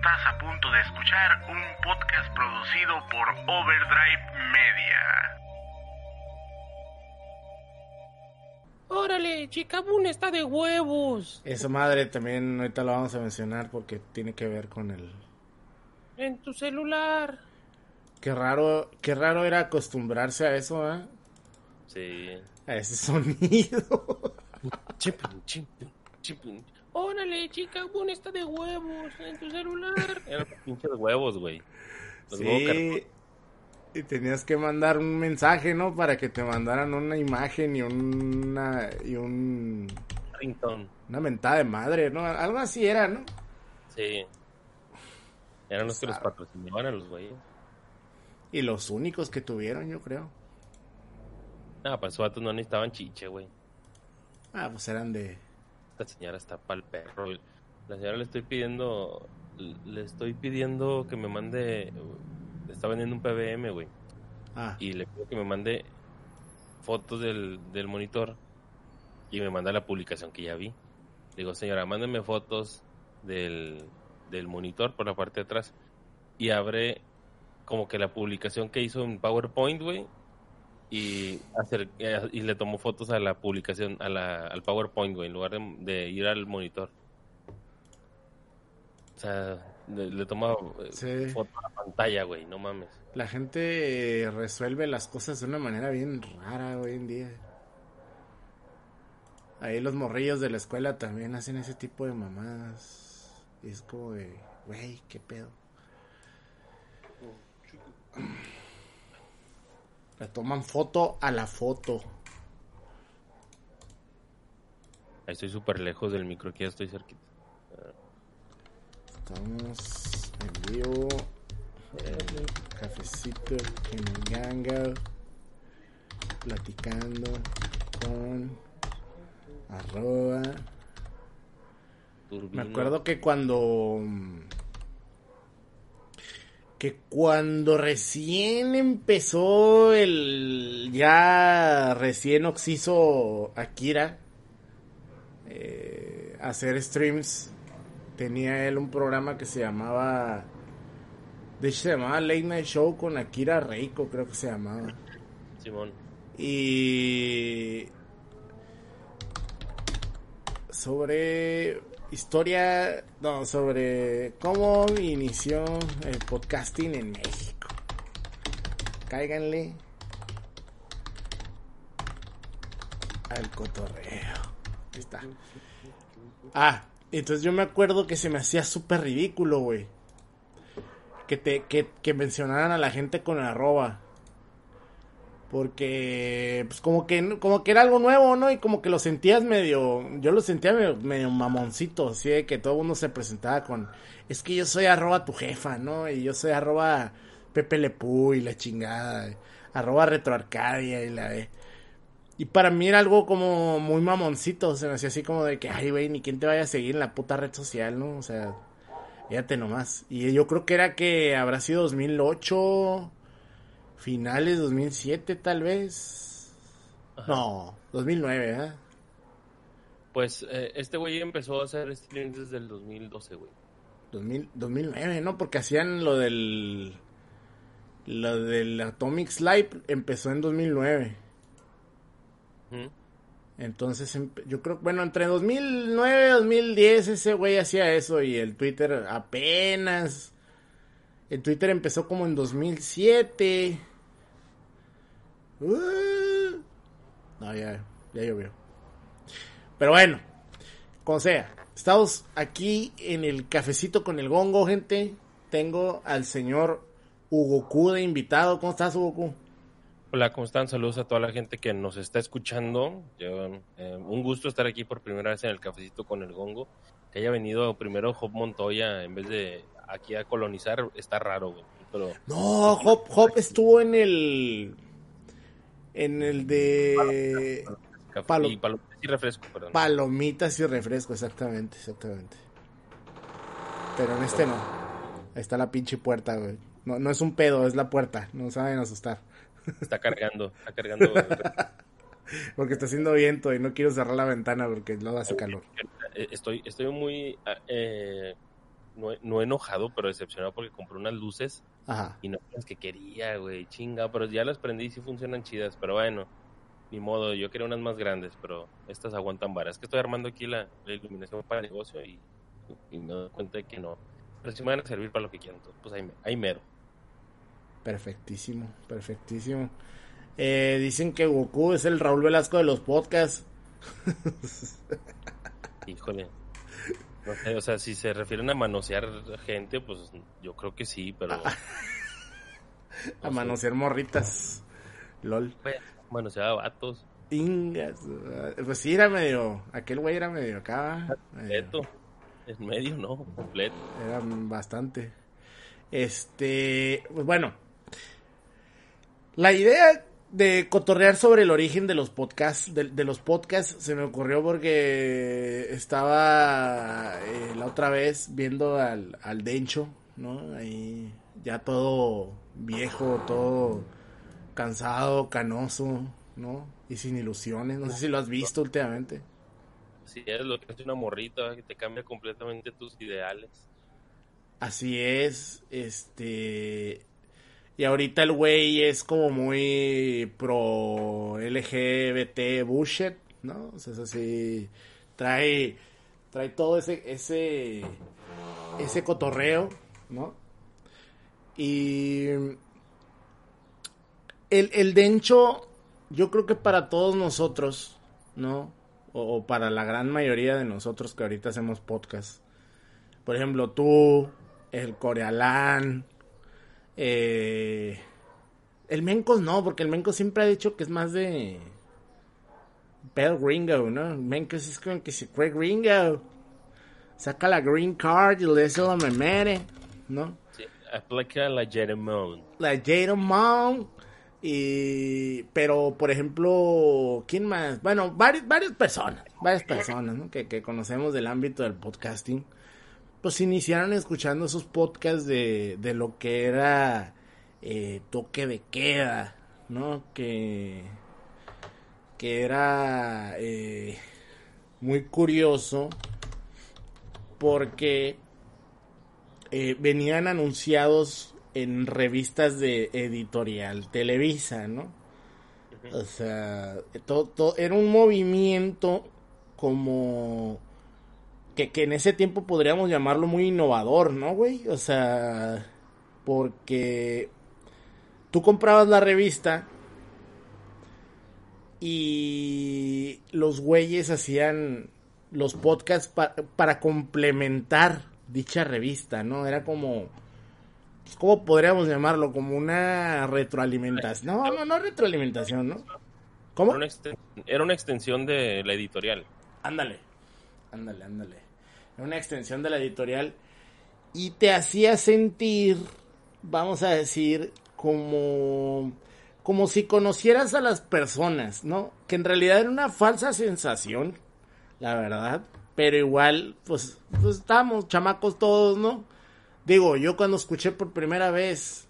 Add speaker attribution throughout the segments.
Speaker 1: Estás a punto de escuchar un podcast producido por Overdrive Media.
Speaker 2: Órale, Chicabún está de huevos.
Speaker 3: Esa madre también ahorita la vamos a mencionar porque tiene que ver con el...
Speaker 2: En tu celular.
Speaker 3: Qué raro, qué raro era acostumbrarse a eso, ¿eh?
Speaker 4: Sí.
Speaker 3: A ese sonido.
Speaker 2: Órale, Chicabún está de huevos. En tu celular.
Speaker 4: Eran pinches huevos, güey. Los huevos
Speaker 3: Sí. Y tenías que mandar un mensaje, ¿no? Para que te mandaran una imagen y una y un
Speaker 4: Ringtone.
Speaker 3: una mentada de madre, ¿no? Algo así era, ¿no?
Speaker 4: Sí. Eran los que los patrocinaban a los güeyes.
Speaker 3: Y los únicos que tuvieron, yo creo.
Speaker 4: No, pues esos vatos no necesitaban chiche, güey.
Speaker 3: Ah, pues eran de
Speaker 4: Esta señora está pa'l perro. La señora le estoy pidiendo. Le estoy pidiendo que me mande. Le está vendiendo un PBM, güey.
Speaker 3: Ah,
Speaker 4: Y le pido que me mande fotos del, del monitor. Y me manda la publicación que ya vi. Digo, señora, mándeme fotos del, del monitor por la parte de atrás. Y abre como que la publicación que hizo en PowerPoint, güey. Y, hacer, eh, y le tomó fotos a la publicación, a la, al PowerPoint, güey, en lugar de, de ir al monitor. O sea, le, le toma eh,
Speaker 3: Sí.
Speaker 4: foto a la pantalla, güey, no mames.
Speaker 3: la gente eh, resuelve las cosas de una manera bien rara hoy en día. Ahí los morrillos de la escuela también hacen ese tipo de mamadas. Y es como de, güey, qué pedo. Le toman foto a la foto.
Speaker 4: Ahí estoy súper lejos del micro, aquí ya estoy cerquita.
Speaker 3: Estamos en vivo. Cafecito en el ganga. Platicando con arroba. Me
Speaker 4: Turbina.
Speaker 3: acuerdo que cuando. Que cuando recién empezó el. Ya recién oxiso Akira. eh, hacer streams. Tenía él un programa que se llamaba. De hecho, se llamaba Late Night Show con Akira Reiko, creo que se llamaba.
Speaker 4: Simón.
Speaker 3: Y sobre historia, no, sobre cómo inició el podcasting en México. Cáiganle al cotorreo. Ahí está. Ah, entonces yo me acuerdo que se me hacía súper ridículo, güey. Que, te, que, que mencionaran a la gente con arroba. Porque, pues como que, como que era algo nuevo, ¿no? Y como que lo sentías medio, yo lo sentía medio, medio mamoncito, así de que todo el mundo se presentaba con, es que yo soy arroba tu jefa, ¿no? Y yo soy arroba Pepe Lepú y la chingada, arroba retroarcadia y la de... Y para mí era algo como muy mamoncito, se me hacía así como de que, ay, güey, ni quién te vaya a seguir en la puta red social, ¿no? O sea, fíjate nomás. Y yo creo que era que habrá sido 2008, finales 2007 tal vez. No, 2009, ¿eh?
Speaker 4: Pues eh, este güey empezó a hacer streams desde el 2012, güey.
Speaker 3: 2000, 2009, ¿no? Porque hacían lo del... Lo del Atomic Slide empezó en 2009.
Speaker 4: Ujú.
Speaker 3: Entonces, empe- yo creo, bueno, entre 2009 y 2010 ese güey hacía eso y el Twitter apenas... El Twitter empezó como en 2007. Uh, no, ya, ya llovió. Pero bueno, como sea, estamos aquí en el cafecito con el gongo, gente. Tengo al señor Hugo Q de invitado. ¿Cómo estás, Hugo Q?
Speaker 4: Hola, ¿cómo están? Saludos a toda la gente que nos está escuchando. Yo, eh, un gusto estar aquí por primera vez en el cafecito con el gongo. Que haya venido primero Job Montoya en vez de aquí a colonizar, está raro, güey. Pero
Speaker 3: No, Hop, Hop estuvo en el... En el de... Palo-
Speaker 4: y palomitas y refresco, perdón.
Speaker 3: Palomitas y refresco, exactamente, exactamente. Pero en este no. Ahí está la pinche puerta, güey. No, no es un pedo, es la puerta. No saben asustar.
Speaker 4: Está cargando, está cargando.
Speaker 3: Porque está haciendo viento y no quiero cerrar la ventana porque luego hace calor.
Speaker 4: Eh, Estoy, estoy muy ah, eh, no, no enojado, pero decepcionado porque compré unas luces
Speaker 3: Ajá.
Speaker 4: y no las que quería, güey, chinga, pero ya las prendí y sí funcionan chidas, pero bueno, ni modo, yo quería unas más grandes, pero estas aguantan varas. Es que estoy armando aquí la, la iluminación para el negocio y, y me doy cuenta de que no. Pero sí me van a servir para lo que quiero, entonces, pues ahí, ahí mero.
Speaker 3: Perfectísimo, perfectísimo. Eh, dicen que Goku es el Raúl Velasco de los podcasts.
Speaker 4: Híjole. No sé, o sea, si se refieren a manosear gente, pues yo creo que sí, pero...
Speaker 3: A
Speaker 4: no sé.
Speaker 3: manosear morritas. LOL.
Speaker 4: Pues, Manoseaba vatos,
Speaker 3: Ingas. Pues sí, era medio. Aquel güey era medio acá.
Speaker 4: completo. En medio, no, completo.
Speaker 3: Era bastante. Este. Pues bueno. La idea de cotorrear sobre el origen de los podcasts, de, de los podcasts, se me ocurrió porque estaba eh, la otra vez viendo al, al Dencho, ¿no? Ahí ya todo viejo, todo cansado, canoso, ¿no? Y sin ilusiones. No sé si lo has visto últimamente.
Speaker 4: Si es lo que hace una morrita que te cambia completamente tus ideales.
Speaker 3: Así es, este... Y ahorita el güey es como muy pro LGBT bullshit, ¿no? O sea, es así, trae, trae todo ese, ese, ese cotorreo, ¿no? Y el, el dencho, yo creo que para todos nosotros, ¿no? O, o para la gran mayoría de nosotros que ahorita hacemos podcast. Por ejemplo, tú, el Corealán, eh, el Mencos no, porque el Mencos siempre ha dicho que es más de pedo gringo, ¿no? Mencos es como que se cree gringo. Saca la green card y le dice la memere, ¿no?
Speaker 4: Sí, aplica la Jeremon.
Speaker 3: la Mom y pero por ejemplo quién más bueno varias varias personas varias personas ¿no? que, que conocemos del ámbito del podcasting pues iniciaron escuchando esos podcasts de, de lo que era eh, toque de queda no que que era eh, muy curioso porque eh, venían anunciados en revistas de editorial Televisa, ¿no? O sea, todo, todo- era un movimiento como que, que en ese tiempo podríamos llamarlo muy innovador, ¿no, güey? O sea, porque tú comprabas la revista y los güeyes hacían los podcasts pa- para complementar dicha revista, ¿no? Era como, pues, ¿cómo podríamos llamarlo? Como una retroalimentación. No, no, no retroalimentación, ¿no? ¿Cómo?
Speaker 4: Era una, exten- era una extensión de la editorial.
Speaker 3: Ándale, ándale, ándale. Una extensión de la editorial y te hacía sentir, vamos a decir, como, como si conocieras a las personas, ¿no? Que en realidad era una falsa sensación, la verdad. Pero igual, pues, pues estábamos chamacos todos, ¿no? Digo, yo cuando escuché por primera vez,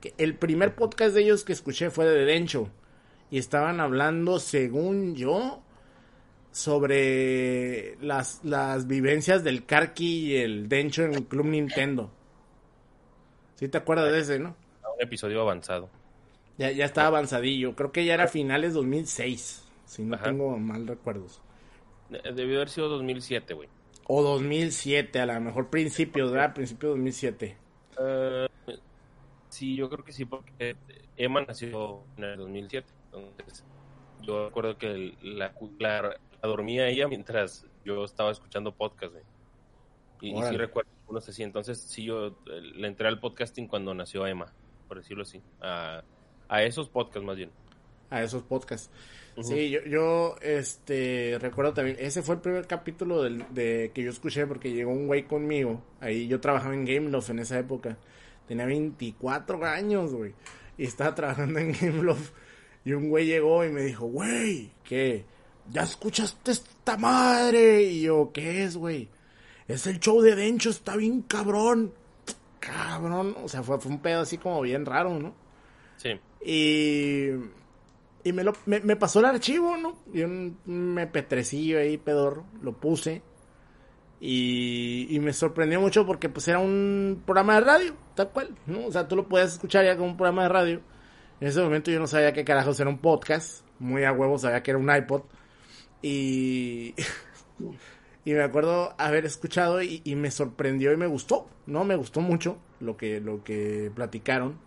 Speaker 3: que el primer podcast de ellos que escuché fue de Dencho. Y estaban hablando, según yo, sobre las, las vivencias del Karki y el Dencho en el Club Nintendo. ¿Sí te acuerdas de ese, no?
Speaker 4: Un episodio avanzado.
Speaker 3: Ya, ya estaba avanzadillo. Creo que ya era finales 2006, si no
Speaker 4: Ajá.
Speaker 3: tengo mal recuerdos.
Speaker 4: Debió haber sido 2007, güey.
Speaker 3: O 2007, a lo mejor principios, ¿verdad? Principio de 2007.
Speaker 4: Eh, sí, yo creo que sí, porque Emma nació en el 2007. Entonces, yo recuerdo que el- la, la, la dormía ella mientras yo estaba escuchando podcast, güey. Y, y sí recuerdo unos así. Entonces, sí, yo le entré al podcasting cuando nació Emma, por decirlo así. A, a esos podcasts, más bien.
Speaker 3: A esos podcasts. Sí, yo, yo, este, recuerdo también, ese fue el primer capítulo del, de que yo escuché porque llegó un güey conmigo, ahí yo trabajaba en Gameloft en esa época, tenía 24 años, güey, y estaba trabajando en Gameloft, y un güey llegó y me dijo, güey, ¿qué? ¿Ya escuchaste esta madre? Y yo, ¿qué es, güey? Es el show de Dencho, está bien cabrón, cabrón, o sea, fue, fue un pedo así como bien raro, ¿no?
Speaker 4: Sí.
Speaker 3: Y, y me, lo, me, me pasó el archivo, ¿no? Y un MP3 ahí, pedorro, lo puse. Y, y me sorprendió mucho porque pues era un programa de radio, tal cual, ¿no? O sea, tú lo puedes escuchar ya como un programa de radio. En ese momento yo no sabía qué carajos era un podcast, muy a huevo sabía que era un iPod. Y, y me acuerdo haber escuchado y, me sorprendió y me gustó, ¿no? Me gustó mucho lo que, lo que platicaron.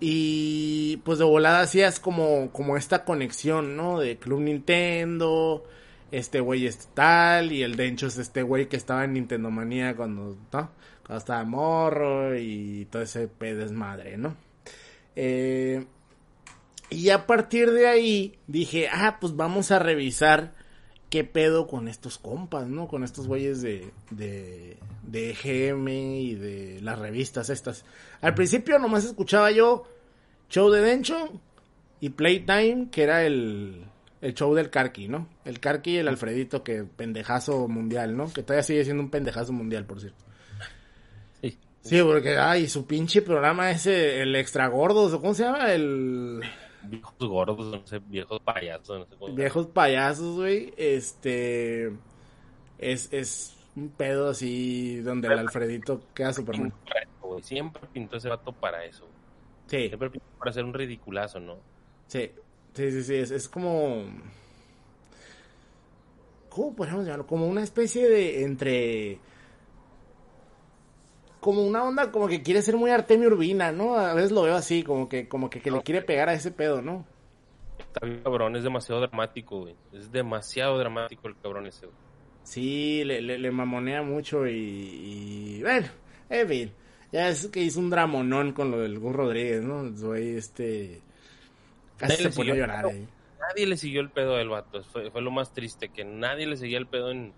Speaker 3: Y pues de volada hacías como, como esta conexión, ¿no? De Club Nintendo, este güey es tal, y el Dencho es este güey que estaba en Nintendo Manía cuando, ¿no? Cuando estaba morro y todo ese desmadre, ¿no? Eh, y a partir de ahí dije, ah, pues vamos a revisar qué pedo con estos compas, ¿no? Con estos güeyes de, de, de EGM y de las revistas estas. Al principio nomás escuchaba yo Show de Dencho y Playtime, que era el, el show del Karki, ¿no? El Karki y el Alfredito, que pendejazo mundial, ¿no? Que todavía sigue siendo un pendejazo mundial, por cierto.
Speaker 4: Sí.
Speaker 3: Sí, porque, ay, su pinche programa ese, el extra gordos, ¿cómo se llama? El
Speaker 4: Viejos gordos, no sé, viejos payasos, no sé cómo.
Speaker 3: viejos payasos, güey. Este es, es un pedo así donde el Alfredito queda Superman.
Speaker 4: Güey. Siempre pintó ese vato para eso.
Speaker 3: Sí,
Speaker 4: Siempre pintó para hacer un ridiculazo, ¿no?
Speaker 3: sí, sí, sí, sí, es, es como ¿cómo podríamos llamarlo? Como una especie de entre como una onda como que quiere ser muy Artemio Urbina, ¿no? A veces lo veo así, como que como que, que le quiere pegar a ese pedo, ¿no?
Speaker 4: Está bien cabrón, es demasiado dramático, güey. Es demasiado dramático el cabrón ese, güey.
Speaker 3: Sí, le, le, le mamonea mucho y, y bueno, en fin, ya es que hizo un dramonón con lo del Gus Rodríguez, ¿no? Güey, este, casi
Speaker 4: Nadie
Speaker 3: se
Speaker 4: le
Speaker 3: pone a llorar
Speaker 4: pedo. Nadie le siguió el pedo al vato. Fue, fue lo más triste, que nadie le seguía el pedo en,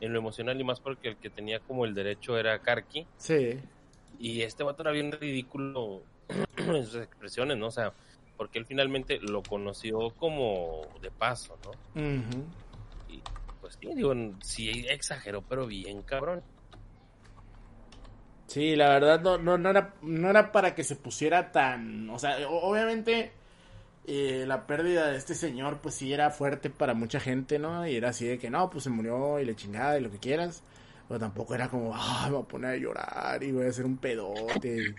Speaker 4: en lo emocional y más porque el que tenía como el derecho era Karki.
Speaker 3: Sí,
Speaker 4: Y este vato era bien ridículo en sus expresiones, ¿no? O sea, porque él finalmente lo conoció como de paso, ¿no? Y pues sí, digo, sí exageró, pero bien cabrón.
Speaker 3: Sí, la verdad no, no, no, era, no era para que se pusiera tan... O sea, obviamente eh, la pérdida de este señor pues sí era fuerte para mucha gente, ¿no? Y era así de que no, pues se murió y le chingada y lo que quieras. Pero tampoco era como, ah, me voy a poner a llorar y voy a hacer un pedote.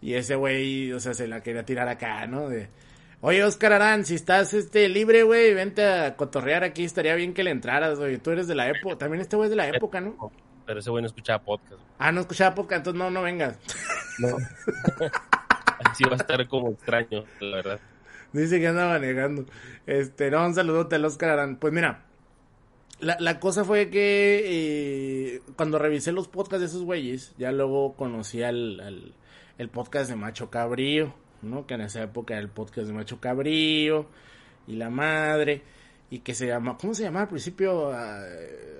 Speaker 3: Y ese güey, o sea, se la quería tirar acá, ¿no? De, Oye, Oscar Arán, si estás este libre, güey, vente a cotorrear aquí, estaría bien que le entraras, güey. Tú eres de la época, también este güey es de la época, ¿no?
Speaker 4: Pero ese güey no escuchaba podcast.
Speaker 3: Ah, no escuchaba época, entonces no, no vengas.
Speaker 4: No. Así va a estar como extraño, la verdad.
Speaker 3: Dice que anda manejando. Este, no, un saludote al Oscar Arán. Pues mira, la, la cosa fue que eh, cuando revisé los podcasts de esos güeyes, ya luego conocí al, al- el podcast de Macho Cabrío, ¿no? Que en esa época era el podcast de Macho Cabrío y la madre. Y que se llama, ¿cómo se llamaba al principio? A,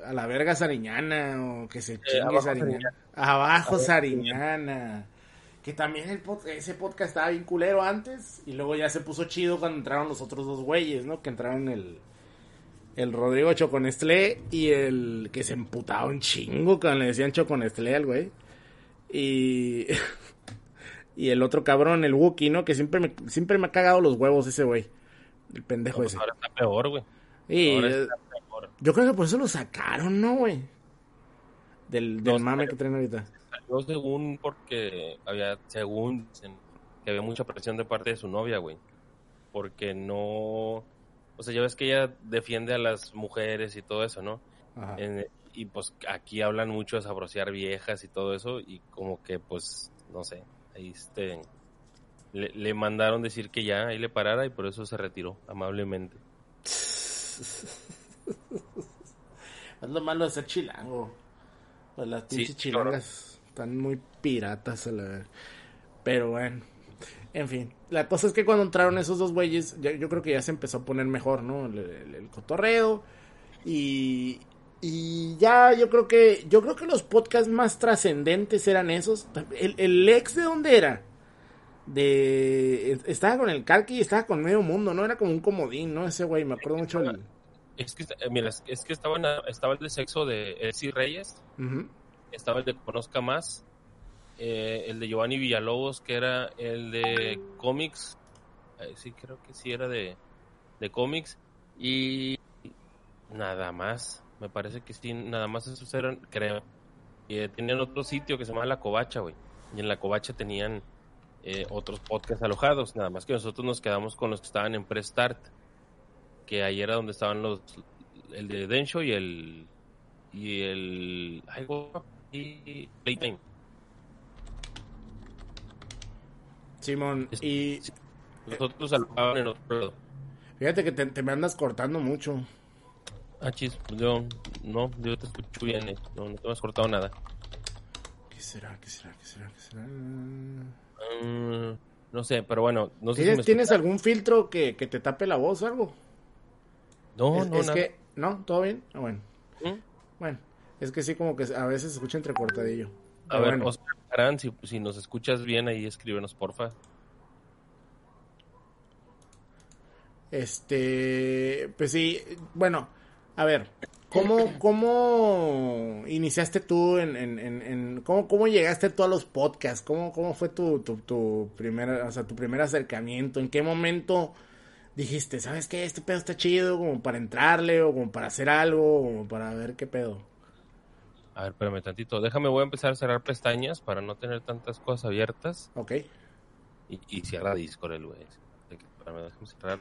Speaker 3: a la verga Sariñana o que se chingue
Speaker 4: Abajo
Speaker 3: Sariñana.
Speaker 4: Sariñana.
Speaker 3: Abajo Sariñana. Que también el pod- ese podcast estaba bien culero antes y luego ya se puso chido cuando entraron los otros dos güeyes, ¿no? Que entraron el el Rodrigo Choconestlé y el que se emputaba un chingo cuando le decían Choconestlé al güey. Y y el otro cabrón, el Wookie, ¿no? Que siempre me siempre me ha cagado los huevos ese güey. El pendejo
Speaker 4: Pues
Speaker 3: ese.
Speaker 4: ahora está peor, güey.
Speaker 3: Y
Speaker 4: Ahora
Speaker 3: eh,
Speaker 4: está peor.
Speaker 3: yo creo que por eso lo sacaron, ¿no, güey? Del, del
Speaker 4: No,
Speaker 3: mame que traen ahorita.
Speaker 4: Salió según porque había, según dicen, que había mucha presión de parte de su novia, güey. Porque no. O sea, ya ves que ella defiende a las mujeres y todo eso, ¿no?
Speaker 3: Ajá.
Speaker 4: En- y pues aquí hablan mucho de sabrociar viejas y todo eso. Y como que, pues, no sé. Ahí este. Le, le mandaron decir que ya ahí le parara y por eso se retiró amablemente.
Speaker 3: Es lo malo de ser chilango. Pues las
Speaker 4: Sí,
Speaker 3: pinches chilangas están muy piratas a la. Pero bueno. En fin. La cosa es que cuando entraron esos dos güeyes, yo creo que ya se empezó a poner mejor, ¿no? El, el- el cotorreo. Y. Y ya yo creo que. Yo creo que los podcasts más trascendentes eran esos. El, el ex de dónde era? De. Estaba con el Karki y estaba con medio mundo, ¿no? Era como un comodín, ¿no? Ese güey, me acuerdo mucho el.
Speaker 4: Es que, mira, es- que estaba, en la- estaba el de sexo de Elsie Reyes.
Speaker 3: Ujú.
Speaker 4: Estaba el de Conozca Más, eh, el de Giovanni Villalobos, que era el de cómics, sí, creo que sí era de, de cómics, y nada más. Me parece que sí, nada más esos eran, creo. Eh, tenían otro sitio que se llama La Covacha, güey. Y en La Covacha tenían eh, otros podcasts alojados, nada más que nosotros nos quedamos con los que estaban en Prestart. Que ahí era donde estaban los, el de Densho y el, y el, ay, y Playtime.
Speaker 3: Simón, y
Speaker 4: Nosotros alojaban en otro lado.
Speaker 3: fíjate que te, te me andas cortando mucho.
Speaker 4: Ah, chis, pues yo, no, yo te escucho bien, eh. no, no te has cortado nada.
Speaker 3: ¿Qué será? ¿Qué será? ¿Qué será? ¿Qué será?
Speaker 4: Mm, no sé, pero bueno, no sé si
Speaker 3: ¿Tienes,
Speaker 4: me
Speaker 3: ¿tienes algún filtro que, que te tape la voz o algo?
Speaker 4: No,
Speaker 3: es
Speaker 4: no,
Speaker 3: es
Speaker 4: nada.
Speaker 3: que, ¿no? ¿Todo bien? Ah, bueno.
Speaker 4: ¿Mm?
Speaker 3: Bueno, es que sí como que a veces se escucha entrecortadillo.
Speaker 4: A ver,
Speaker 3: bueno.
Speaker 4: Oscar Arán, si, si nos escuchas bien ahí, escríbenos, porfa.
Speaker 3: Este, pues sí, bueno, a ver, ¿cómo, cómo iniciaste tú en, en, en, en- cómo, cómo llegaste tú a los podcasts? ¿Cómo, cómo fue tu, tu, tu primera, o sea, tu primer acercamiento? ¿En qué momento dijiste, sabes qué, este pedo está chido como para entrarle o como para hacer algo, como para ver qué pedo?
Speaker 4: A ver, espérame tantito. Déjame, voy a empezar a cerrar pestañas para no tener tantas cosas abiertas.
Speaker 3: Ok.
Speaker 4: Y, y cierra Discord, el güey. Espérame, déjame cerrar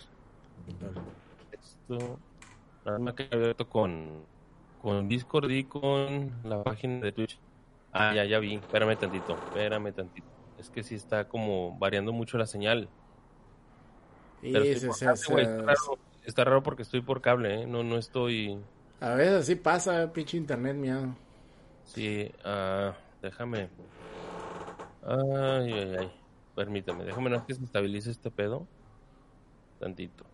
Speaker 4: esto. Nada más que abierto con, con Discord y con la página de Twitch. Ah, ya, ya vi. Espérame tantito, espérame tantito. Es que sí está como variando mucho la señal.
Speaker 3: Y
Speaker 4: Pero
Speaker 3: se-
Speaker 4: estoy por
Speaker 3: se-
Speaker 4: cable, está, raro, está raro porque estoy por cable, ¿eh? No, no estoy...
Speaker 3: a veces así pasa, pinche internet, miedo.
Speaker 4: Sí, ah, déjame. Ay, ay, ay. Permítame, déjame no que se estabilice este pedo. Tantito.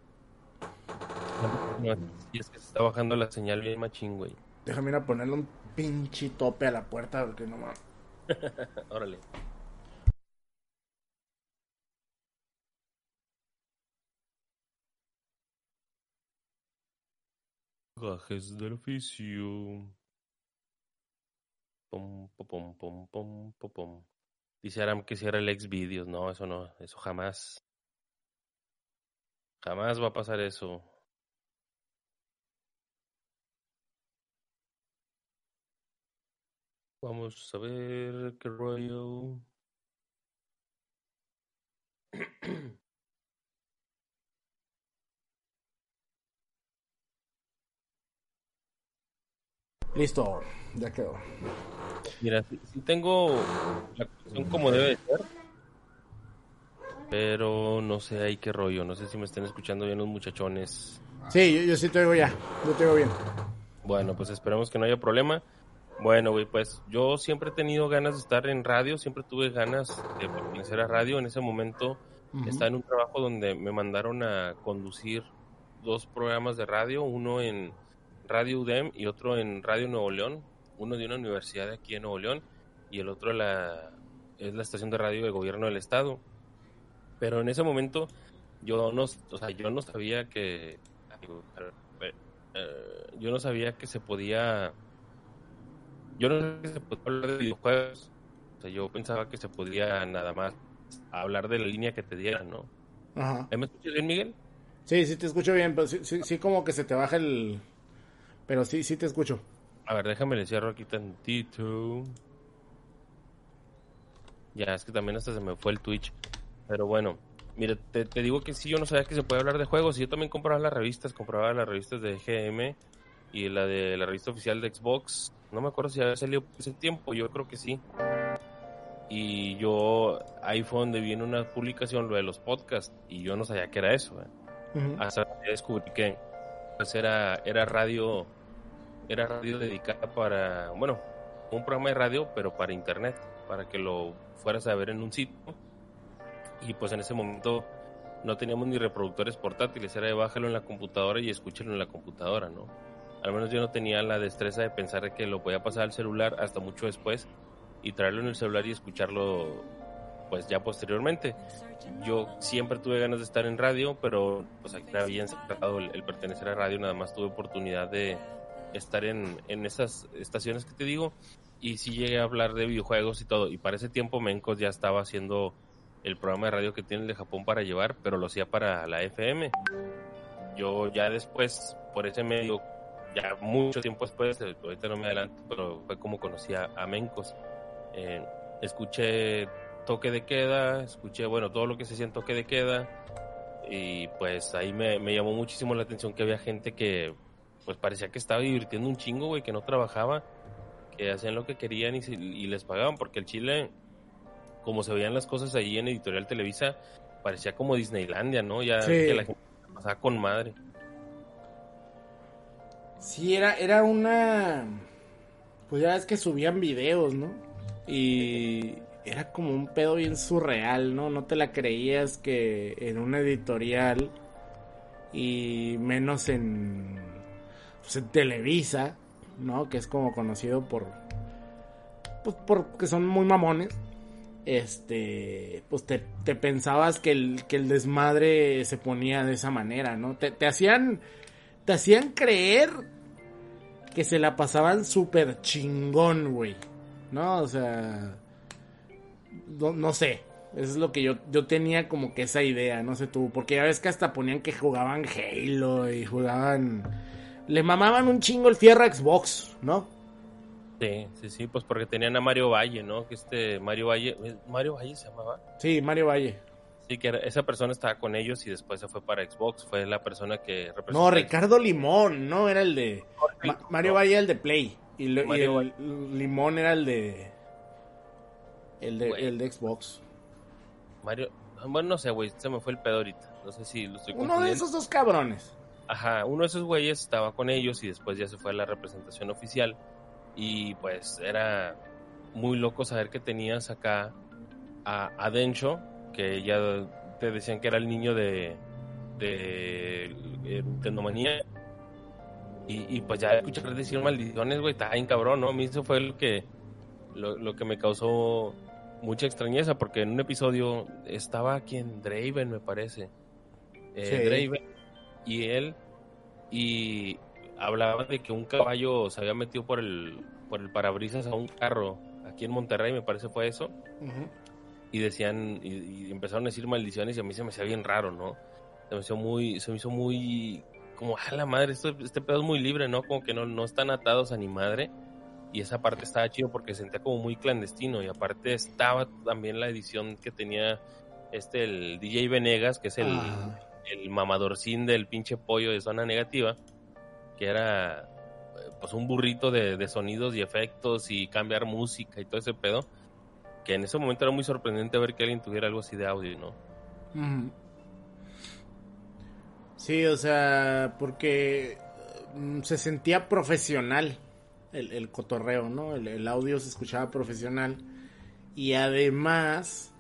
Speaker 4: No, sí, es que se está bajando la señal bien machín, güey.
Speaker 3: Déjame ir a ponerle un pinche tope a la puerta porque no mames.
Speaker 4: Órale. Gajes del oficio. Pom, pom, pom, pom, pom. Dice Aram que cierra el ex. No, eso no, eso jamás. Jamás va a pasar eso. Vamos a ver qué rollo.
Speaker 3: Listo, ya quedó.
Speaker 4: Mira, sí, sí tengo la conexión como debe de ser. Pero no sé ahí qué rollo. No sé si me estén escuchando bien los muchachones.
Speaker 3: Sí, yo, yo sí te oigo ya. Yo te oigo bien.
Speaker 4: Bueno, pues esperemos que no haya problema. Bueno, güey, pues yo siempre he tenido ganas de estar en radio, siempre tuve ganas de pertenecer a radio. En ese momento
Speaker 3: Ujú.
Speaker 4: estaba en un trabajo donde me mandaron a conducir dos programas de radio, uno en Radio UDEM y otro en Radio Nuevo León, uno de una universidad de aquí en Nuevo León y el otro la, es la estación de radio de gobierno del estado. Pero en ese momento yo no, o sea, yo no sabía que eh, yo no sabía que se podía yo no sabía que se podía hablar de videojuegos. O sea, yo pensaba que se podía nada más hablar de la línea que te dieran, ¿no?
Speaker 3: Ajá.
Speaker 4: ¿Me escuchas bien, Miguel?
Speaker 3: Sí, sí te escucho bien, pero sí, sí, sí como que se te baja el... Pero sí, sí te escucho.
Speaker 4: A ver, déjame le cierro aquí tantito. Ya, es que también hasta se me fue el Twitch. Pero bueno, mire, te, te digo que sí, yo no sabía que se puede hablar de juegos. Y yo también compraba las revistas, compraba las revistas de GM y la de la revista oficial de Xbox. No me acuerdo si había salido ese tiempo, yo creo que sí. Y yo, ahí fue donde vi en una publicación lo de los podcasts. Y yo no sabía que era eso. ¿eh?
Speaker 3: Ujú.
Speaker 4: hasta que descubrí que pues era, era radio era radio dedicada para bueno un programa de radio pero para internet para que lo fueras a ver en un sitio. Y pues en ese momento no teníamos ni reproductores portátiles era de bájalo en la computadora y escúchalo en la computadora no al menos yo no tenía la destreza de pensar que lo podía pasar al celular hasta mucho después y traerlo en el celular y escucharlo pues ya posteriormente. Yo siempre tuve ganas de estar en radio, pero pues aquí había encerrado el, el pertenecer a radio, nada más tuve oportunidad de estar en, en esas estaciones que te digo, y sí llegué a hablar de videojuegos y todo, y para ese tiempo Mencos ya estaba haciendo el programa de radio que tiene el de Japón para llevar, pero lo hacía para la FM. Yo ya después, por ese medio, ya mucho tiempo después, eh, ahorita no me adelanto, pero fue como conocí a, a Mencos. Eh, escuché toque de queda, escuché, bueno, todo lo que se hacía en toque de queda, y pues ahí me, me llamó muchísimo la atención que había gente que pues parecía que estaba divirtiendo un chingo, güey, que no trabajaba, que hacían lo que querían y, les pagaban, porque el Chile, como se veían las cosas ahí en Editorial Televisa, parecía como Disneylandia, ¿no? Ya
Speaker 3: Sí.
Speaker 4: que la gente pasaba con madre.
Speaker 3: Sí, era, era una. Pues ya es que subían videos, ¿no? Y era como un pedo bien surreal, ¿no? No te la creías que en una editorial y menos en, pues en Televisa, ¿no? Que es como conocido por. Pues porque son muy mamones. Este, pues te, pensabas que el, que el desmadre se ponía de esa manera, ¿no? Te, hacían te hacían creer que se la pasaban súper chingón, güey. ¿No? O sea, no, no sé. Eso es lo que yo, yo tenía como que esa idea, no sé tú. Porque ya ves que hasta ponían que jugaban Halo y jugaban... Le mamaban un chingo el fierro a Xbox, ¿no?
Speaker 4: Sí, sí, sí, pues porque tenían a Mario Valle, ¿no? Que este Mario Valle. Mario Valle se llamaba.
Speaker 3: Sí, Mario Valle.
Speaker 4: Sí, que esa persona estaba con ellos y después se fue para Xbox. Fue la persona que representó.
Speaker 3: No, Ricardo Limón, ¿no? Era el de... Ma- Mario
Speaker 4: No,
Speaker 3: Valle era el de Play. Y, lo- y el Limón era el de... El de,
Speaker 4: Güey.
Speaker 3: el de Xbox.
Speaker 4: Mario. Bueno, no sé, güey, se me fue el pedo ahorita. No sé si lo estoy
Speaker 3: Uno de esos dos cabrones.
Speaker 4: Ajá, uno de esos güeyes estaba con ellos y después ya se fue a la representación oficial. Y pues era muy loco saber que tenías acá a, a Dencho, que ya te decían que era el niño de, de eh, Tendomanía. Y, y pues ya escuchar decir maldiciones, güey, está bien cabrón, ¿no? A mí eso fue lo que, lo, lo que me causó mucha extrañeza, porque en un episodio estaba quien Draven, me parece. Eh,
Speaker 3: Sí.
Speaker 4: Draven y él y hablaba de que un caballo se había metido por el por el parabrisas a un carro aquí en Monterrey me parece fue eso. Y decían y, y empezaron a decir maldiciones y a mí se me hacía bien raro no se me hizo muy se me hizo muy como a la madre esto, este pedo es muy libre no como que no, no están atados a ni madre y esa parte estaba chido porque se sentía como muy clandestino. Y aparte estaba también la edición que tenía este el DJ Venegas que es el
Speaker 3: Ah.
Speaker 4: El mamadorcín del pinche pollo de zona negativa, que era pues un burrito de, de sonidos y efectos y cambiar música y todo ese pedo, que en ese momento era muy sorprendente ver que alguien tuviera algo así de audio, ¿no?
Speaker 3: Sí, o sea, porque mm, se sentía profesional el, el cotorreo, ¿no? El, el audio se escuchaba profesional. Y además,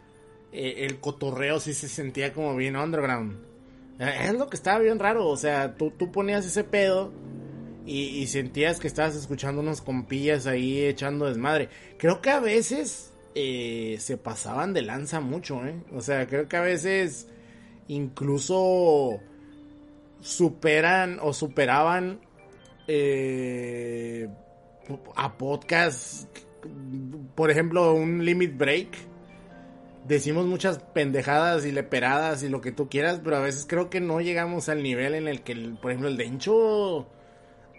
Speaker 3: eh, el cotorreo sí se sentía como bien underground. Eh, Es lo que estaba bien raro, o sea, tú, tú ponías ese pedo y, sentías que estabas escuchando unos compillas ahí echando desmadre. Creo que a veces eh, se pasaban de lanza mucho, ¿eh? O sea, creo que a veces incluso superan o superaban eh, a podcast, por ejemplo, un Limit Break. Decimos muchas pendejadas y leperadas y lo que tú quieras, pero a veces creo que no llegamos al nivel en el que, por ejemplo, el Dencho,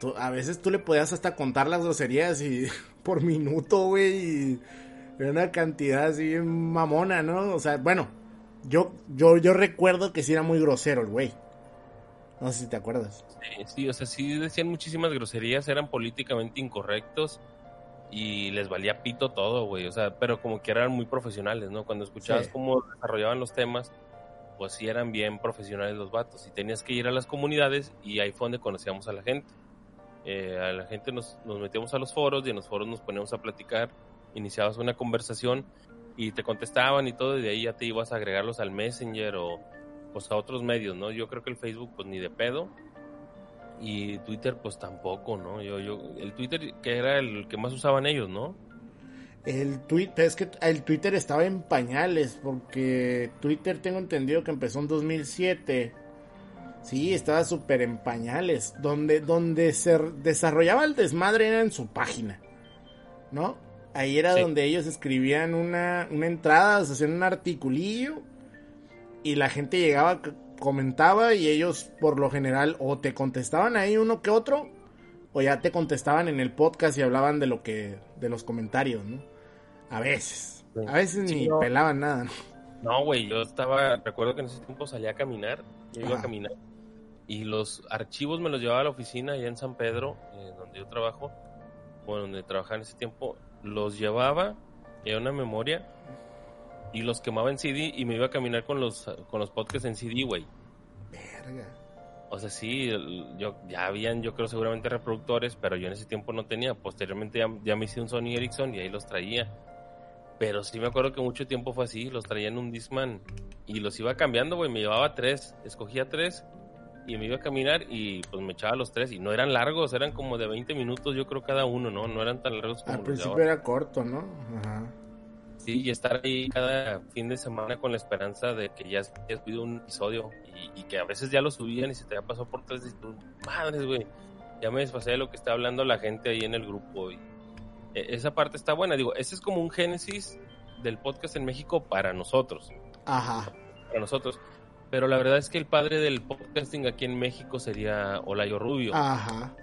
Speaker 3: tú- a veces tú le podías hasta contar las groserías y por minuto, güey, y era una cantidad así mamona, ¿no? O sea, bueno, yo, yo, yo recuerdo que sí era muy grosero el güey. No sé si te acuerdas.
Speaker 4: Sí, sí, o sea, sí decían muchísimas groserías, eran políticamente incorrectos y les valía pito todo, güey, o sea, pero como que eran muy profesionales, ¿no? Cuando escuchabas
Speaker 3: Sí.
Speaker 4: cómo desarrollaban los temas, pues sí eran bien profesionales los vatos y tenías que ir a las comunidades y ahí fue donde conocíamos a la gente. Eh, a la gente nos, nos metíamos a los foros y en los foros nos poníamos a platicar, iniciabas una conversación y te contestaban y todo y de ahí ya te ibas a agregarlos al Messenger o pues a otros medios, ¿no? Yo creo que el Facebook pues ni de pedo y Twitter pues tampoco, ¿no? Yo yo el Twitter que era el que más usaban ellos, ¿no?
Speaker 3: El Twitter, es que el Twitter estaba en pañales, porque Twitter tengo entendido que empezó en 2007. Sí, estaba súper en pañales. Donde, donde se desarrollaba el desmadre era en su página, ¿no? Ahí era
Speaker 4: Sí.
Speaker 3: donde ellos escribían una, una entrada, se hacían un articulillo y la gente llegaba, comentaba y ellos por lo general o te contestaban ahí uno que otro o ya te contestaban en el podcast y hablaban de lo que, de los comentarios, ¿no? A veces. A veces
Speaker 4: Sí,
Speaker 3: ni
Speaker 4: no.
Speaker 3: pelaban nada, ¿no?
Speaker 4: No, güey, yo estaba, recuerdo que en ese tiempo salía a caminar, yo iba a caminar y los archivos me los llevaba a la oficina allá en San Pedro, eh, donde yo trabajo, bueno, donde trabajaba en ese tiempo, los llevaba en una memoria y los quemaba en CD y me iba a caminar con los con los podcasts en CD, güey.
Speaker 3: Verga.
Speaker 4: O sea, sí, yo ya habían, yo creo seguramente reproductores, pero yo en ese tiempo no tenía. Posteriormente ya, ya me hice un Sony Ericsson y ahí los traía. Pero sí me acuerdo que mucho tiempo fue así, los traía en un Discman y los iba cambiando, güey, me llevaba tres, escogía tres y me iba a caminar y pues me echaba los tres y no eran largos, eran como de 20 minutos yo creo cada uno, ¿no? No eran tan largos como
Speaker 3: Al principio era corto, ¿no? Ajá.
Speaker 4: Sí, y estar ahí cada fin de semana con la esperanza de que ya hayas subido un episodio y, y que a veces ya lo subían y se te había pasado por tres y tú, madres, güey, ya me desfasé de lo que está hablando la gente ahí en el grupo. Y, e- esa parte está buena, digo, ese es como un génesis del podcast en México para nosotros,
Speaker 3: Ajá.
Speaker 4: para nosotros. Pero la verdad es que el padre del podcasting aquí en México sería Olayo Rubio.
Speaker 3: Ajá.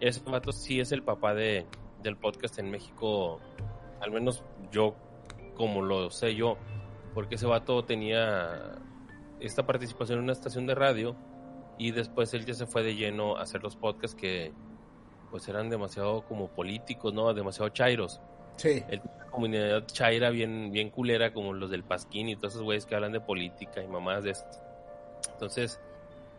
Speaker 4: Ese vato sí es el papá de, del podcast en México, al menos yo como lo sé yo, porque ese vato tenía esta participación en una estación de radio y después él ya se fue de lleno a hacer los podcasts que pues eran demasiado como políticos, ¿no? Demasiado chairos.
Speaker 3: Sí.
Speaker 4: El comunidad chaira bien, bien culera como los del Pasquín y todos esos güeyes que hablan de política y mamás de esto. Entonces,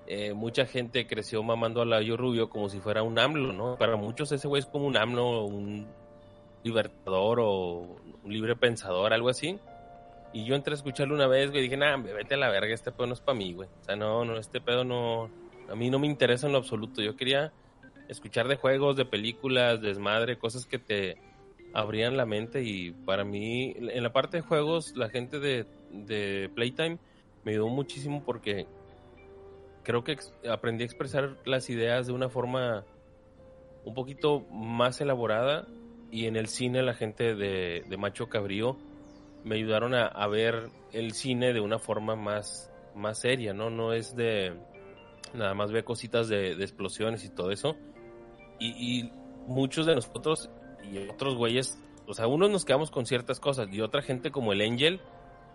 Speaker 4: eh, mucha gente creció mamando a Layo Rubio como si fuera un AMLO, ¿no? Para muchos ese güey es como un AMLO, un libertador o libre pensador, algo así. Y yo entré a escucharlo una vez, güey, dije, nah, vete a la verga, este pedo no es para mí, güey. O sea, no, no, este pedo no, a mí no me interesa en lo absoluto. Yo quería escuchar de juegos, de películas, desmadre, cosas que te abrían la mente y para mí, en la parte de juegos, la gente de, de Playtime me ayudó muchísimo porque creo que aprendí a expresar las ideas de una forma un poquito más elaborada y en el cine la gente de, de Macho Cabrío me ayudaron a, a ver el cine de una forma más, más seria, ¿no? No es de nada más ver cositas de, de explosiones y todo eso. Y, muchos de nosotros y otros güeyes, o sea, unos nos quedamos con ciertas cosas y otra gente como el Angel,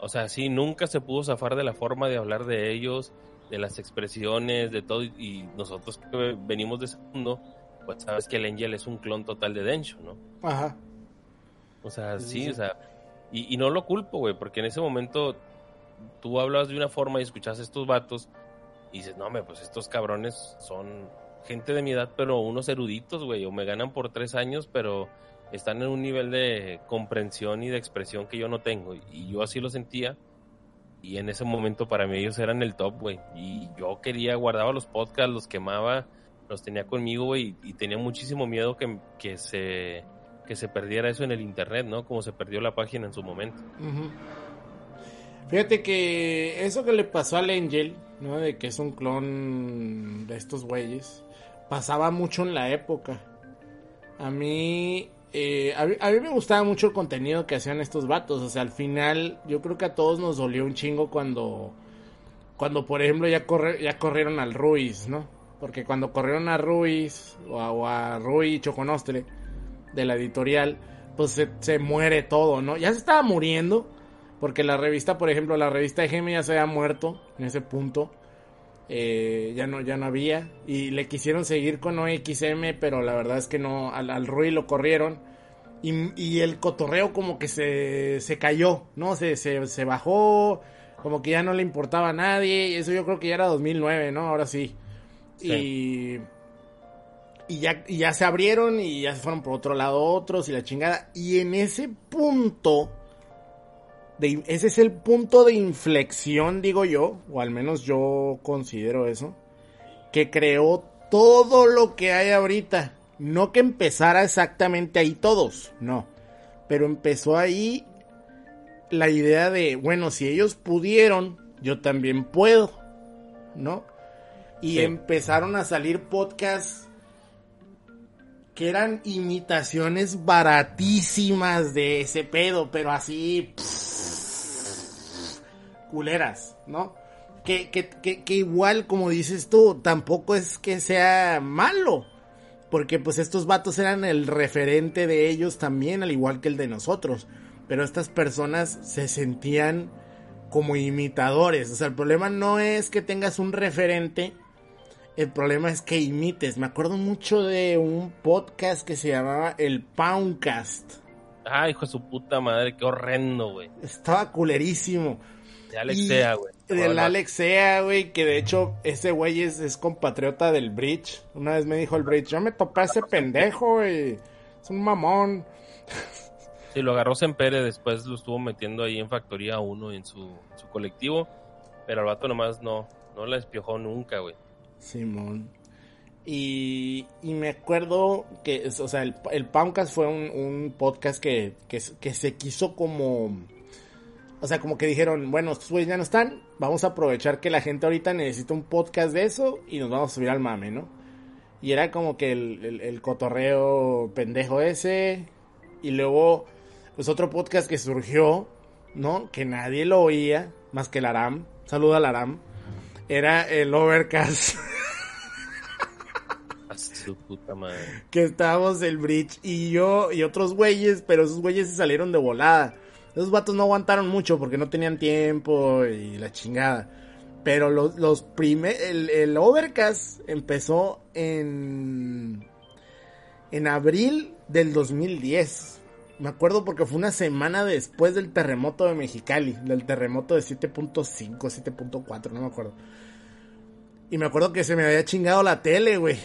Speaker 4: o sea, sí, nunca se pudo zafar de la forma de hablar de ellos, de las expresiones, de todo, y nosotros que venimos de ese mundo, pues sabes que el Angel es un clon total de Densho, ¿no?
Speaker 3: Ajá.
Speaker 4: O sea,
Speaker 3: Sí,
Speaker 4: sí,
Speaker 3: sí.
Speaker 4: o sea, y, y no lo culpo, güey, porque en ese momento tú hablabas de una forma y escuchas a estos vatos y dices, no, hombre, pues estos cabrones son gente de mi edad, pero unos eruditos, güey, o me ganan por tres años, pero están en un nivel de comprensión y de expresión que yo no tengo. Y yo así lo sentía. Y en ese momento para mí ellos eran el top, güey. Y yo quería, guardaba los podcasts, los quemaba, los tenía conmigo, y tenía muchísimo miedo que, que se que se perdiera eso en el internet, ¿no? Como se perdió la página en su momento.
Speaker 3: Fíjate que eso que le pasó al Angel, ¿no? De que es un clon de estos güeyes, pasaba mucho en la época. A mí, eh, a mí, me gustaba mucho el contenido que hacían estos vatos. O sea, al final, yo creo que a todos nos dolió un chingo cuando, cuando por ejemplo, ya, ya corrieron al Ruiz, ¿no? Porque cuando corrieron a Ruiz, o a, o a Rui Choconostre, de la editorial, pues se, se muere todo, ¿no? Ya se estaba muriendo, porque la revista, por ejemplo, la revista de Gemi ya se había muerto en ese punto. Eh, ya no ya no había y le quisieron seguir con OXM pero la verdad es que no al, al Rui lo corrieron y, y el cotorreo como que se, se cayó no se, se, se bajó como que ya no le importaba a nadie y eso yo creo que ya era 2009 no ahora y y ya, ya se abrieron y ya se fueron por otro lado otros y la chingada. Y en ese punto, ese es el punto de inflexión, digo yo, o al menos yo considero eso, que creó todo lo que hay ahorita. No que empezara exactamente ahí todos, no. Pero empezó ahí la idea de, bueno, si ellos pudieron, yo también puedo, ¿no? Y
Speaker 4: Sí.
Speaker 3: empezaron a salir podcasts que eran imitaciones baratísimas de ese pedo, pero así pff, culeras, ¿no? Que, que, que, que igual, como dices tú, tampoco es que sea malo, Porque pues estos vatos eran el referente de ellos también, al igual que el de nosotros. Pero estas personas se sentían como imitadores. O sea, el problema no es que tengas un referente, el problema es que imites. Me acuerdo mucho de un podcast que se llamaba El Poundcast.
Speaker 4: Ay, hijo de su puta madre, qué horrendo, güey.
Speaker 3: Estaba culerísimo.
Speaker 4: De Alexea, güey.
Speaker 3: Del Alexea, güey, que de hecho ese güey es, es, compatriota del Bridge. Una vez me dijo el Bridge, yo me topé a ese pendejo, güey. Es un mamón.
Speaker 4: Sí, lo agarró Sempere, después lo estuvo metiendo ahí en Factoría 1 en su, su colectivo. Pero al vato nomás no, no la espiojó nunca, güey.
Speaker 3: Simón. Y, y, me acuerdo que, o sea, el, el Poundcast fue un, un podcast que, que, que, se quiso como... O sea, como que dijeron, bueno, estos güeyes ya no están, vamos a aprovechar que la gente ahorita necesita un podcast de eso y nos vamos a subir al mame, ¿no? Y era como que el, el, el cotorreo pendejo ese. Y luego, pues otro podcast que surgió, ¿no? Que nadie lo oía, más que el Aram. Saluda al Aram. Era el Overcast.
Speaker 4: Madre.
Speaker 3: Que estábamos el Bridge y yo y otros güeyes, pero esos güeyes se salieron de volada. Esos vatos no aguantaron mucho porque no tenían tiempo y la chingada. Pero los, los primeros. El, el, Overcast empezó en. En abril del 2010. Me acuerdo porque fue una semana después del terremoto de Mexicali. Del terremoto de 7.5, 7.4, no me acuerdo. Y me acuerdo que se me había chingado la tele, güey.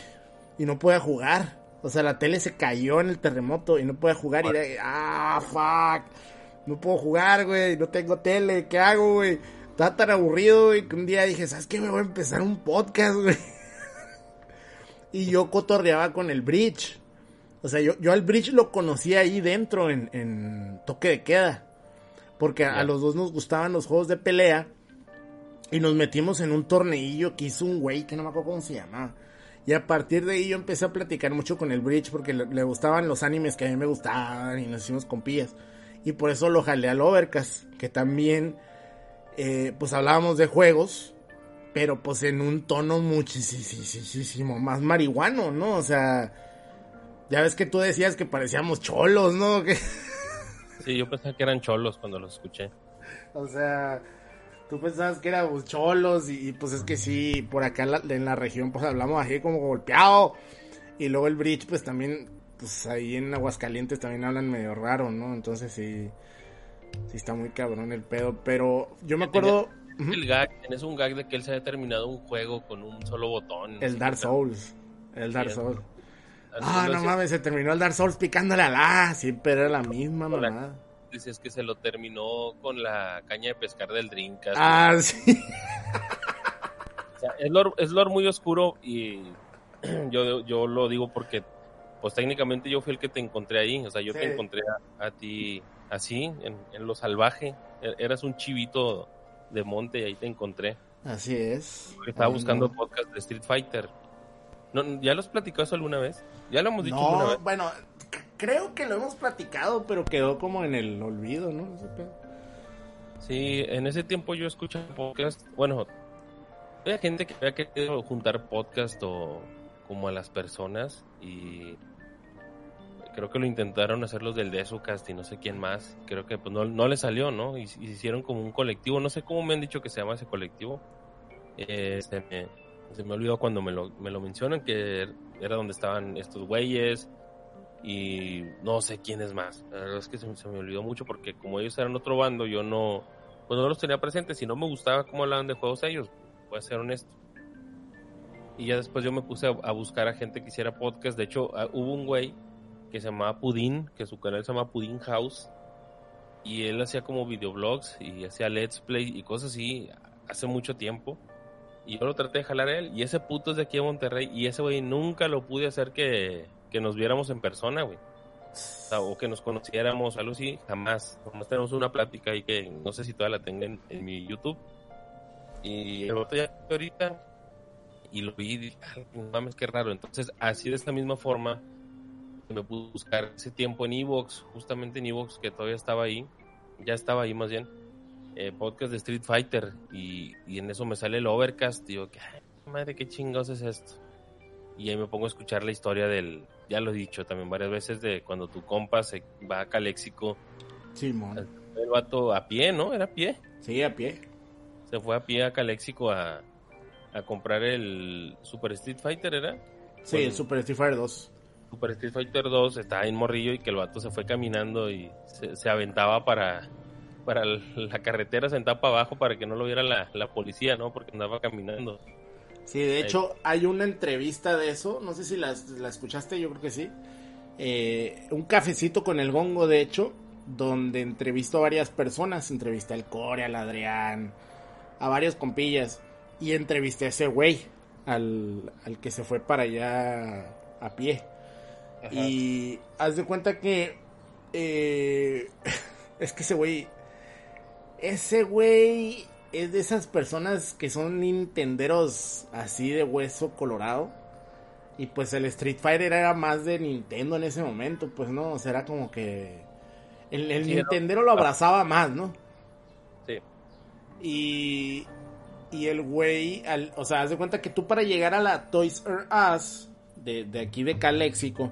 Speaker 3: Y no podía jugar. O sea, la tele se cayó en el terremoto y no podía jugar. Y era, ah, fuck. No puedo jugar, güey. No tengo tele. ¿Qué hago, güey? Estaba tan aburrido, güey, que un día dije, ¿sabes qué? Me voy a empezar un podcast, güey. y yo cotorreaba con el Bridge. O sea, yo, yo al Bridge lo conocí ahí dentro en, en toque de queda. Porque a, a los dos nos gustaban los juegos de pelea. Y nos metimos en un torneillo que hizo un güey que no me acuerdo cómo se llamaba. Y a partir de ahí yo empecé a platicar mucho con el Bridge porque le, le, gustaban los animes que a mí me gustaban y nos hicimos compillas. Y por eso lo jalé al Overcast, que también eh, pues hablábamos de juegos, pero pues en un tono muchísimo más marihuano, ¿no? O sea, ya ves que tú decías que parecíamos cholos, ¿no? Que...
Speaker 4: Sí, yo pensaba que eran cholos cuando los escuché.
Speaker 3: O sea, tú pensabas que éramos cholos y, y, pues es que sí, por acá en la, en la, región pues hablamos así como golpeado. Y luego el bridge pues también, pues ahí en Aguascalientes también hablan medio raro, ¿no? Entonces sí, sí está muy cabrón el pedo. Pero yo me acuerdo...
Speaker 4: El gag, tenés un gag de que él se había terminado un juego con un solo botón.
Speaker 3: El Dark Souls. El Dark Souls. Ah, no mames, se terminó el Dark Souls picándole a la. Siempre era la misma mamá.
Speaker 4: Dices que se lo terminó con la caña de pescar del Dreamcast.
Speaker 3: Ah, sí.
Speaker 4: O sea, es, lore, es lore muy oscuro y yo, yo lo digo porque, pues técnicamente yo fui el que te encontré ahí. O sea, yo sí. te encontré a, a ti así, en, en, lo salvaje. Eras un chivito de monte y ahí te encontré.
Speaker 3: Así es.
Speaker 4: Estaba Ay, buscando no. podcast de Street Fighter. ¿No, ¿Ya los platicó eso alguna vez? Ya lo hemos dicho
Speaker 3: no,
Speaker 4: alguna vez.
Speaker 3: Bueno, creo que lo hemos platicado, pero quedó como en el olvido, ¿no?
Speaker 4: Sí, en ese tiempo yo escuchaba podcast. Bueno, había gente que había querido juntar podcast o como a las personas y creo que lo intentaron hacer los del Desucast y no sé quién más. Creo que pues no, no le salió, ¿no? Y, y, hicieron como un colectivo. No sé cómo me han dicho que se llama ese colectivo. Eh, se, me, se me olvidó cuando me lo, me lo mencionan que era donde estaban estos güeyes y no sé quién es más. La verdad es que se, me olvidó mucho porque como ellos eran otro bando, yo no, pues no los tenía presentes y no me gustaba cómo hablaban de juegos ellos, voy a ser honesto. Y ya después yo me puse a, buscar a gente que hiciera podcast. De hecho, uh, hubo un güey que se llamaba Pudín, que su canal se llama Pudín House. Y él hacía como videoblogs y hacía let's play y cosas así hace mucho tiempo. Y yo lo traté de jalar a él. Y ese puto es de aquí a Monterrey. Y ese güey nunca lo pude hacer que, que nos viéramos en persona, güey. O, sea, o, que nos conociéramos, algo así, jamás. Nomás tenemos una plática ahí que no sé si todavía la tengo en, en mi YouTube. Y el otro ya ahorita y lo vi y dije, no mames, qué raro. Entonces, así de esta misma forma, me pude buscar ese tiempo en Evox, justamente en Evox, que todavía estaba ahí, ya estaba ahí más bien, eh, podcast de Street Fighter, y, y, en eso me sale el Overcast, y yo, ¿qué, madre, qué chingados es esto? Y ahí me pongo a escuchar la historia del, ya lo he dicho también varias veces, de cuando tu compa se va a Caléxico,
Speaker 3: Simón.
Speaker 4: el vato a pie, ¿no? Era a pie.
Speaker 3: Sí, a pie.
Speaker 4: Se fue a pie a Caléxico a, a comprar el Super Street Fighter, ¿era?
Speaker 3: Sí,
Speaker 4: Bueno.
Speaker 3: el Super Street Fighter 2.
Speaker 4: Super Street Fighter 2 estaba en Morrillo y que el vato se fue caminando y se, se aventaba para, para la carretera, sentado para abajo para que no lo viera la, la policía, ¿no? Porque andaba caminando.
Speaker 3: Sí, de hecho, hay una entrevista de eso. No sé si la, la escuchaste, yo creo que sí. Eh, un cafecito con el gongo, de hecho, donde entrevistó a varias personas. Entrevisté al Core, al Adrián, a varios compillas. Y entrevisté a ese güey, al, al que se fue para allá a pie. Y haz de cuenta que. eh, es que ese güey. Ese güey es de esas personas que son nintenderos así de hueso colorado. Y pues el Street Fighter era más de Nintendo en ese momento, pues no, o sea, era como que. El, el
Speaker 4: Sí,
Speaker 3: Nintendero lo abrazaba más, ¿no?
Speaker 4: Sí.
Speaker 3: Y, y el güey, al- o sea, haz de cuenta que tú para llegar a la Toys R Us de, de aquí de Caléxico,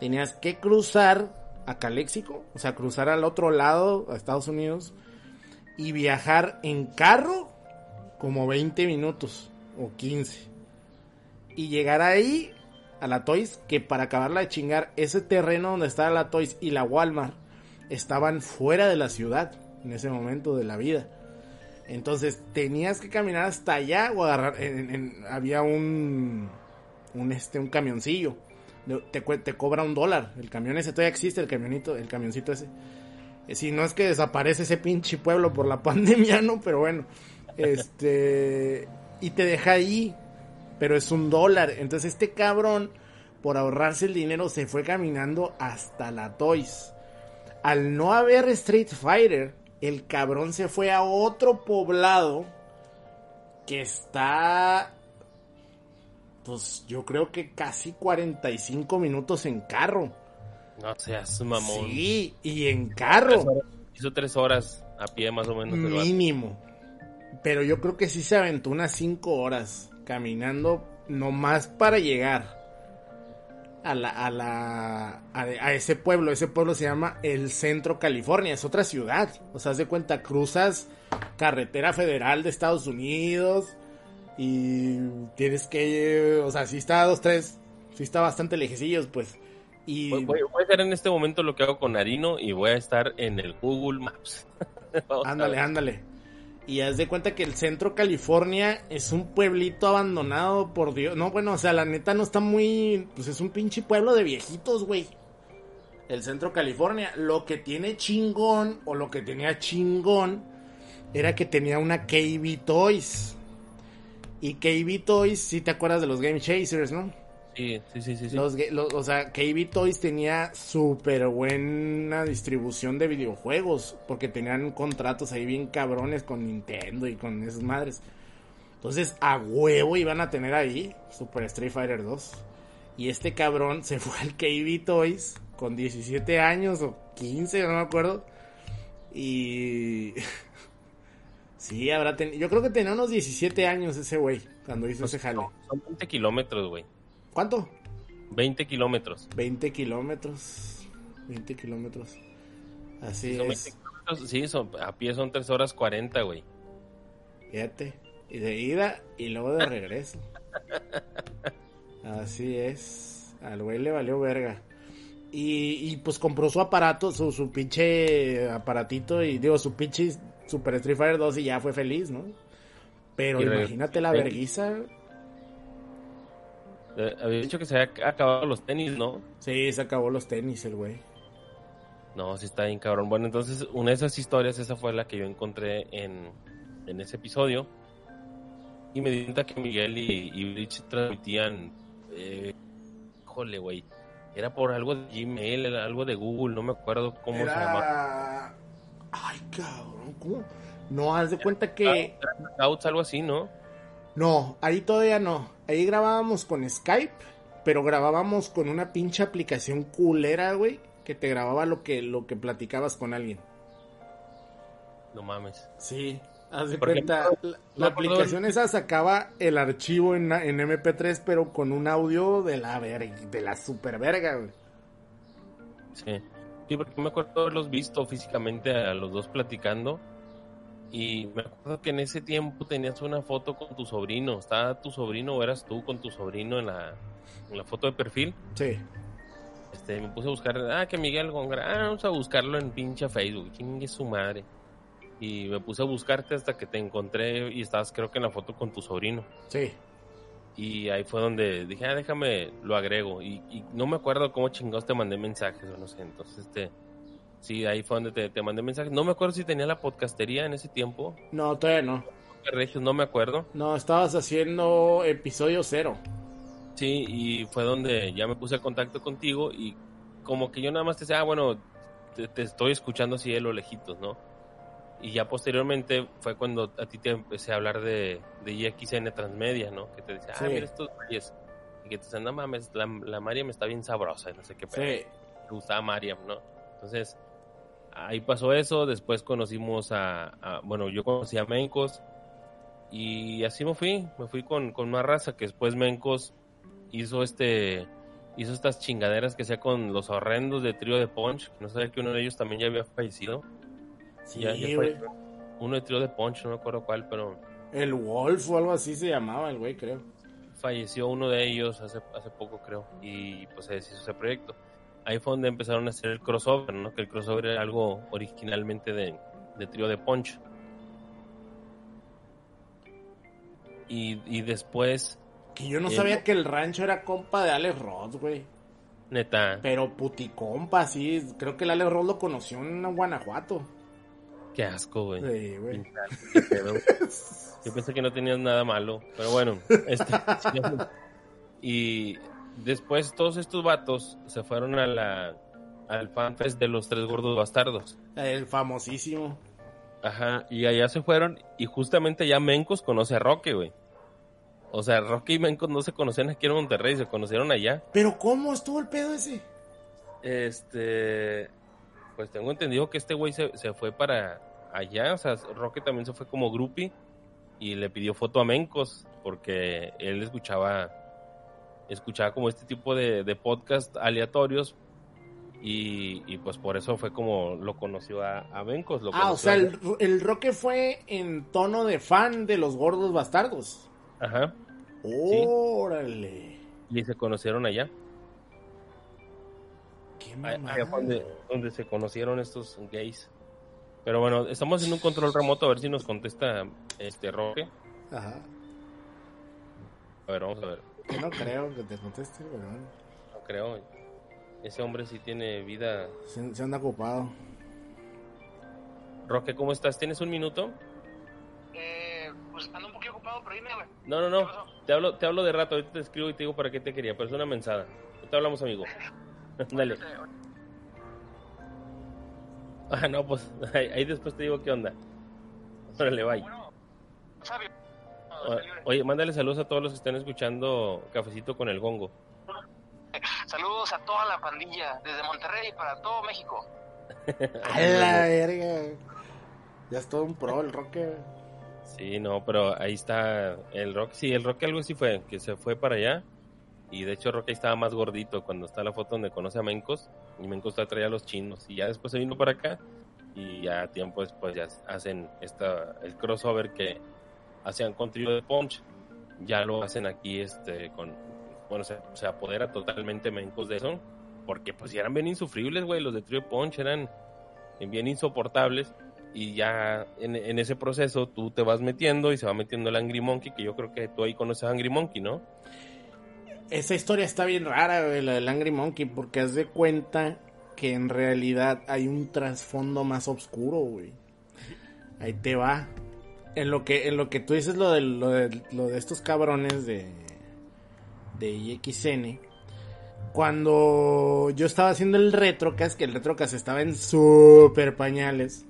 Speaker 3: tenías que cruzar a Caléxico, o sea, cruzar al otro lado, a Estados Unidos, y viajar en carro como 20 minutos o 15. Y llegar ahí a la Toys, que para acabarla de chingar, ese terreno donde estaba la Toys y la Walmart estaban fuera de la ciudad en ese momento de la vida. Entonces tenías que caminar hasta allá o agarrar. en- había un, un este un camioncillo. Te, te cobra un dólar. El camión ese todavía existe, el camionito, el camioncito ese. Eh, Si no es que desaparece ese pinche pueblo por la pandemia, ¿no? Pero bueno. Este. Y te deja ahí. Pero es un dólar. Entonces este cabrón, por ahorrarse el dinero, se fue caminando hasta la Toys. Al no haber Street Fighter, el cabrón se fue a otro poblado que está, pues yo creo que casi 45 minutos en carro.
Speaker 4: No seas mamón.
Speaker 3: Sí, y en
Speaker 4: Tres
Speaker 3: carro,
Speaker 4: horas- hizo tres horas a pie más o menos.
Speaker 3: mínimo. Pero yo creo que sí se aventó unas 5 horas caminando nomás para llegar a la, a la, a, a ese pueblo. Ese pueblo se llama El Centro California, es otra ciudad. O sea, haz de cuenta, cruzas carretera federal de Estados Unidos y tienes que, o sea, sí está a dos, tres, sí está bastante lejecillos, pues. Y
Speaker 4: Voy, voy- voy a hacer en este momento lo que hago con Arino y voy a estar en el Google Maps.
Speaker 3: Ándale, ándale. Y haz de cuenta que el centro California es un pueblito abandonado por Dios. No, bueno, o sea, la neta no está muy. Pues es un pinche pueblo de viejitos, güey. El centro California. Lo que tiene chingón, o lo que tenía chingón, era que tenía una KB Toys. Y KB Toys, si te acuerdas de los Game Chasers, ¿no?
Speaker 4: Sí, sí, sí.
Speaker 3: Los, o sea, KB Toys tenía súper buena distribución de videojuegos, porque tenían contratos ahí bien cabrones con Nintendo y con esas madres. Entonces, a huevo iban a tener ahí Super Street Fighter 2. Y este cabrón se fue al KB Toys con 17 años o 15, no me acuerdo. Y... sí, habrá tenido... Yo creo que tenía unos 17 años ese güey cuando hizo ese jale.
Speaker 4: Son 20 kilómetros, güey.
Speaker 3: ¿Cuánto?
Speaker 4: 20 kilómetros.
Speaker 3: 20 kilómetros. 20 kilómetros. Así
Speaker 4: Son
Speaker 3: es.
Speaker 4: 20 kilómetros, Sí, son, a pie son 3 horas 40, güey.
Speaker 3: Fíjate. Y de ida y luego de regreso. Así es. Al güey le valió verga. Y, y pues compró su aparato, su, su pinche aparatito y digo, su pinche Super Street Fighter 2 y ya fue feliz, ¿no? Pero
Speaker 4: Y
Speaker 3: imagínate la verguiza.
Speaker 4: Eh, había dicho que se había acabado los tenis, ¿no?
Speaker 3: Sí, se acabó los tenis el güey.
Speaker 4: No, sí está bien cabrón. Bueno, entonces una de esas historias, esa fue la que yo encontré en, en ese episodio. Y me di cuenta que Miguel y, y Rich transmitían... Eh, híjole, güey. Era por algo de Gmail, era algo de Google, no me acuerdo cómo se llama.
Speaker 3: Era... Ay, cabrón, ¿cómo? No, haz de cuenta que...
Speaker 4: Hangouts, algo así, ¿no?
Speaker 3: No, ahí todavía no. Ahí grabábamos con Skype, pero grabábamos con una pinche aplicación culera, güey, que te grababa lo que, lo que platicabas con alguien.
Speaker 4: No mames.
Speaker 3: Sí. Haz de cuenta,
Speaker 4: no-
Speaker 3: la, aplicación esa sacaba el archivo en, en MP3, pero con un audio de la ver- de la super verga, güey.
Speaker 4: Sí. Sí, porque me acuerdo haberlos visto físicamente a los dos platicando. Y me acuerdo que en ese tiempo tenías una foto con tu sobrino. ¿Estaba tu sobrino o eras tú con tu sobrino en la, en la foto de perfil?
Speaker 3: Sí.
Speaker 4: Este, me puse a buscar, ah, que Miguel Góngora, ah, vamos a buscarlo en pinche Facebook, chingue su madre. Y me puse a buscarte hasta que te encontré y estabas creo que en la foto con tu sobrino.
Speaker 3: Sí.
Speaker 4: Y ahí fue donde dije, ah, déjame, lo agrego. Y, y no me acuerdo cómo chingados te mandé mensajes o no sé. Entonces, este, sí, ahí fue donde te, te mandé mensajes. No me acuerdo si tenía la podcastería en ese tiempo.
Speaker 3: No, todavía no.
Speaker 4: Regios, no me acuerdo.
Speaker 3: No, estabas haciendo episodio cero.
Speaker 4: Sí, y fue donde ya me puse en contacto contigo y como que yo nada más te decía, ah, bueno, te, te estoy escuchando así de lo lejitos, ¿no? Y ya posteriormente fue cuando a ti te empecé a hablar de, de IXN Transmedia, ¿no? Que te decía, ah, mira estos güeyes. Y que te decían, no mames, la, la Mariam está bien sabrosa y no sé qué pedo.
Speaker 3: Sí.
Speaker 4: Me gustaba Mariam, ¿no? Entonces, ahí pasó eso. Después conocimos a, a- bueno, yo conocí a Mencos. Y así me fui, me fui con, con más raza, que después Mencos hizo este, hizo estas chingaderas que hacía con los horrendos de trío de Punch. No sabía que uno de ellos también ya había fallecido.
Speaker 3: Sí,
Speaker 4: ya, ya
Speaker 3: güey.
Speaker 4: falleció. Uno de trío de Punch, no me acuerdo cuál, pero
Speaker 3: El Wolf o algo así se llamaba el güey, creo.
Speaker 4: falleció uno de ellos hace, hace poco, creo, y pues se deshizo ese proyecto. Ahí fue donde empezaron a hacer el crossover, ¿no? Que el crossover era algo originalmente de, de trío de Punch. Y, y después,
Speaker 3: Que yo no
Speaker 4: Eh,
Speaker 3: sabía
Speaker 4: no.
Speaker 3: que el rancho era compa de Alex Ross, güey.
Speaker 4: neta,
Speaker 3: Pero puticompa, sí. Creo que el Alex Ross lo conoció en Guanajuato.
Speaker 4: qué asco, güey.
Speaker 3: Sí, güey.
Speaker 4: Yo pensé que no tenías nada malo, pero bueno. este, y después todos estos vatos se fueron a la, al fanfest de los tres gordos bastardos.
Speaker 3: El famosísimo.
Speaker 4: Ajá, y allá se fueron y justamente allá Mencos conoce a Roque, güey. O sea, Roque y Mencos no se conocían aquí en Monterrey, se conocieron allá.
Speaker 3: Pero ¿cómo estuvo el pedo ese?
Speaker 4: Este, pues tengo entendido que este güey se, se fue para allá, o sea, Roque también se fue como groupie y le pidió foto a Mencos porque él escuchaba, escuchaba como este tipo de, de podcast aleatorios y, y pues por eso fue como lo conoció a, a Mencos. Lo
Speaker 3: Ah, o sea,
Speaker 4: allá.
Speaker 3: el, el Roque fue en tono de fan de los gordos bastardos.
Speaker 4: Ajá,
Speaker 3: Órale.
Speaker 4: y se conocieron allá.
Speaker 3: Qué
Speaker 4: fue donde, donde se conocieron estos gays. Pero bueno, estamos haciendo un control remoto a ver si nos contesta este Roque.
Speaker 3: Ajá.
Speaker 4: A ver, vamos a ver.
Speaker 3: Que no creo que te conteste, pero bueno.
Speaker 4: No creo. Ese hombre sí tiene vida.
Speaker 3: Se, se anda ocupado.
Speaker 4: Roque, ¿cómo estás? ¿Tienes un minuto?
Speaker 5: Eh, pues ando un poquito ocupado, pero dime, güey.
Speaker 4: No, no, no. Te hablo, te hablo de rato. Ahorita te escribo y te digo para qué te quería. Pero es una mensada. Te hablamos, amigo. Dale. Ah, no, pues ahí, ahí después te digo qué onda. Órale, bye.
Speaker 5: Bueno, Fabio.
Speaker 4: Oye, mándale saludos a todos los que están escuchando Cafecito con el Gongo.
Speaker 5: Saludos a toda la pandilla desde Monterrey para todo México.
Speaker 3: A la verga. Ya es todo un pro el Roque.
Speaker 4: Sí, no, pero ahí está el Rock. Sí, el Rock algo sí fue, que se fue para allá. Y de hecho, Rock ahí estaba más gordito cuando está la foto donde conoce a Mencos. Y Mencos traía a los chinos. Y ya después se vino para acá. Y ya tiempo después ya hacen esta, el crossover que hacían con Trío de Punch. Ya lo hacen aquí este con. Bueno, se, se apodera totalmente Mencos de eso. Porque pues eran bien insufribles, güey. Los de Trío de Punch eran bien insoportables y ya en, en ese proceso tú te vas metiendo y se va metiendo el Angry Monkey, que yo creo que tú ahí conoces a Angry Monkey, ¿no?
Speaker 3: Esa historia está bien rara, güey, la del Angry Monkey, porque haz de cuenta que en realidad hay un trasfondo más oscuro, güey. Ahí te va. En lo que, en lo que tú dices lo de, lo de, lo de estos cabrones de, de IXN. Cuando yo estaba haciendo el retrocast, que el retrocast estaba en super pañales.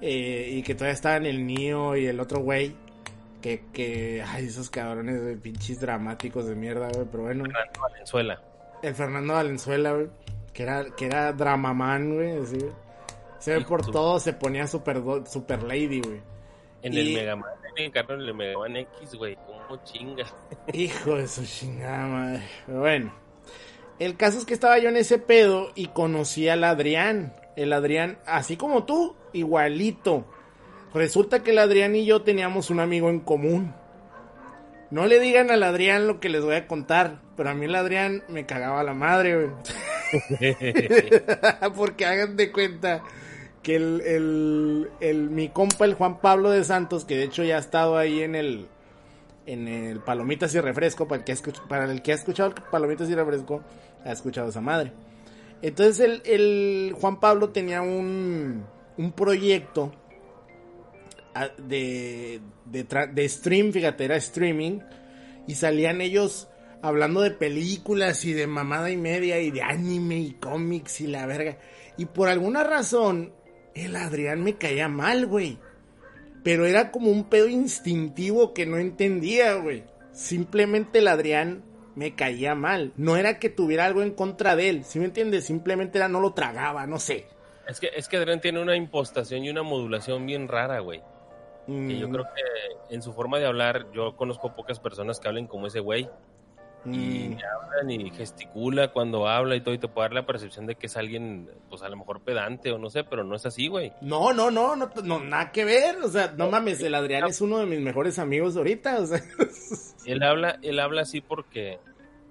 Speaker 3: eh, y que todavía estaban el Nio y el otro güey. Que, que, ay, esos cabrones de pinches dramáticos de mierda, güey. Pero bueno,
Speaker 4: Fernando Valenzuela.
Speaker 3: el Fernando Valenzuela, güey. Que era, que era Dramaman, güey. Así. Se ve por todo, se ponía super, super lady, güey.
Speaker 4: En
Speaker 3: Y-
Speaker 4: el Mega Man, en el Mega Man X, güey, como chinga.
Speaker 3: Hijo de su chingada madre. Pero bueno. El caso es que estaba yo en ese pedo y conocí al Adrián. El Adrián, así como tú, igualito. Resulta que el Adrián y yo teníamos un amigo en común. No le digan al Adrián lo que les voy a contar, pero a mí el Adrián me cagaba la madre, güey. Porque hagan de cuenta que el, el, el- mi compa, el Juan Pablo de Santos, que de hecho ya ha estado ahí en el, en el Palomitas y Refresco, para el que ha, escuch- para el que ha escuchado Palomitas y Refresco, ha escuchado esa madre. Entonces el, el Juan Pablo tenía un, un proyecto de, de stream, fíjate, era streaming, y salían ellos hablando de películas y de mamada y media y de anime y cómics y la verga. Y por alguna razón, el Adrián me caía mal, güey. Pero era como un pedo instintivo que no entendía, güey. Simplemente el Adrián me caía mal. No era que tuviera algo en contra de él. ¿Sí me entiendes? Simplemente era no lo tragaba, no sé.
Speaker 4: Es que, es que Adrián tiene una impostación y una modulación bien rara, güey. Que yo
Speaker 3: Mm,
Speaker 4: creo que en su forma de hablar, yo conozco pocas personas que hablen como ese güey. Y
Speaker 3: mm,
Speaker 4: hablan y gesticula cuando habla y todo, y te puede dar la percepción de que es alguien, pues a lo mejor pedante o no sé, pero no es así, güey.
Speaker 3: No, no, no, no, no, nada que ver. O sea, no mames, el Adrián es uno de mis mejores amigos ahorita. O sea,
Speaker 4: Él habla, él habla así porque,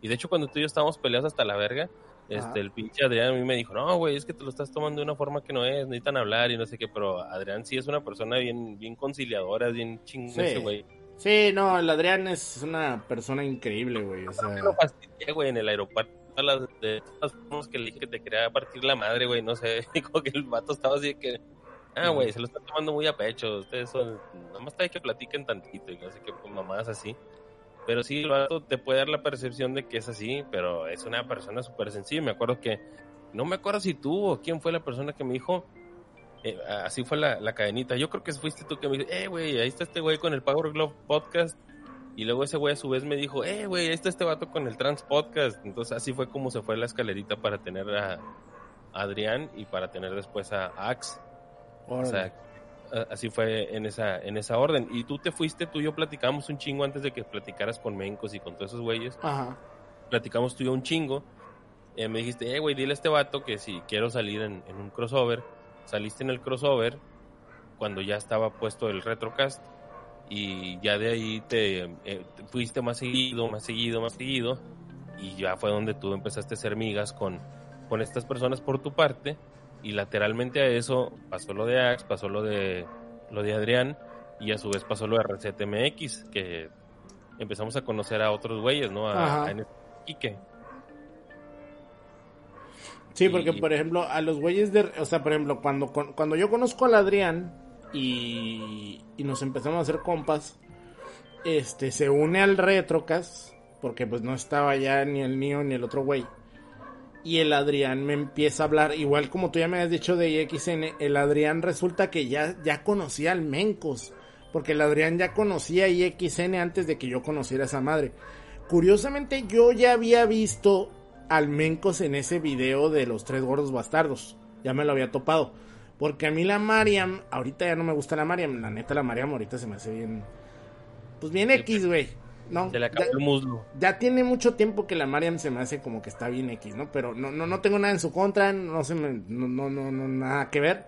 Speaker 4: y de hecho cuando tú y yo estábamos peleados hasta la verga,
Speaker 3: Ajá.
Speaker 4: este, el pinche Adrián a mí me dijo, no, güey, es que te lo estás tomando de una forma que no es, necesitan hablar y no sé qué, pero Adrián sí es una persona bien, bien conciliadora, bien chingón
Speaker 3: Sí.
Speaker 4: ese güey.
Speaker 3: Sí, no, el Adrián es una persona increíble, güey. O sea,
Speaker 4: lo fastidié, güey, en el aeropuerto. a las- De todas formas que le dije que te quería partir la madre, güey, no sé, como que el vato estaba así de que, ah, güey, se lo están tomando muy a pecho, ustedes son, nada más de que platiquen tantito y no sé qué, pues mamadas así. Pero sí, el vato te puede dar la percepción de que es así, pero es una persona súper sencilla. Me acuerdo que, no me acuerdo si tú o quién fue la persona que me dijo, eh, así fue la, la cadenita. Yo creo que fuiste tú que me dijo, eh, güey, ahí está este güey con el Power Glove Podcast. Y luego ese güey a su vez me dijo, eh, güey, ahí está este vato con el Trans Podcast. Entonces así fue como se fue la escalerita para tener a Adrián y para tener después a Axe. O sea, así fue en esa, en esa orden. Y tú te fuiste, tú y yo platicamos un chingo antes de que platicaras con Mencos y con todos esos güeyes.
Speaker 3: Ajá.
Speaker 4: Platicamos tú y yo un chingo. Eh, me dijiste, eh, güey, dile a este vato que si quiero salir en, en un crossover. Saliste en el crossover cuando ya estaba puesto el retrocast. Y ya de ahí te, eh, te fuiste más seguido, más seguido, más seguido. Y ya fue donde tú empezaste a hacer migas con, con estas personas por tu parte. Y lateralmente a eso pasó lo de Axe, pasó lo de, lo de Adrián. Y a su vez pasó lo de RCTMX, que empezamos a conocer a otros güeyes, ¿no? A, a Quique.
Speaker 3: Sí, porque
Speaker 4: Y-
Speaker 3: por ejemplo, a los güeyes de. O sea, por ejemplo, cuando, cuando yo conozco al Adrián y, y nos empezamos a hacer compas, este, se une al Retrocast, porque pues no estaba ya ni el mío ni el otro güey. Y el Adrián me empieza a hablar, igual como tú ya me has dicho de IXN, el Adrián resulta que ya, ya conocía al Mencos. Porque el Adrián ya conocía IXN antes de que yo conociera a esa madre. Curiosamente yo ya había visto al Mencos en ese video de los tres gordos bastardos. Ya me lo había topado. Porque a mí la Mariam, ahorita ya no me gusta la Mariam. La neta la Mariam ahorita se me hace bien... Pues bien X, güey. No,
Speaker 4: Se le acabó
Speaker 3: ya-
Speaker 4: el muslo.
Speaker 3: ya tiene mucho tiempo que la Mariam se me hace como que está bien X, ¿no? Pero no, no, no tengo nada en su contra, no se me, no, no, no, no, nada que ver.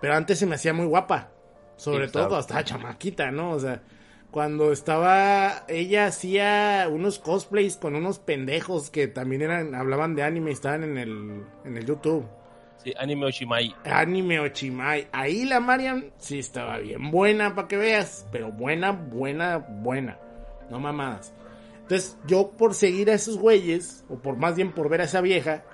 Speaker 3: Pero antes se me hacía muy guapa. Sobre
Speaker 4: Sí,
Speaker 3: todo hasta chamaquita, ¿no? O sea, cuando estaba, ella hacía unos cosplays con unos pendejos que también eran, hablaban de anime y estaban en el, en el YouTube.
Speaker 4: Sí, Anime Oshimai.
Speaker 3: Anime Ochimai. Ahí la Mariam sí estaba bien buena para que veas. Pero buena, buena, buena. No mamadas. Entonces yo por seguir a esos güeyes, o por más bien por ver a esa vieja,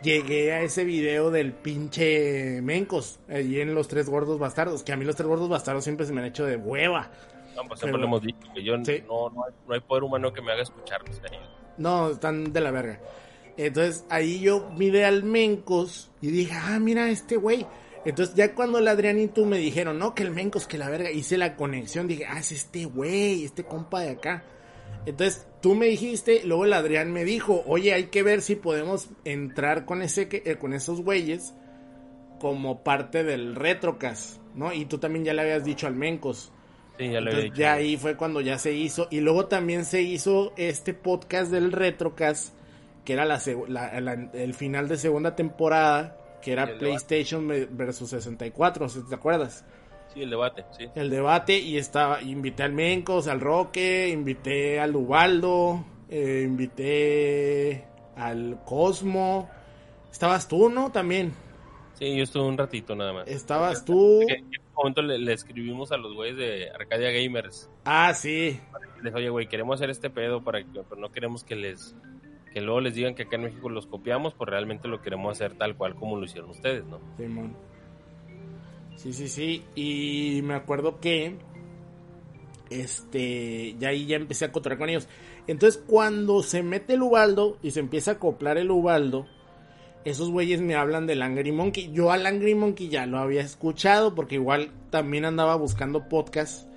Speaker 3: llegué a ese video del pinche Mencos. Allí en Los Tres Gordos Bastardos. Que a mí los Tres Gordos Bastardos siempre se me han hecho de hueva.
Speaker 4: No, pues siempre
Speaker 3: Pero-
Speaker 4: lo hemos dicho. Que yo
Speaker 3: Sí.
Speaker 4: no, no, hay, no hay poder humano que me haga escucharlos. güey.
Speaker 3: No, están de la verga. Entonces ahí yo miré al Mencos y dije, ah, mira este güey. Entonces ya cuando el Adrián y tú me dijeron, no, que el Mencos, que la verga, hice la conexión, dije, ah, es este güey, este compa de acá. Entonces tú me dijiste, luego el Adrián me dijo, oye, hay que ver si podemos entrar con ese, que- eh, con esos güeyes como parte del Retrocast, ¿no? Y tú también ya le habías dicho al Mencos.
Speaker 4: Sí, ya lo había
Speaker 3: Entonces,
Speaker 4: dicho.
Speaker 3: ya ahí fue cuando ya se hizo. Y luego también se hizo este podcast del Retrocast, que era la, seg- la- la- el final de segunda temporada, que era
Speaker 4: el
Speaker 3: PlayStation me- versus 64, si te acuerdas.
Speaker 4: Sí, el debate, sí.
Speaker 3: El debate y estaba, invité al Mencos, al Roque, invité al Ubaldo, eh, invité al Cosmo. Estabas tú, ¿no? También.
Speaker 4: Sí, yo estuve un ratito nada más.
Speaker 3: Estabas tú.
Speaker 4: Momento le, le escribimos a los güeyes de Arcadia Gamers.
Speaker 3: Ah, sí.
Speaker 4: Les oye, güey, queremos hacer este pedo para que pero no queremos que les que luego les digan que acá en México los copiamos, pues realmente lo queremos hacer tal cual como lo hicieron ustedes, ¿no?
Speaker 3: Simón. Sí, sí, sí. Y me acuerdo que. Este. Ya ahí ya empecé a cotorrear con ellos. Entonces, cuando se mete el Ubaldo y se empieza a acoplar el Ubaldo, esos güeyes me hablan del Angry Monkey. Yo al Angry Monkey ya lo había escuchado porque igual también andaba buscando podcast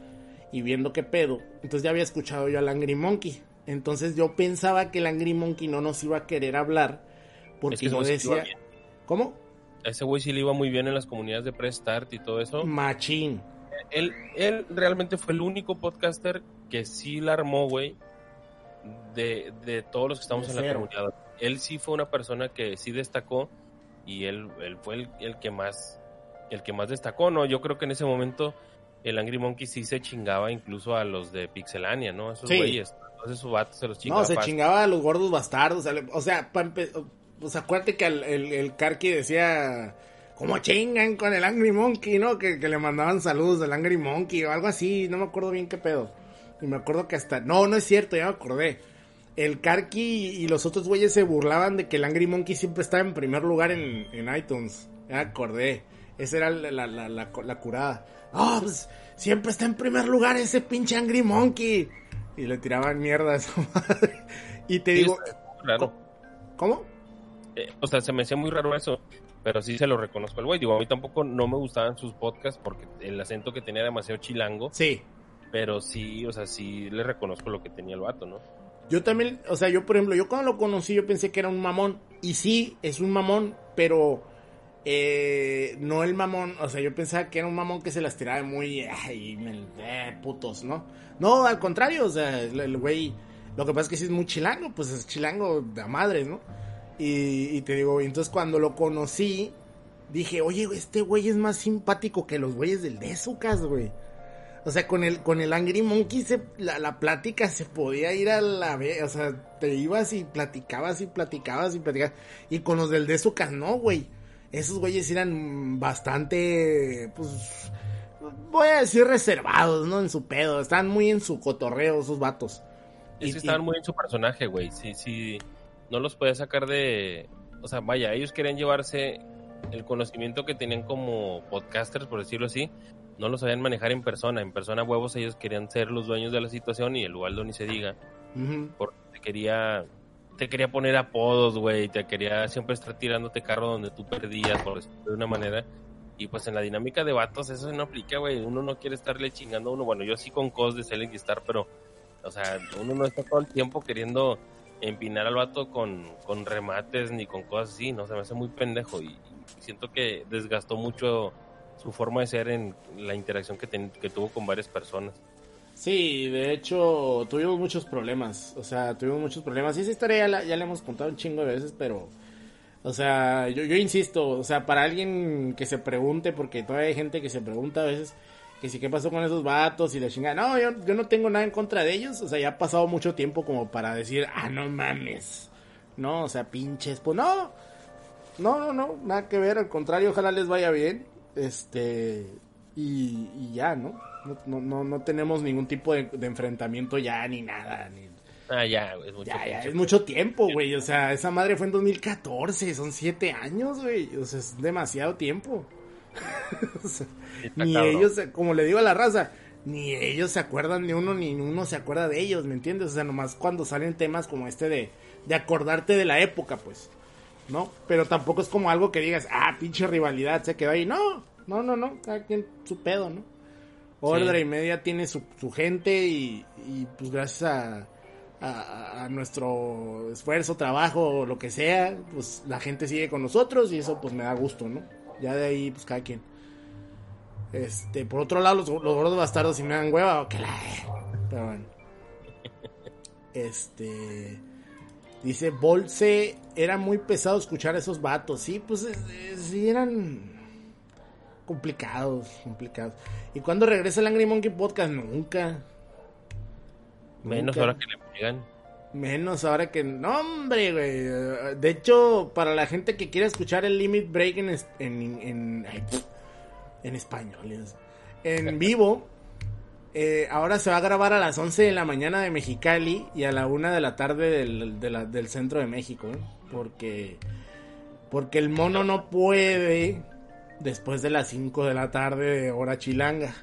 Speaker 3: y viendo qué pedo. Entonces ya había escuchado yo al Angry Monkey. Entonces yo pensaba que el Angry Monkey no nos iba a querer hablar porque
Speaker 4: Es que
Speaker 3: yo
Speaker 4: sí
Speaker 3: decía. ¿Cómo?
Speaker 4: A ese güey sí le iba muy bien en las comunidades de Prestart y todo eso.
Speaker 3: Machín.
Speaker 4: Él, él realmente fue el único podcaster que sí la armó, güey, de, de todos los que estamos
Speaker 3: De
Speaker 4: en la comunidad. Él sí fue una persona que sí destacó y él, él fue el, el que más el que más destacó, ¿no? Yo creo que en ese momento el Angry Monkey sí se chingaba incluso a los de Pixelania, ¿no? Esos
Speaker 3: Sí.
Speaker 4: güeyes. Entonces esos vatos se los chingaba
Speaker 3: No, se
Speaker 4: fácil.
Speaker 3: chingaba a los gordos bastardos. o sea, pues acuérdate que el, el, el Karki decía, como chingan con el Angry Monkey, ¿no? Que, que le mandaban saludos del Angry Monkey o algo así, no me acuerdo bien qué pedo. Y me acuerdo que hasta, no, no es cierto, ya me acordé. El Karki y los otros güeyes se burlaban de que el Angry Monkey siempre estaba en primer lugar en, en iTunes. Ya acordé. Esa era la, la, la, la, curada. Ah, pues siempre está en primer lugar ese pinche Angry Monkey. Y le tiraban mierda a esa madre. Y te
Speaker 4: Sí,
Speaker 3: digo,
Speaker 4: raro.
Speaker 3: ¿cómo?
Speaker 4: Eh, o sea, se me hacía muy raro eso, pero sí se lo reconozco al güey. Digo, a mí tampoco no me gustaban sus podcasts porque el acento que tenía era demasiado chilango,
Speaker 3: Sí.
Speaker 4: pero sí, o sea, sí le reconozco lo que tenía el vato, ¿no?
Speaker 3: Yo también, o sea, yo por ejemplo, yo cuando lo conocí yo pensé que era un mamón. Y sí, es un mamón, pero eh, no el mamón, o sea, yo pensaba que era un mamón que se las tiraba muy, ay, eh, putos, ¿no? No, al contrario, o sea, el, güey, lo que pasa es que sí es muy chilango, pues es chilango de madres, ¿no? Y, y te digo, entonces cuando lo conocí, dije, oye, este güey es más simpático que los güeyes del Desucas, güey. O sea, con el, con el Angry Monkey se, la, la plática se podía ir a la vez. O sea, te ibas y platicabas y platicabas y platicabas. Y con los del Desucas no, güey. Esos güeyes eran bastante, pues, voy a decir reservados, ¿no? En su pedo. Estaban muy en su cotorreo esos vatos.
Speaker 4: Es
Speaker 3: Y-
Speaker 4: que
Speaker 3: y-
Speaker 4: estaban muy en su personaje, güey. Sí, sí, no los podía sacar de... O sea, vaya, ellos querían llevarse el conocimiento que tenían como podcasters, por decirlo así, no lo sabían manejar en persona. En persona, huevos, ellos querían ser los dueños de la situación y el Ubaldo ni se diga. Porque te quería te quería poner apodos, güey, te quería siempre estar tirándote carro donde tú perdías, por decirlo de una manera. Y pues en la dinámica de vatos eso no aplica, güey. Uno no quiere estarle chingando a uno. Bueno, yo sí con cos de Selling Star, pero, o sea, uno no está todo el tiempo queriendo empinar al vato con, con remates ni con cosas así, ¿no? Se me hace muy pendejo y, y siento que desgastó mucho su forma de ser en la interacción que, ten- que tuvo con varias personas.
Speaker 3: Sí, de hecho, tuvimos muchos problemas. O sea, tuvimos muchos problemas. Y esa historia ya la, ya la hemos contado un chingo de veces, pero. O sea, yo, insisto, o sea, para alguien que se pregunte, porque todavía hay gente que se pregunta a veces que si qué pasó con esos vatos y la chingada. No, yo, yo no tengo nada en contra de ellos. O sea, ya ha pasado mucho tiempo como para decir, ah, no mames. No, o sea, pinches. Pues no, no, no, no, nada que ver. Al contrario, ojalá les vaya bien. Este, y, y ya, ¿no? No, no, no, tenemos ningún tipo de, de enfrentamiento ya, ni nada. Ni,
Speaker 4: Ah, ya, es mucho
Speaker 3: ya, es mucho tiempo, güey. O sea, esa madre fue en 2014, son siete años, güey. O sea, es demasiado tiempo. O sea, ni
Speaker 4: cabrón.
Speaker 3: ellos, como le digo a la raza, ni ellos se acuerdan de uno, ni uno se acuerda de ellos, ¿me entiendes? O sea, nomás cuando salen temas como este de, de acordarte de la época, pues. ¿No? Pero tampoco es como algo que digas, ah, pinche rivalidad, se quedó ahí. No, no, no, no, cada quien su pedo, ¿no? Ordre y media tiene su, su gente y, y, pues gracias a, a, a nuestro esfuerzo, trabajo lo que sea, pues la gente sigue con nosotros y eso pues me da gusto, ¿no? Ya de ahí, pues cada quien. Este, por otro lado, los, los gordos bastardos si me dan hueva, que la... Pero bueno. Este... Dice, Bolse, era muy pesado escuchar a esos vatos. Sí, pues sí eran complicados, complicados. ¿Y cuando regresa el Angry Monkey Podcast? Nunca.
Speaker 4: Menos
Speaker 3: Nunca.
Speaker 4: ahora que le pegan.
Speaker 3: Menos ahora que... No, hombre, güey. De hecho, para la gente que quiera escuchar el Limit Break en... En, en, en español. En vivo. eh, ahora se va a grabar a las 11 de la mañana de Mexicali y a la 1 de la tarde del, de la- del centro de México. ¿eh? Porque... Porque el mono no puede después de las 5 de la tarde de hora chilanga.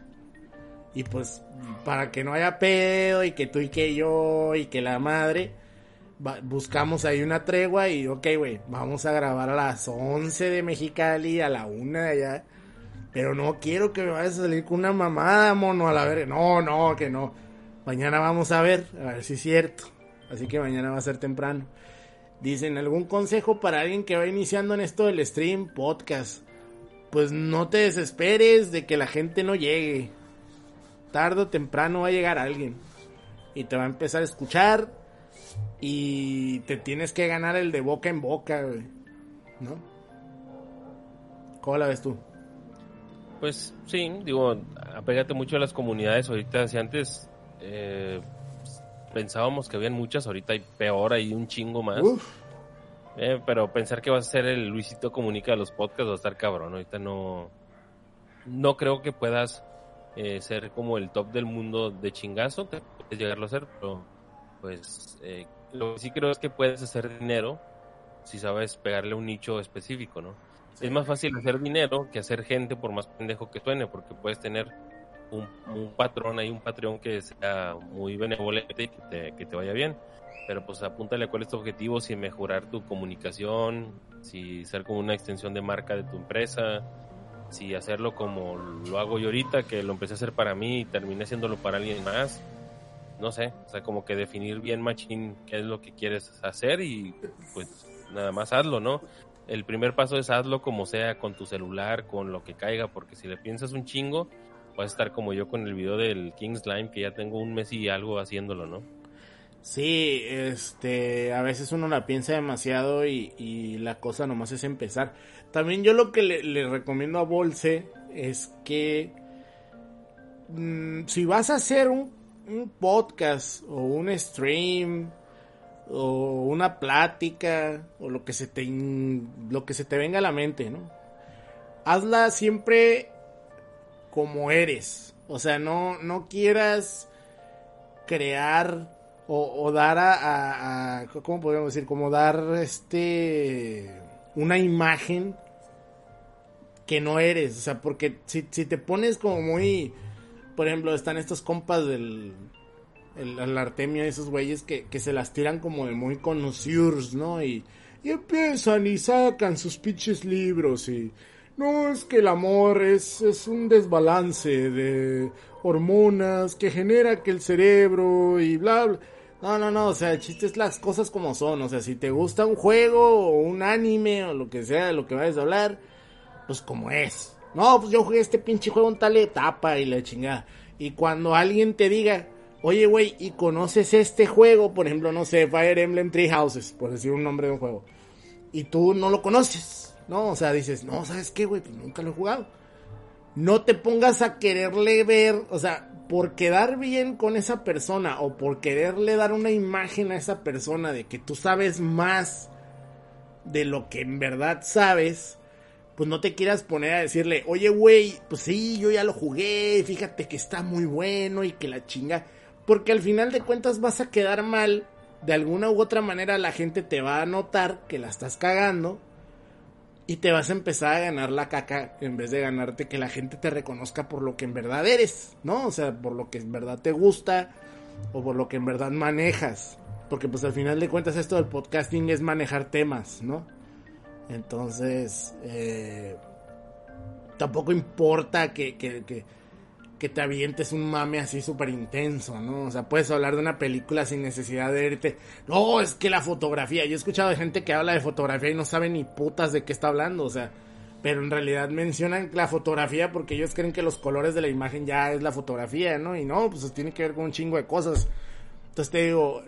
Speaker 3: Y pues, para que no haya pedo y que tú y que yo y que la madre, buscamos ahí una tregua y, ok, güey, vamos a grabar a las 11 de Mexicali, a la 1 de allá. Pero no quiero que me vayas a salir con una mamada, mono, a la verga. No, no, que no. Mañana vamos a ver, a ver si es cierto. Así que mañana va a ser temprano. Dicen, ¿algún consejo para alguien que va iniciando en esto del stream, podcast? Pues no te desesperes de que la gente no llegue tarde o temprano va a llegar alguien y te va a empezar a escuchar y te tienes que ganar el de boca en boca, güey. ¿No? ¿Cómo la ves tú?
Speaker 4: Pues sí, digo, apégate mucho a las comunidades. Ahorita, si antes eh, pensábamos que habían muchas, ahorita hay peor, hay un chingo más.
Speaker 3: Uf,
Speaker 4: Eh, pero pensar que vas a ser el Luisito Comunica de los podcasts va a estar cabrón. Ahorita no. No creo que puedas eh, ser como el top del mundo de chingazo. Te puedes llegarlo a ser, pero pues eh, lo que sí creo es que puedes hacer dinero si sabes pegarle un nicho específico, ¿no? Es más fácil hacer dinero que hacer gente por más pendejo que suene, porque puedes tener un, un patrón ahí, un patrón que sea muy benevolente y que te, que te vaya bien pero pues apúntale cuál es tu objetivo, si mejorar tu comunicación, si ser como una extensión de marca de tu empresa, si hacerlo como lo hago yo ahorita, que lo empecé a hacer para mí y terminé haciéndolo para alguien más. No sé, o sea, como que definir bien machín qué es lo que quieres hacer y pues nada más hazlo, ¿no? El primer paso es hazlo como sea, con tu celular, con lo que caiga, porque si le piensas un chingo, vas a estar como yo con el video del King Slime, que ya tengo un mes y algo haciéndolo, ¿no?
Speaker 3: Sí, este, a veces uno la piensa demasiado y, y la cosa nomás es empezar. También yo lo que le, recomiendo a Bolse es que mm, si vas a hacer un, un podcast o un stream o una plática o lo que se te lo que se te venga a la mente, ¿no? Hazla siempre como eres. O sea, no, no quieras crear o, dar a- ¿cómo podríamos decir? Como dar este una imagen que no eres, o sea, porque si, si te pones como muy, por ejemplo, están estos compas del el, el Artemio, esos güeyes que, que se las tiran como de muy conocidos, ¿no? Y, y empiezan y sacan sus pinches libros y no es que el amor es, es un desbalance de hormonas que genera que el cerebro y bla bla. No, no, no, o sea, el chiste es las cosas como son, o sea, si te gusta un juego o un anime o lo que sea de lo que vayas a hablar, pues como es. No, pues yo jugué este pinche juego en tal etapa y la chingada. Y cuando alguien te diga, oye, güey, ¿y conoces este juego? Por ejemplo, no sé, Fire Emblem Three Houses, por decir un nombre de un juego. Y tú no lo conoces, ¿no? O sea, dices, no, ¿sabes qué, güey? Pues nunca lo he jugado. No te pongas a quererle ver, o sea, por quedar bien con esa persona o por quererle dar una imagen a esa persona de que tú sabes más de lo que en verdad sabes, pues no te quieras poner a decirle, oye, güey, pues sí, yo ya lo jugué, fíjate que está muy bueno y que la chinga. Porque al final de cuentas vas a quedar mal, de alguna u otra manera la gente te va a notar que la estás cagando y te vas a empezar a ganar la caca en vez de ganarte que la gente te reconozca por lo que en verdad eres, ¿no? O sea, por lo que en verdad te gusta o por lo que en verdad manejas. Porque pues al final de cuentas esto del podcasting es manejar temas, ¿no? Entonces, eh, tampoco importa que, que, que, que te avientes un mame así súper intenso, ¿no? O sea, puedes hablar de una película sin necesidad de irte. No, es que la fotografía. Yo he escuchado de gente que habla de fotografía y no sabe ni putas de qué está hablando, o sea. pero en realidad mencionan la fotografía porque ellos creen que los colores de la imagen ya es la fotografía, ¿no? Y no, pues tiene que ver con un chingo de cosas. Entonces te digo,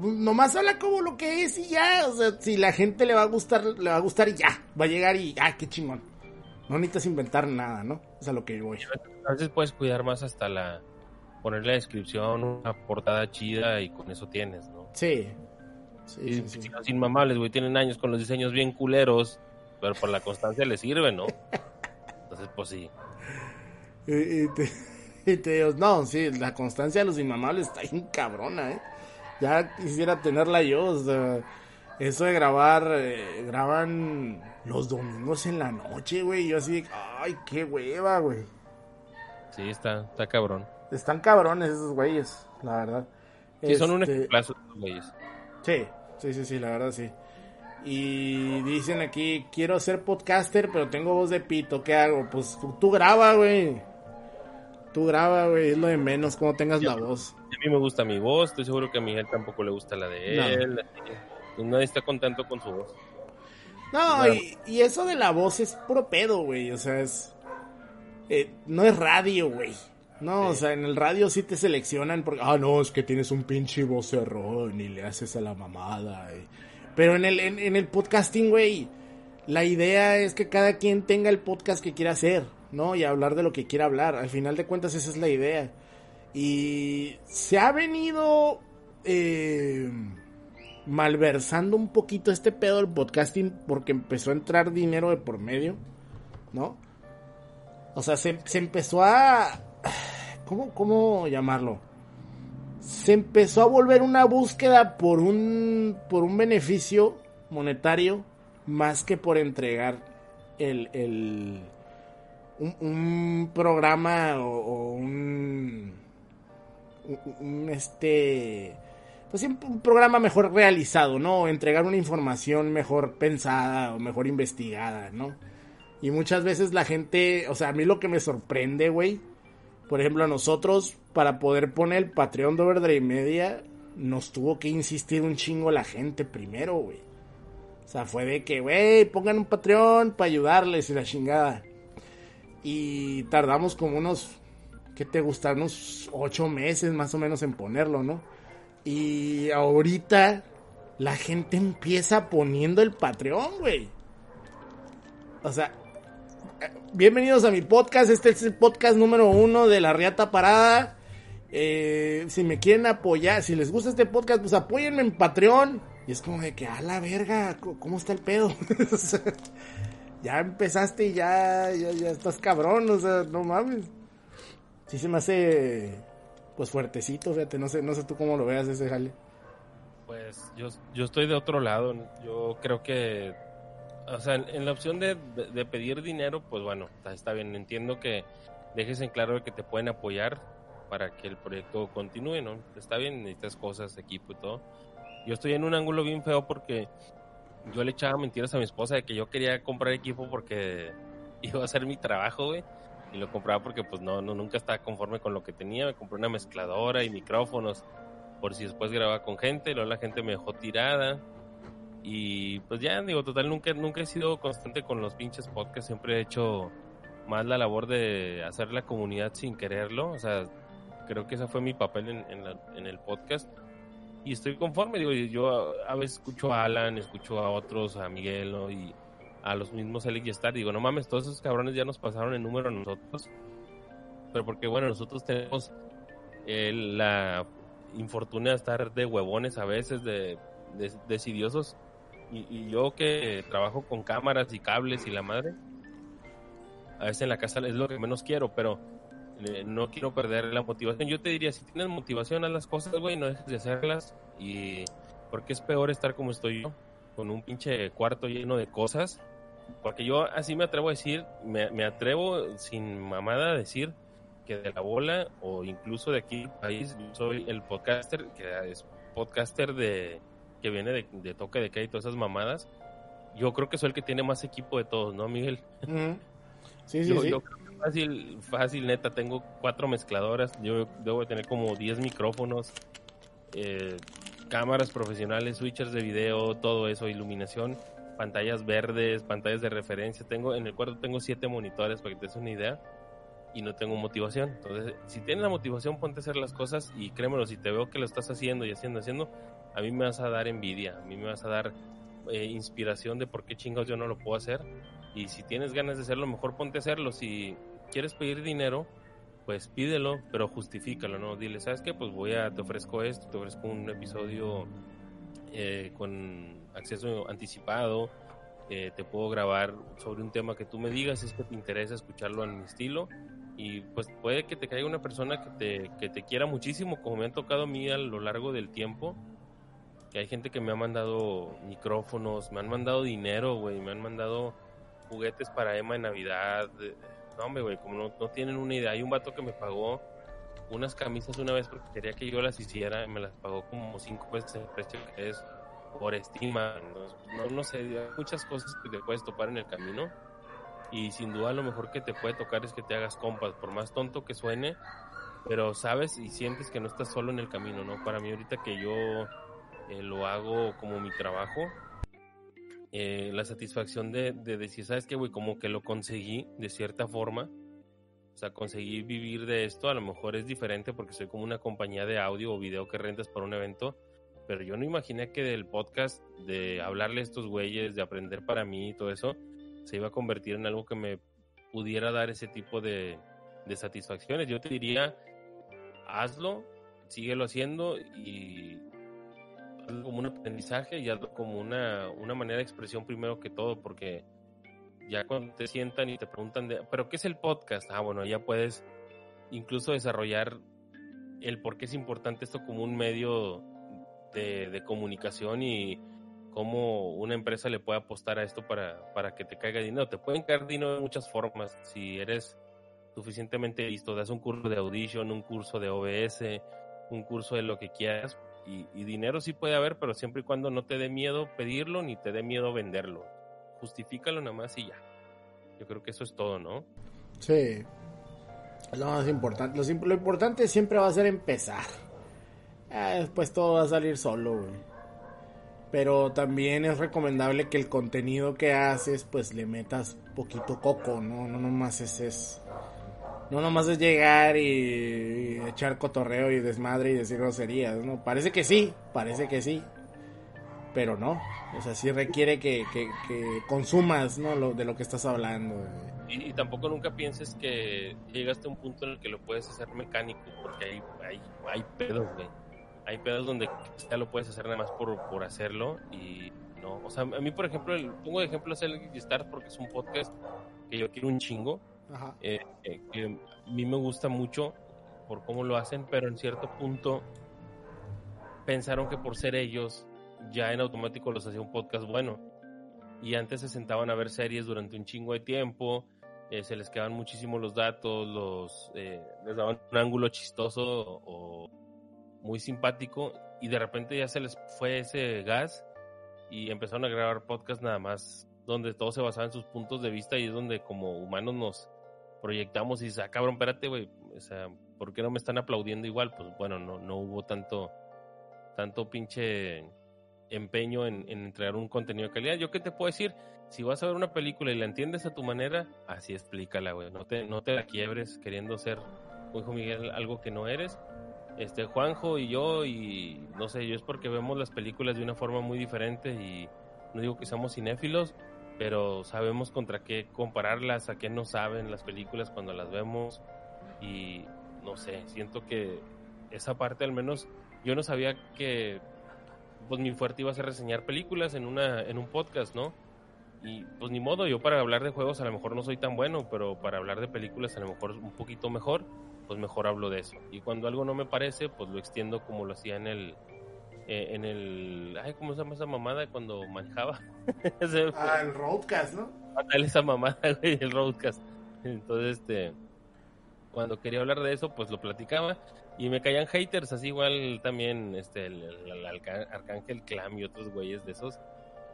Speaker 3: nomás habla como lo que es y ya, o sea, si la gente le va a gustar, le va a gustar y ya, va a llegar y, ah, qué chingón. No necesitas inventar nada, ¿no? Es a lo que voy.
Speaker 4: A veces puedes cuidar más hasta la poner la descripción, una portada chida y con eso tienes, ¿no?
Speaker 3: Sí. Sí,
Speaker 4: Y
Speaker 3: sí,
Speaker 4: los inmamables, güey, tienen años con los diseños bien culeros, pero por la constancia les sirve, ¿no? Entonces, pues sí.
Speaker 3: Y, y te, y te digo, no, sí, la constancia de los inmamables está bien cabrona, ¿eh? Ya quisiera tenerla yo, o sea, eso de grabar, eh, graban los domingos en la noche, güey, yo así, ay, qué hueva, güey.
Speaker 4: Sí, está, está cabrón.
Speaker 3: Están cabrones esos güeyes, la verdad.
Speaker 4: Sí, son un
Speaker 3: Este,
Speaker 4: ejemplazo estos güeyes.
Speaker 3: Sí, sí, sí, sí, la verdad sí. Y dicen aquí, quiero ser podcaster, pero tengo voz de pito, ¿qué hago? Pues tú, tú graba, güey. Tú graba, güey, es lo de menos, como tengas la voz.
Speaker 4: A mí me gusta mi voz, estoy seguro que a Miguel tampoco le gusta la de
Speaker 3: No.
Speaker 4: Pues nadie está contento con su voz.
Speaker 3: No,
Speaker 4: Claro.
Speaker 3: y, y eso de la voz es puro pedo, güey, o sea, es... eh, no es radio, güey. No, o sea, en el radio sí te seleccionan porque... Ah, no, es que tienes un pinche vocerrón y le haces a la mamada. y- Pero en el, en, en el podcasting, güey, la idea es que cada quien tenga el podcast que quiera hacer, ¿no? Y hablar de lo que quiera hablar. Al final de cuentas esa es la idea. Y se ha venido... eh, malversando un poquito este pedo del podcasting porque empezó a entrar dinero de por medio, ¿no? O sea, se, empezó a... ¿cómo, ¿Cómo llamarlo? Se empezó a volver una búsqueda por un, por un beneficio monetario más que por entregar el, el, un, programa o, un- un, este pues siempre un programa mejor realizado, ¿no? Entregar una información mejor pensada o mejor investigada, ¿no? Y muchas veces la gente, o sea, a mí lo que me sorprende, güey, por ejemplo, a nosotros, para poder poner el Patreon de Overdrive Media, nos tuvo que insistir un chingo la gente primero, güey. O sea, fue de que, güey, pongan un Patreon para ayudarles y la chingada. Y tardamos como unos, ¿qué te gusta? Unos ocho meses más o menos en ponerlo, ¿no? Y ahorita la gente empieza poniendo el Patreon, güey. O sea, eh, bienvenidos a mi podcast. Este es el podcast número uno de la Riata Parada. Eh, si me quieren apoyar, si les gusta este podcast, pues apóyenme en Patreon. Y es como de que, a la verga, ¿cómo está el pedo? Ya empezaste y ya, ya, ya estás cabrón, o sea, no mames. Sí se me hace, pues fuertecito, fíjate, no sé, no sé tú cómo lo veas ese jale.
Speaker 4: Pues yo, yo estoy de otro lado. Yo creo que, o sea, en, la opción de, de- pedir dinero, pues bueno, está, está bien. Entiendo que dejes en claro que te pueden apoyar para que el proyecto continúe, ¿no? Está bien, necesitas cosas, equipo y todo. Yo estoy en un ángulo bien feo porque yo le echaba mentiras a mi esposa de que yo quería comprar equipo porque iba a hacer mi trabajo, güey. Y lo compraba porque pues no, no nunca estaba conforme con lo que tenía. Me compré una mezcladora y micrófonos por si después grababa con gente, luego la gente me dejó tirada. Y pues ya, digo, total, nunca, nunca he sido constante con los pinches podcasts, siempre he hecho más la labor de hacer la comunidad sin quererlo, o sea, creo que ese fue mi papel en, en, la- en el podcast. Y estoy conforme, digo, yo a, a veces escucho a Alan, escucho a otros, a Miguel, ¿no? Y a los mismos Alex y Star, digo, no mames, todos esos cabrones ya nos pasaron el número a nosotros. Pero porque, bueno, nosotros tenemos eh, la infortunia de estar de huevones a veces, de, de- decidiosos. Y, y yo que trabajo con cámaras y cables y la madre, a veces en la casa es lo que menos quiero, pero eh, no quiero perder la motivación. Yo te diría, si tienes motivación, haz las cosas, güey, no dejes de hacerlas. Y porque es peor estar como estoy yo, con un pinche cuarto lleno de cosas. Porque yo así me atrevo a decir, me, me atrevo sin mamada a decir que de la bola o incluso de aquí del país, yo soy el podcaster, que es podcaster de que viene de, de toque de queda y todas esas mamadas. Yo creo que soy el que tiene más equipo de todos, ¿no, Miguel?
Speaker 3: Sí, sí,
Speaker 4: yo,
Speaker 3: sí.
Speaker 4: yo creo que fácil, fácil, neta, tengo cuatro mezcladoras, yo debo de tener como 10 micrófonos, eh, cámaras profesionales, switchers de video, todo eso, iluminación. Pantallas verdes, pantallas de referencia. Tengo en el cuarto tengo siete monitores para que te des una idea y no tengo motivación. Entonces, si tienes la motivación, ponte a hacer las cosas y créemelo, si te veo que lo estás haciendo y haciendo, haciendo, a mí me vas a dar envidia, a mí me vas a dar eh, inspiración de por qué chingados yo no lo puedo hacer. Y si tienes ganas de hacerlo, mejor ponte a hacerlo. Si quieres pedir dinero, pues pídelo, pero justifícalo, ¿no? Dile, ¿sabes qué? Pues voy a, te ofrezco esto, te ofrezco un episodio eh, con acceso anticipado, eh, te puedo grabar sobre un tema que tú me digas, es que te interesa escucharlo en mi estilo, y pues puede que te caiga una persona que te, que te quiera muchísimo, como me han tocado a mí a lo largo del tiempo, que hay gente que me ha mandado micrófonos, me han mandado dinero, güey, me han mandado juguetes para Emma en Navidad, no, hombre, güey, como no, no tienen una idea. Hay un vato que me pagó unas camisas una vez porque quería que yo las hiciera, me las pagó como cinco veces el precio que es por estima. No, no sé, hay muchas cosas que te puedes topar en el camino. Y sin duda lo mejor que te puede tocar es que te hagas compas, por más tonto que suene, pero sabes y sientes que no estás solo en el camino, ¿no? Para mí ahorita que yo eh, lo hago como mi trabajo, eh, la satisfacción de, de decir, ¿sabes qué, güey? Como que lo conseguí de cierta forma. O sea, conseguí vivir de esto. A lo mejor es diferente porque soy como una compañía de audio o video que rentas para un evento. Pero yo no imaginé que del podcast, de hablarle a estos güeyes, de aprender para mí y todo eso, se iba a convertir en algo que me pudiera dar ese tipo de, de satisfacciones. Yo te diría, hazlo, síguelo haciendo y hazlo como un aprendizaje y hazlo como una, una manera de expresión primero que todo, porque ya cuando te sientan y te preguntan, de, ¿pero qué es el podcast? Ah, bueno, ya puedes incluso desarrollar el por qué es importante esto como un medio de, comunicación y cómo una empresa le puede apostar a esto para, para que te caiga dinero. Te pueden caer dinero de muchas formas. Si eres suficientemente listo, das un curso de audition, un curso de OBS, un curso de lo que quieras. Y, y, dinero sí puede haber, pero siempre y cuando no te dé miedo pedirlo ni te dé miedo venderlo. Justifícalo nada más y ya. Yo creo que eso es todo, ¿no?
Speaker 3: Sí. Es lo más importante. Lo, lo importante siempre va a ser empezar. Eh, después todo va a salir solo, güey pero también es recomendable que el contenido que haces pues le metas poquito coco, no no nomás es, no nomás es llegar y, echar cotorreo y desmadre y decir groserías, ¿no? Parece que sí, parece que sí, pero no, o sea, sí requiere que, consumas, ¿no? De lo que estás hablando.
Speaker 4: Y, y, tampoco nunca pienses que llegaste a un punto en el que lo puedes hacer mecánico, porque hay, hay, hay pedos, güey hay pedos donde ya lo puedes hacer nada más por, por hacerlo y no, o sea, a mí por ejemplo, el, pongo de ejemplo es el Start porque es un podcast que yo quiero un chingo, eh, eh, que a mí me gusta mucho por cómo lo hacen, pero en cierto punto pensaron que por ser ellos ya en automático los hacía un podcast bueno. Y antes se sentaban a ver series durante un chingo de tiempo, eh, se les quedaban muchísimo los datos, los eh, les daban un ángulo chistoso o muy simpático y de repente ya se les fue ese gas y empezaron a grabar podcast nada más donde todo se basaba en sus puntos de vista y es donde como humanos nos proyectamos y dice, ah, cabrón, espérate, güey, o sea, ¿por qué no me están aplaudiendo igual? Pues bueno, no, no hubo tanto, tanto pinche empeño en, en entregar un contenido de calidad. ¿Yo qué te puedo decir? Si vas a ver una película y la entiendes a tu manera, así explícala, güey. No te, no te la quiebres queriendo ser, dijo Miguel, algo que no eres este Juanjo y yo y no sé, yo es porque vemos las películas de una forma muy diferente y no digo que seamos cinéfilos, pero sabemos contra qué compararlas, a qué no saben las películas cuando las vemos y no sé, siento que esa parte al menos yo no sabía que pues mi fuerte iba a ser reseñar películas en una en un podcast, ¿no? Y pues ni modo, yo para hablar de juegos a lo mejor no soy tan bueno, pero para hablar de películas a lo mejor un poquito mejor pues mejor hablo de eso. Y cuando algo no me parece, pues lo extiendo como lo hacía en el, eh, en el, ay, ¿cómo se llama esa mamada cuando manejaba?
Speaker 3: ah, el roadcast, ¿no?
Speaker 4: Dale esa mamada, güey, el roadcast. Entonces, este, cuando quería hablar de eso, pues lo platicaba y me caían haters, así igual también, este, el, el, el Arcángel Clam y otros güeyes de esos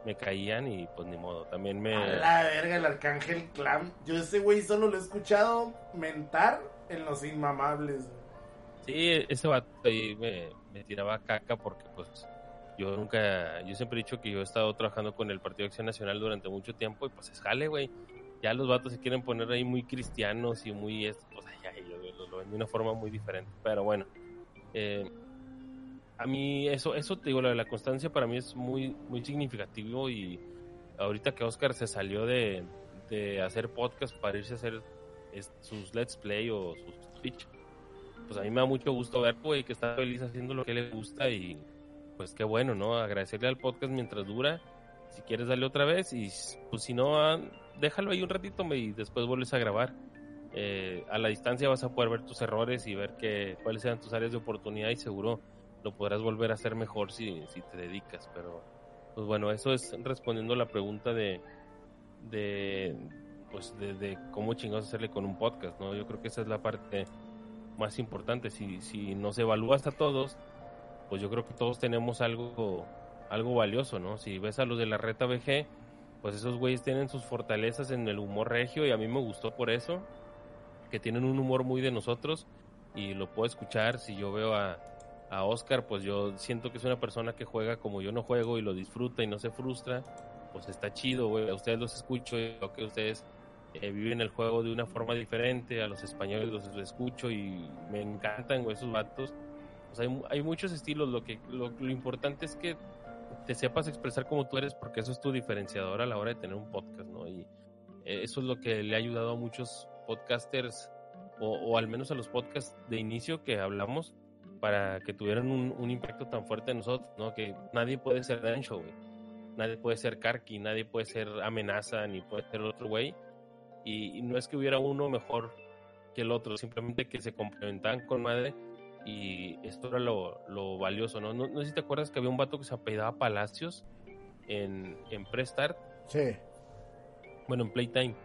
Speaker 4: me caían y pues ni modo, también me...
Speaker 3: A la verga, el Arcángel Clam. Yo ese güey solo lo he escuchado mentar en Los Inmamables.
Speaker 4: Sí, ese vato ahí me, tiraba caca porque pues Yo nunca, yo siempre he dicho que yo he estado trabajando con el Partido Acción Nacional durante mucho tiempo y pues es jale, güey. Ya los vatos se quieren poner ahí muy cristianos y muy, pues yo lo, lo ven de una forma muy diferente. Pero bueno, eh, a mí eso, eso te digo, la, la constancia para mí es muy, muy significativo y ahorita que Oscar se salió de, de hacer podcast para irse a hacer es- sus let's play o sus Twitch, pues a mí me da mucho gusto ver, güey, que está feliz haciendo lo que le gusta y pues qué bueno, ¿no? Agradecerle al podcast mientras dura. Si quieres darle otra vez y pues si no, déjalo ahí un ratito y después vuelves a grabar. Eh, a la distancia vas a poder ver tus errores y ver que, cuáles sean tus áreas de oportunidad y seguro lo podrás volver a hacer mejor si, si te dedicas. Pero pues bueno, eso es respondiendo a la pregunta de, de pues de, de cómo chingados hacerle con un podcast, ¿no? Yo creo que esa es la parte más importante. Si, si nos evalúas a todos, pues yo creo que todos tenemos algo, algo valioso, ¿no? Si ves a los de la reta VG, pues esos güeyes tienen sus fortalezas en el humor regio y a mí me gustó por eso, que tienen un humor muy de nosotros y lo puedo escuchar. Si yo veo a, a Oscar, pues yo siento que es una persona que juega como yo no juego y lo disfruta y no se frustra, pues está chido, güey. A ustedes los escucho y veo que ustedes eh, viven el juego de una forma diferente, a los españoles los escucho y me encantan, esos vatos. O sea, hay, hay muchos estilos, lo que lo, lo importante es que te sepas expresar como tú eres porque eso es tu diferenciador a la hora de tener un podcast, ¿no? Y eh, eso es lo que le ha ayudado a muchos podcasters o, o al menos a los podcasts de inicio que hablamos para que tuvieran un, un impacto tan fuerte en nosotros, ¿no? Que nadie puede ser Dancho, güey. Nadie puede ser Karki, nadie puede ser Amenaza, ni puede ser otro güey. Y, y no es que hubiera uno mejor que el otro, simplemente que se complementaban con madre y esto era lo, lo valioso, ¿no? ¿no? no sé si te acuerdas que había un vato que se apellidaba Palacios en, en Prestart,
Speaker 3: Sí.
Speaker 4: bueno, en Playtime.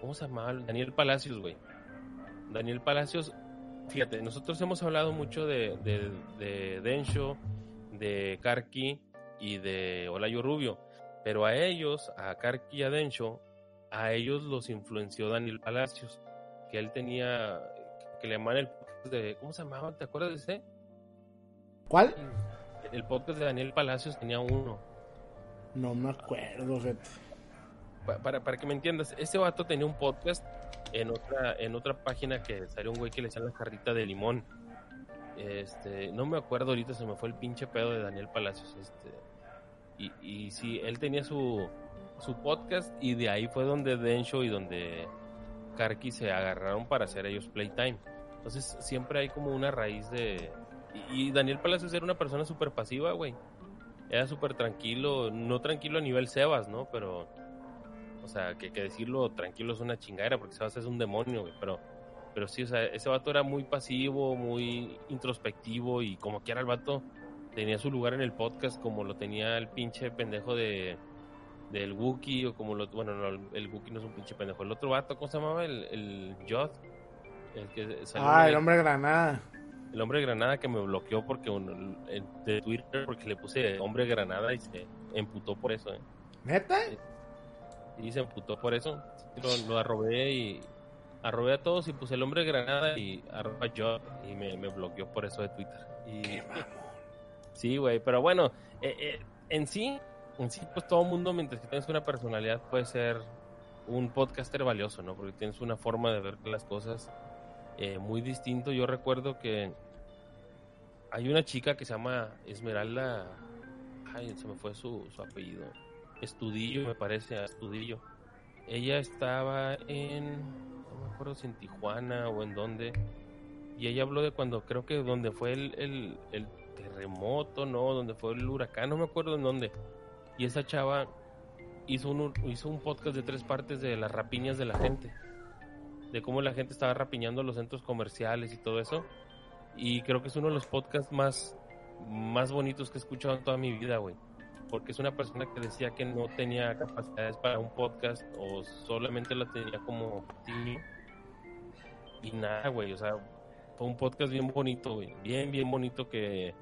Speaker 4: ¿Cómo se llamaba? Daniel Palacios, güey. Daniel Palacios, fíjate, nosotros hemos hablado mucho de, de, de Densho, de Karki y de Olayo Rubio, pero a ellos, a Karki y a Densho, a ellos los influenció Daniel Palacios, que él tenía, que le llamaban el podcast de, ¿cómo se llamaba? ¿Te acuerdas de ese?
Speaker 3: ¿Cuál?
Speaker 4: El podcast de Daniel Palacios tenía uno.
Speaker 3: No me acuerdo.
Speaker 4: Pa- para, para que me entiendas, ese vato tenía un podcast en otra, en otra página que salió un güey que le decían la jarrita de limón. Este, no me acuerdo ahorita, se me fue el pinche pedo de Daniel Palacios. Este, y, y sí, él tenía su, su podcast y de ahí fue donde Densho y donde Karki se agarraron para hacer ellos Playtime. Entonces siempre hay como una raíz de... Y, Daniel Palacios era una persona súper pasiva, güey. Era súper tranquilo, no tranquilo a nivel Sebas, ¿no? Pero o sea, que, que decirlo tranquilo es una chingadera, porque Sebas es un demonio, güey. Pero, pero sí, o sea, ese vato era muy pasivo, muy introspectivo y como quiera el vato tenía su lugar en el podcast como lo tenía el pinche pendejo de del Wookiee o como lo... Bueno, no, el Wookiee no es un pinche pendejo. El otro vato, ¿cómo se llamaba? El, el Jod. El que salió
Speaker 3: Ah, el hombre granada.
Speaker 4: el hombre granada que me bloqueó porque un- el- de Twitter porque le puse hombre granada y se emputó por eso, eh.
Speaker 3: ¿Neta?
Speaker 4: Y se emputó por eso. Lo, lo arrobé y arrobé a todos y puse el hombre granada y arroba yo y me, me bloqueó por eso de Twitter. Y, sí, güey, pero bueno, eh, eh, en sí, en sí, pues todo mundo, mientras que tienes una personalidad, puede ser un podcaster valioso, ¿no? Porque tienes una forma de ver las cosas eh, muy distinto. Yo recuerdo que hay una chica que se llama Esmeralda, ay, se me fue su, su apellido. Estudillo, me parece, Estudillo. Ella estaba en, no me acuerdo si en Tijuana o en dónde, y ella habló de cuando, creo que donde fue el, el, el terremoto, no, donde fue el huracán, no me acuerdo en dónde. Y esa chava hizo un, hizo un podcast de tres partes de las rapiñas de la gente, de cómo la gente estaba rapiñando los centros comerciales y todo eso. Y creo que es uno de los podcasts más, más bonitos que he escuchado en toda mi vida, güey porque es una persona que decía que no tenía capacidades para un podcast o solamente la tenía como. Y nada, güey, o sea, fue un podcast bien bonito, güey, bien, bien bonito que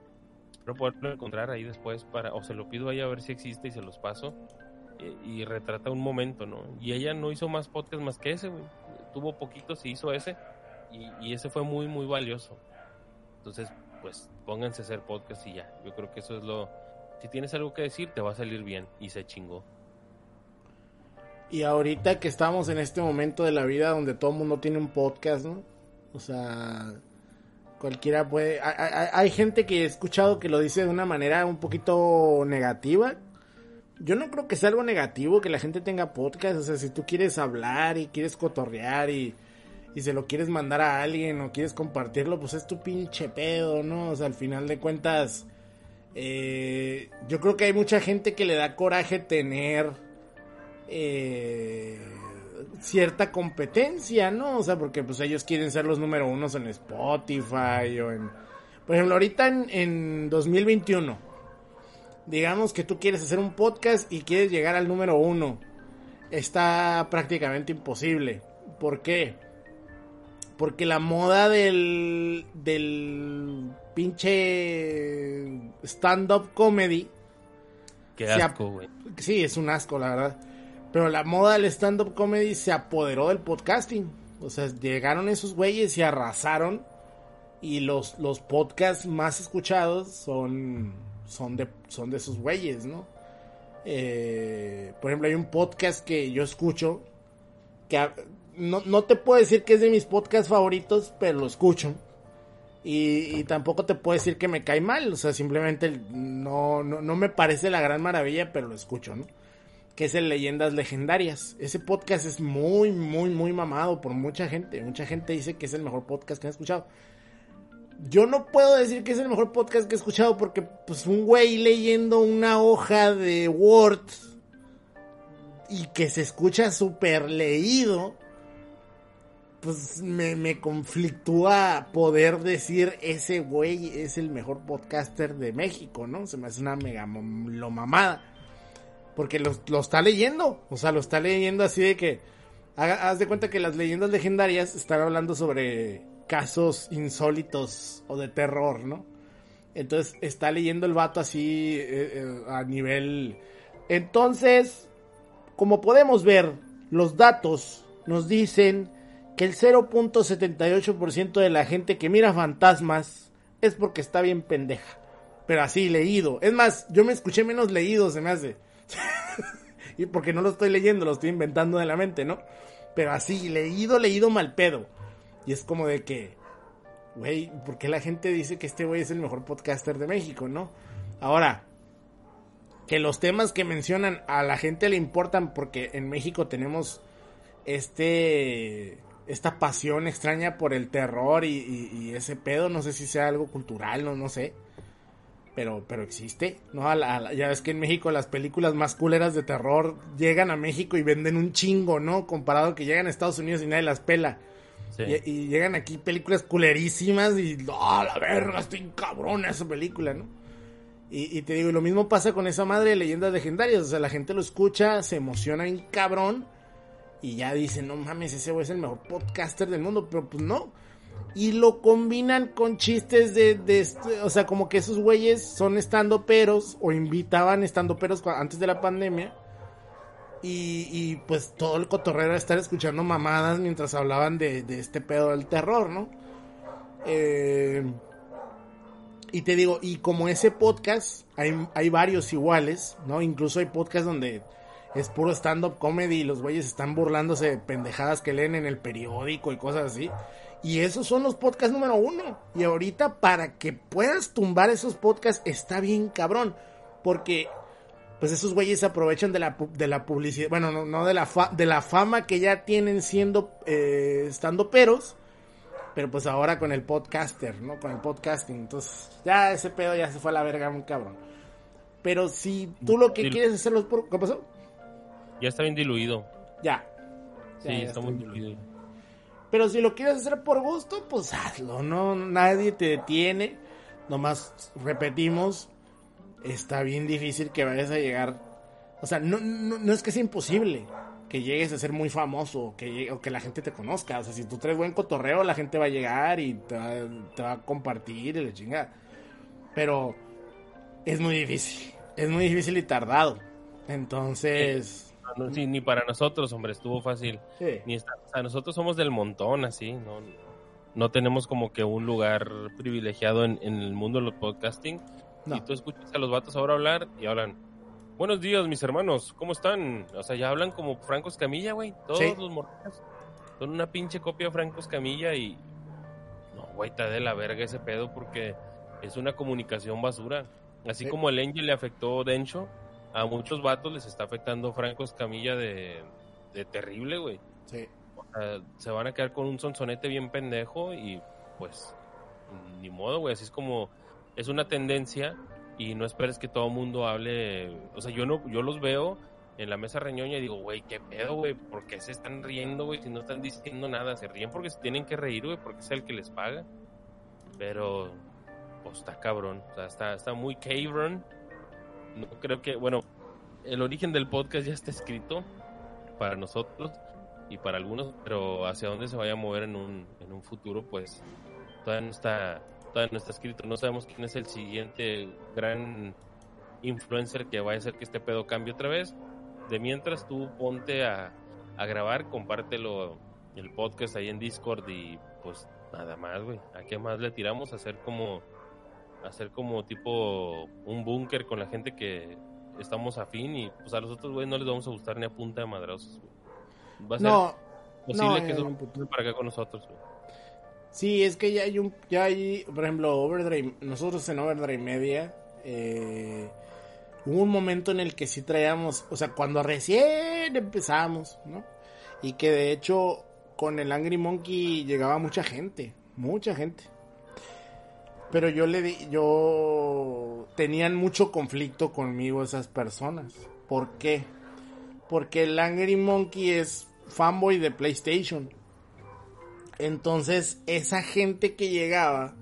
Speaker 4: espero poderlo encontrar ahí después para, o se lo pido ahí a ver si existe y se los paso. eh, Y, retrata un momento, ¿no? Y ella no hizo más podcast más que ese. Tuvo poquitos y hizo ese. Y, y ese fue muy, muy valioso. Entonces, pues pónganse a hacer podcast y ya. Yo creo que eso es lo, si tienes algo que decir, te va a salir bien. Y se chingó.
Speaker 3: Y ahorita que estamos en este momento de la vida donde todo el mundo tiene un podcast, ¿no? O sea, cualquiera puede... Hay, gente que he escuchado que lo dice de una manera un poquito negativa. Yo no creo que sea algo negativo que la gente tenga podcast. O sea, si tú quieres hablar y quieres cotorrear y, y se lo quieres mandar a alguien o quieres compartirlo, pues es tu pinche pedo, ¿no? O sea, al final de cuentas, eh, yo creo que hay mucha gente que le da coraje tener eh, cierta competencia, ¿no? O sea, porque pues ellos quieren ser los número unos en Spotify o en... Por ejemplo, ahorita en, en 2021, digamos que tú quieres hacer un podcast y quieres llegar al número uno. Está prácticamente imposible. ¿Por qué? Porque la moda del, del pinche stand-up comedy
Speaker 4: Qué asco, güey.
Speaker 3: Sí, es un asco, la verdad. Pero la moda del stand-up comedy se apoderó del podcasting. O sea, llegaron esos güeyes y arrasaron. Y los, los podcasts más escuchados son, son, de, son de esos güeyes, ¿no? Eh, por ejemplo, hay un podcast que yo escucho. Que no, no te puedo decir que es de mis podcasts favoritos, pero lo escucho. Y, y tampoco te puedo decir que me cae mal, o sea, simplemente no, no, no me parece la gran maravilla, pero lo escucho, ¿no? Que es el Leyendas Legendarias. Ese podcast es muy, muy, muy mamado por mucha gente. Mucha gente dice que es el mejor podcast que han escuchado. Yo no puedo decir que es el mejor podcast que he escuchado porque, pues, un güey leyendo una hoja de Word y que se escucha súper leído pues me, me conflictúa poder decir ese güey es el mejor podcaster de México, ¿no? Se me hace una mega lo mamada. Porque lo, lo está leyendo, o sea, lo está leyendo así de que... haz de cuenta que las leyendas legendarias están hablando sobre casos insólitos o de terror, ¿no? Entonces está leyendo el vato así eh, eh, a nivel... Entonces, como podemos ver, los datos nos dicen que el 0.78% de la gente que mira fantasmas es porque está bien pendeja. Pero así, leído. Es más, yo me escuché menos leído, se me hace. y porque no lo estoy leyendo, lo estoy inventando de la mente, ¿no? Pero así, leído, leído mal pedo. Y es como de que, güey, ¿por qué la gente dice que este güey es el mejor podcaster de México, no? Ahora, que los temas que mencionan a la gente le importan porque en México tenemos este esta pasión extraña por el terror y, y- ese pedo, no sé si sea algo cultural, no, no sé. Pero, pero existe, ¿no? A la- a la- ya ves que en México las películas más culeras de terror llegan a México y venden un chingo, ¿no? Comparado que llegan a Estados Unidos y nadie las pela.
Speaker 4: Sí.
Speaker 3: Y, y llegan aquí películas culerísimas y, ¡ah, la verga! Estoy cabrona esa película, ¿no? Y, y te digo, y lo mismo pasa con esa madre de leyendas legendarias. O sea, la gente lo escucha, se emociona bien cabrón. Y ya dice, no mames, ese güey es el mejor podcaster del mundo. Pero pues no. Y lo combinan con chistes de, de o sea, como que esos güeyes son estando peros o invitaban estando peros antes de la pandemia. Y, y, pues todo el cotorreo era estar escuchando mamadas mientras hablaban de, de este pedo del terror, ¿no? Eh, y te digo, y como ese podcast, hay, hay varios iguales, ¿no? Incluso hay podcasts donde es puro stand-up comedy y los güeyes están burlándose de pendejadas que leen en el periódico y cosas así. Y esos son los podcasts número uno. Y ahorita para que puedas tumbar esos podcasts está bien cabrón. Porque pues esos güeyes se aprovechan de la, de la publicidad, bueno, no, no de, la fa- de la fama que ya tienen siendo eh, estando peros. Pero pues ahora con el podcaster, ¿no? Con el podcasting. Entonces, ya ese pedo ya se fue a la verga, muy cabrón. Pero si tú lo que
Speaker 4: Sí.
Speaker 3: quieres hacerlo por... ¿Qué pasó?
Speaker 4: Ya está bien diluido.
Speaker 3: Ya.
Speaker 4: Sí,
Speaker 3: Ya,
Speaker 4: está muy diluido.
Speaker 3: Pero si lo quieres hacer por gusto, pues hazlo, ¿no? Nadie te detiene. Nomás repetimos, está bien difícil que vayas a llegar. O sea, no, no, no es que sea imposible que llegues a ser muy famoso que, o que la gente te conozca. O sea, si tú traes buen cotorreo, la gente va a llegar y te va, te va a compartir y la chingada. Pero es muy difícil. Es muy difícil y tardado. Entonces...
Speaker 4: No, sí, ni para nosotros, hombre, estuvo fácil.
Speaker 3: sí.
Speaker 4: Ni está- o sea, nosotros somos del montón, así, no, no tenemos como que un lugar privilegiado en, en el mundo de los podcasting.
Speaker 3: No.
Speaker 4: Y tú escuchas a los vatos ahora hablar y hablan. Buenos días, mis hermanos, ¿cómo están? O sea, ya hablan como Franco Escamilla, güey. Todos
Speaker 3: Sí.
Speaker 4: los morros son una pinche copia de Franco Escamilla y. No, güey, está de la verga ese pedo porque es una comunicación basura. Así
Speaker 3: Sí.
Speaker 4: como el Angel le afectó Dencho, a muchos vatos les está afectando Franco Escamilla de, de terrible, güey.
Speaker 3: Sí.
Speaker 4: O sea, se van a quedar con un sonsonete bien pendejo y pues ni modo, güey, así es como es una tendencia y no esperes que todo el mundo hable, o sea, yo no yo los veo en la mesa reñoña y digo, güey, qué pedo, güey, ¿por qué se están riendo, güey, si no están diciendo nada? Se ríen porque se tienen que reír, güey, porque es el que les paga. Pero pues está cabrón, o sea, está está muy cabrón. No creo que, bueno, el origen del podcast ya está escrito para nosotros y para algunos, pero hacia dónde se vaya a mover en un, en un futuro, pues todavía no está, todavía no está escrito. No sabemos quién es el siguiente gran influencer que vaya a hacer que este pedo cambie otra vez. De mientras tú ponte a, a grabar, compártelo el podcast ahí en Discord y pues nada más, güey. ¿A qué más le tiramos? Hacer como hacer como tipo un búnker con la gente que estamos afín y pues a los otros güey no les vamos a gustar ni a punta de madrazos. güey. Va a ser
Speaker 3: No,
Speaker 4: posible
Speaker 3: no,
Speaker 4: que
Speaker 3: puto-
Speaker 4: para acá con nosotros. güey.
Speaker 3: Sí, es que ya hay un, ya hay, por ejemplo, Overdrive, nosotros en Overdrive Media, eh, hubo un momento en el que sí traíamos, o sea, cuando recién empezamos, ¿no? Y que de hecho con el Angry Monkey llegaba mucha gente, mucha gente. Pero yo le di, yo tenían mucho conflicto conmigo esas personas. ¿Por qué? Porque el Angry Monkey es fanboy de PlayStation. Entonces, esa gente que llegaba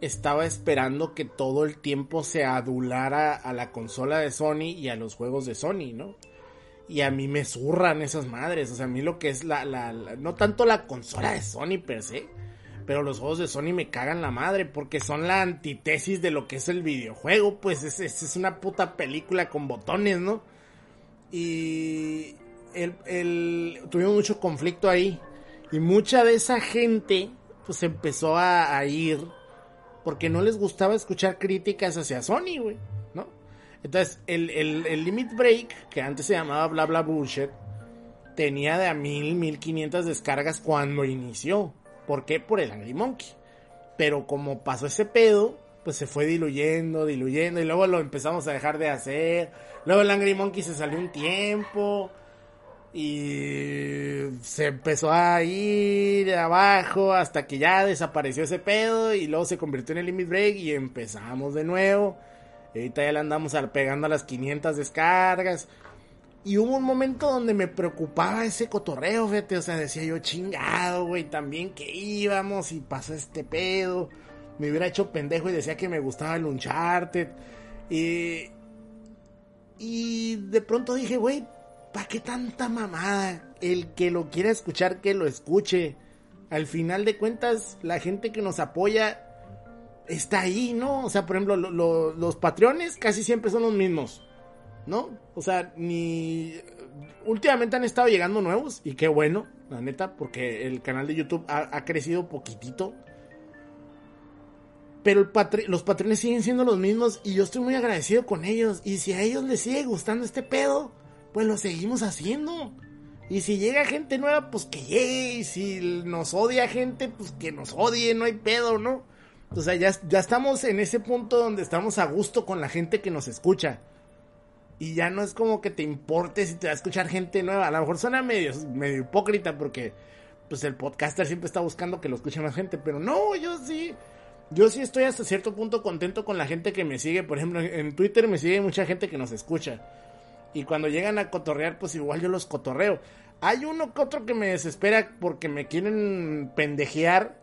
Speaker 3: estaba esperando que todo el tiempo se adulara a la consola de Sony y a los juegos de Sony, ¿no? Y a mí me zurran esas madres. O sea, a mí lo que es la, la, la- no tanto la consola de Sony per se, pero los juegos de Sony me cagan la madre porque son la antítesis de lo que es el videojuego. Pues es, es, una puta película con botones, ¿no? Y el, el- tuvimos mucho conflicto ahí. Y mucha de esa gente pues empezó a, a ir porque no les gustaba escuchar críticas hacia Sony, güey, ¿no? Entonces, el, el, el Limit Break, que antes se llamaba Bla Bla Bullshit, tenía de a mil, mil quinientas descargas cuando inició. ¿Por qué? Por el Angry Monkey. Pero como pasó ese pedo, pues se fue diluyendo, diluyendo, y luego lo empezamos a dejar de hacer. Luego el Angry Monkey se salió un tiempo. Y se empezó a ir abajo hasta que ya desapareció ese pedo y luego se convirtió en el Limit Break y empezamos de nuevo. Ahorita ya le andamos pegando a las 500 descargas. Y hubo un momento donde me preocupaba ese cotorreo, fíjate, o sea, decía yo, chingado, güey, también que íbamos y pasó este pedo. Me hubiera hecho pendejo y decía que me gustaba el Uncharted. Y, y de pronto dije, güey, ¿para qué tanta mamada? El que lo quiera escuchar, que lo escuche. Al final de cuentas, la gente que nos apoya está ahí, ¿no? O sea, por ejemplo, lo- lo- los patrones casi siempre son los mismos, ¿no? O sea, ni... Últimamente han estado llegando nuevos y qué bueno, la neta, porque el canal de YouTube ha, crecido poquitito. Pero los patrones siguen siendo los mismos y yo estoy muy agradecido con ellos. Y si a ellos les sigue gustando este pedo, pues lo seguimos haciendo. Y si llega gente nueva, pues que llegue. Y si nos odia gente, pues que nos odie, no hay pedo, ¿no? O sea, ya, ya estamos en ese punto donde estamos a gusto con la gente que nos escucha. Y ya no es como que te importe si te va a escuchar gente nueva. A lo mejor suena medio, medio hipócrita porque pues el podcaster siempre está buscando que lo escuche más gente. Pero no, yo sí. Yo sí estoy hasta cierto punto contento con la gente que me sigue. Por ejemplo, en Twitter me sigue mucha gente que nos escucha. Y cuando llegan a cotorrear, pues igual yo los cotorreo. Hay uno que otro que me desespera porque me quieren pendejear.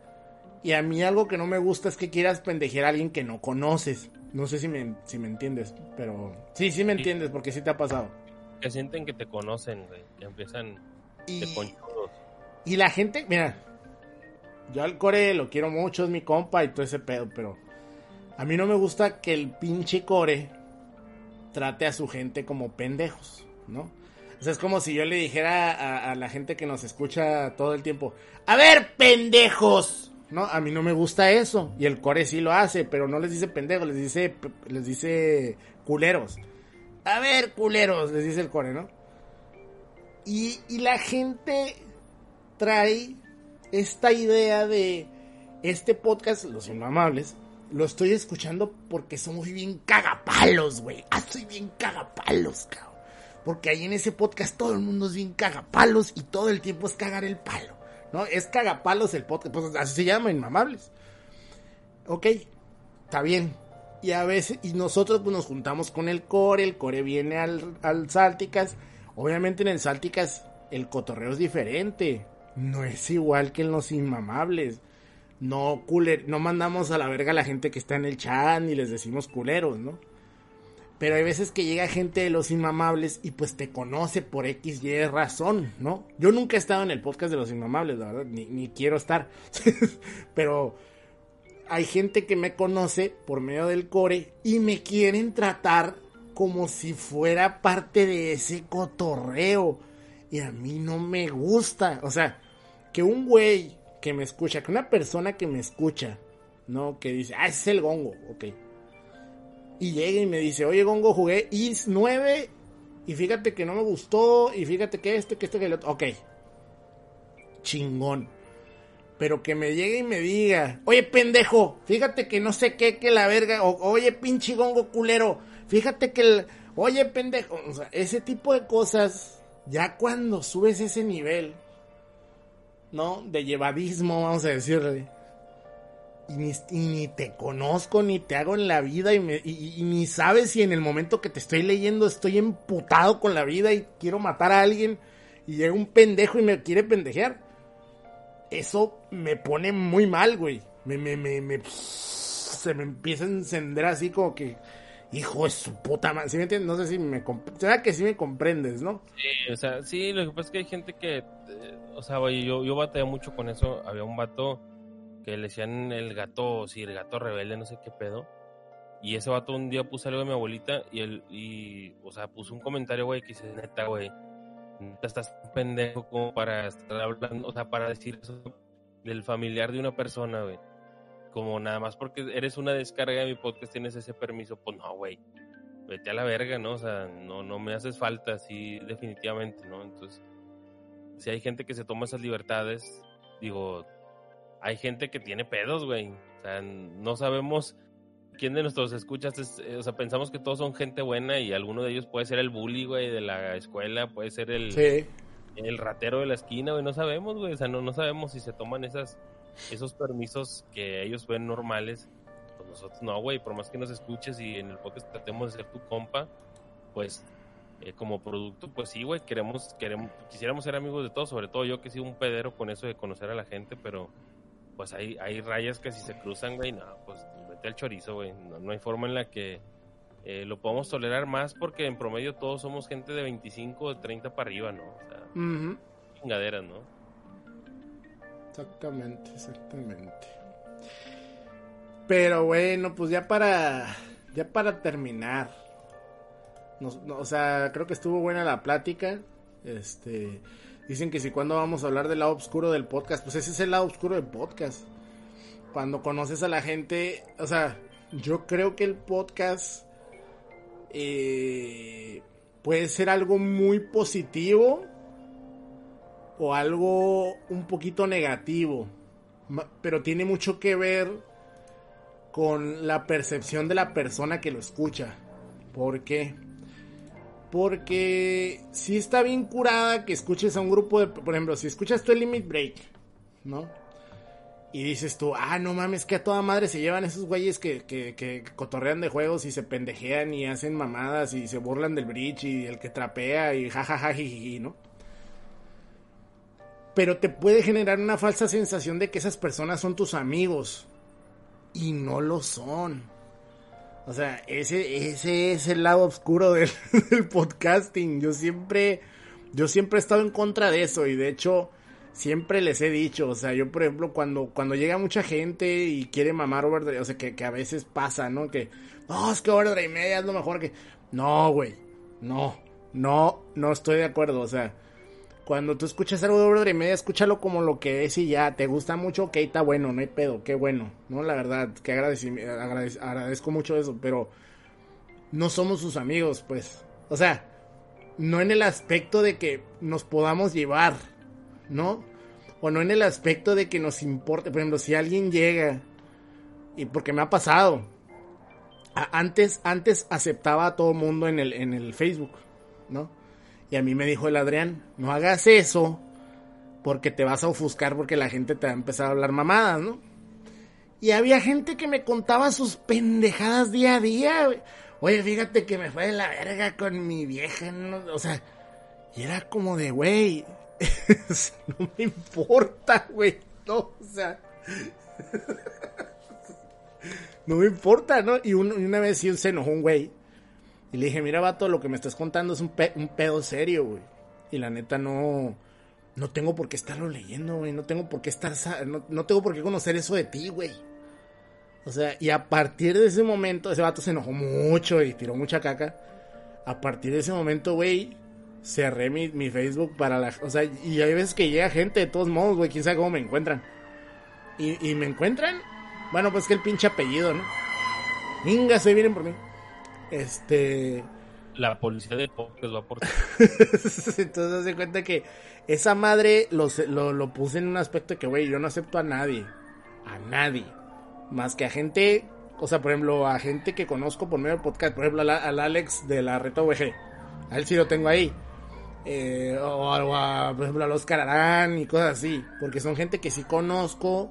Speaker 3: Y a mí algo que no me gusta es que quieras pendejear a alguien que no conoces. No sé si me, si me entiendes, pero... Sí, sí me entiendes porque sí te ha pasado.
Speaker 4: Que sienten que te conocen, güey. Que empiezan
Speaker 3: Y,
Speaker 4: de conchudos.
Speaker 3: y la gente, mira, yo al core lo quiero mucho, es mi compa y todo ese pedo, pero a mí no me gusta que el pinche core trate a su gente como pendejos, ¿no? O sea, es como si yo le dijera a, a la gente que nos escucha todo el tiempo, a ver, pendejos, ¿no? A mí no me gusta eso. Y el core sí lo hace, pero no les dice pendejo, les dice, les dice culeros. A ver, culeros, les dice el core, ¿no? Y, y la gente trae esta idea de este podcast, Los Inmamables, lo estoy escuchando porque somos bien cagapalos, güey. Ah, soy bien cagapalos, cabrón. Porque ahí en ese podcast todo el mundo es bien cagapalos y todo el tiempo es cagar el palo. ¿No? Es cagapalos el podcast. Pues así se llama, Inmamables. Ok, está bien. Y a veces, y nosotros pues, nos juntamos con el core, el core viene al, al Salticas. Obviamente en el Salticas el cotorreo es diferente. No es igual que en los Inmamables. No, culer, no mandamos a la verga a la gente que está en el chat ni les decimos culeros, ¿no? Pero hay veces que llega gente de los inmamables y pues te conoce por X, Y razón, ¿no? Yo nunca he estado en el podcast de los inmamables, la verdad, ni, ni quiero estar. Pero hay gente que me conoce por medio del core y me quieren tratar como si fuera parte de ese cotorreo. Y a mí no me gusta. O sea, que un güey que me escucha, que una persona que me escucha, ¿no? Que dice, ah, ese es el gongo, ok. Y llega y me dice, oye gongo, jugué IS 9 y fíjate que no me gustó y fíjate que este, que este, que el otro. Ok. Chingón. Pero que me llegue y me diga, oye pendejo, fíjate que no sé qué, que la verga, oye pinche gongo culero, fíjate que el, oye pendejo, o sea, ese tipo de cosas, ya cuando subes ese nivel, ¿no? De llevadismo, vamos a decirle. Y ni, ni te conozco, ni te hago en la vida, y, me, y, ni sabes si en el momento que te estoy leyendo estoy emputado con la vida y quiero matar a alguien, y llega un pendejo y me quiere pendejear. Eso me pone muy mal, güey. Me, me, me, me se me empieza a encender así como que, hijo de su puta madre. ¿Sí me entiendes? No sé si me. Será que sí me comprendes, ¿no?
Speaker 4: Sí, o sea, sí, lo que pasa es que hay gente que. Eh, o sea, yo, yo batallé mucho con eso. Había un vato que le decían el gato, sí, el gato rebelde, no sé qué pedo. Y ese vato un día puso algo de mi abuelita y él, y, o sea, puso un comentario, güey, que dice, neta, güey, neta estás pendejo como para estar hablando, o sea, para decir eso del familiar de una persona, güey. Como nada más porque eres una descarga de mi podcast, tienes ese permiso, pues no, güey. Vete a la verga, ¿no? O sea, no, no me haces falta, sí, definitivamente, ¿no? Entonces, si hay gente que se toma esas libertades, digo, hay gente que tiene pedos, güey. O sea, no sabemos quién de nuestros escuchas es, o sea, pensamos que todos son gente buena y alguno de ellos puede ser el bully, güey, de la escuela, puede ser el,
Speaker 3: Sí.
Speaker 4: el ratero de la esquina, güey, no sabemos, güey, o sea, no, no sabemos si se toman esas, esos permisos que ellos ven normales, pues nosotros no, güey, por más que nos escuches y en el podcast tratemos de ser tu compa, pues eh, como producto, pues sí, güey, queremos, queremos, quisiéramos ser amigos de todos, sobre todo yo que soy un pedero con eso de conocer a la gente, pero pues hay, hay rayas que si se cruzan, güey, no, pues vete al chorizo, güey, no, no hay forma en la que eh, lo podamos tolerar más porque en promedio todos somos gente de 25 de 30 para arriba, ¿no? O sea, chingaderas, ¿no?
Speaker 3: Exactamente, exactamente. Pero bueno, pues ya para ya para terminar. Nos- no, o sea, creo que estuvo buena la plática. Este, dicen que si cuando vamos a hablar del lado oscuro del podcast, pues ese es el lado oscuro del podcast. Cuando conoces a la gente, o sea, yo creo que el podcast eh, puede ser algo muy positivo o algo un poquito negativo, pero tiene mucho que ver con la percepción de la persona que lo escucha. ¿Por qué? Porque si está bien curada que escuches a un grupo de, por ejemplo, si escuchas tú el Limit Break, ¿no? Y dices tú, ah, no mames, que a toda madre se llevan esos güeyes que, que, que cotorrean de juegos y se pendejean y hacen mamadas y se burlan del bridge y el que trapea y jajaja, jijiji, ¿no? Pero te puede generar una falsa sensación de que esas personas son tus amigos. Y no lo son. O sea, ese, ese es el lado oscuro del, podcasting. Yo siempre, yo siempre he estado en contra de eso. Y de hecho, siempre les he dicho. O sea, yo por ejemplo, cuando, cuando llega mucha gente y quiere mamar Overdrive, o sea, que, que a veces pasa, ¿no? Que, no, es que Overdrive Media es lo mejor que. No, güey. No, no, no estoy de acuerdo. O sea, Cuando tú escuchas algo de Overdrive Media, escúchalo como lo que es y ya. Te gusta mucho, ok, está bueno, no hay pedo, qué bueno. No, la verdad, que agradezco mucho eso, pero no somos sus amigos, pues. O sea, no en el aspecto de que nos podamos llevar, ¿no? O no en el aspecto de que nos importe. Por ejemplo, si alguien llega, y porque me ha pasado, antes, antes aceptaba a todo mundo en el, en el Facebook, ¿no? Y a mí me dijo el Adrián, no hagas eso porque te vas a ofuscar porque la gente te va a empezar a hablar mamadas, ¿no? Y había gente que me contaba sus pendejadas día a día. Oye, fíjate que me fue de la verga con mi vieja, ¿no? o sea, y era como de, güey, no me importa, güey, no, o sea, no me importa, ¿no? Y, y una vez sí se enojó un güey. Y le dije, mira, vato, lo que me estás contando es un, pe- un pedo serio, güey. Y la neta no... No tengo por qué estarlo leyendo, güey. No tengo por qué estar... No, tengo por qué conocer eso de ti, güey. O sea, y a partir de ese momento, ese vato se enojó mucho y tiró mucha caca. A partir de ese momento, güey, cerré mi, Facebook para la... O sea, y hay veces que llega gente de todos modos, güey. Quién sabe cómo me encuentran. Y, y me encuentran... Bueno, pues que el pinche apellido, ¿no? Venga, se vienen por mí. Este...
Speaker 4: La policía de podcast va por.
Speaker 3: Entonces se cuenta que esa madre lo, lo, lo puse en un aspecto que, güey, yo no acepto a nadie. A nadie. Más que a gente, o sea, por ejemplo, a gente que conozco por medio del podcast. Por ejemplo, al, al Alex de la Reto VG. A él sí lo tengo ahí. Eh, o, o a, por ejemplo, a los Cararán y cosas así. Porque son gente que sí conozco.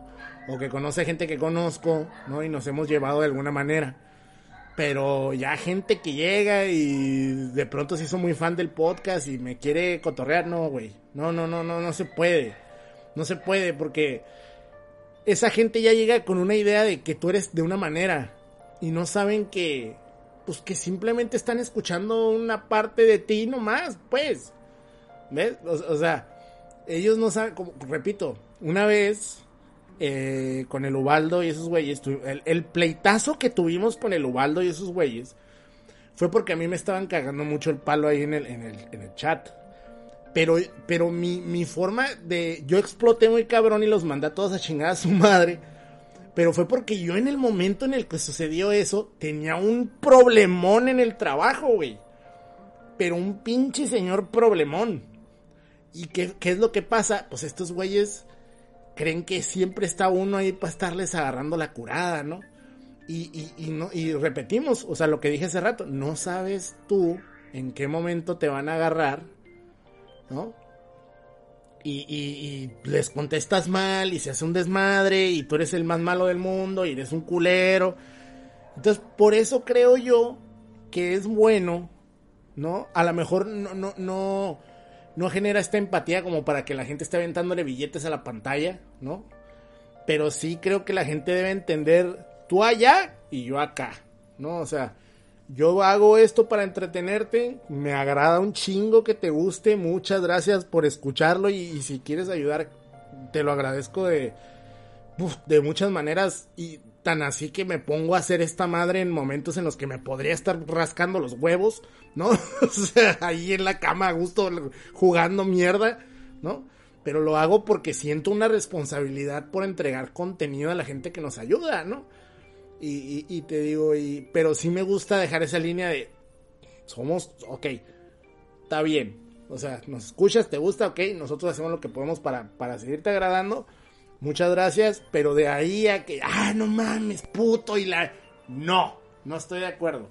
Speaker 3: O que conoce gente que conozco, ¿no? Y nos hemos llevado de alguna manera. Pero ya gente que llega y de pronto se hizo muy fan del podcast y me quiere cotorrear, no, güey. No, no, no, no, no se puede. No se puede porque esa gente ya llega con una idea de que tú eres de una manera y no saben que, pues que simplemente están escuchando una parte de ti nomás, pues. ¿Ves? O, o sea, ellos no saben, como, repito, una vez eh, con el Ubaldo y esos güeyes, el pleitazo que tuvimos con el Ubaldo y esos güeyes fue porque a mí me estaban cagando mucho el palo ahí en el, en el, en el chat. Pero, pero mi, mi forma de. Yo exploté muy cabrón y los mandé a todos a chingar a su madre. Pero fue porque yo en el momento en el que sucedió eso, tenía un problemón en el trabajo, güey. Pero un pinche señor problemón. ¿Y qué, qué es lo que pasa? Pues estos güeyes creen que siempre está uno ahí para estarles agarrando la curada, ¿no? Y, y, y no, y repetimos, o sea, lo que dije hace rato, no sabes tú en qué momento te van a agarrar, ¿no? Y, y- y les contestas mal y se hace un desmadre y tú eres el más malo del mundo y eres un culero. Entonces, por eso creo yo que es bueno, ¿no? A lo mejor no, no, no, no genera esta empatía como para que la gente esté aventándole billetes a la pantalla, ¿no? Pero sí creo que la gente debe entender tú allá y yo acá, ¿no? O sea, yo hago esto para entretenerte, me agrada un chingo que te guste, muchas gracias por escucharlo y, si quieres ayudar, te lo agradezco de, de muchas maneras y tan así que me pongo a hacer esta madre en momentos en los que me podría estar rascando los huevos, ¿no? o sea, ahí en la cama a gusto jugando mierda, ¿no? Pero lo hago porque siento una responsabilidad por entregar contenido a la gente que nos ayuda, ¿no? Y, te digo, y, pero sí me gusta dejar esa línea de, somos, ok, está bien. O sea, nos escuchas, te gusta, ok, nosotros hacemos lo que podemos para, para seguirte agradando. Muchas gracias, pero de ahí a que, ah, no mames, puto, y la... No, no estoy de acuerdo.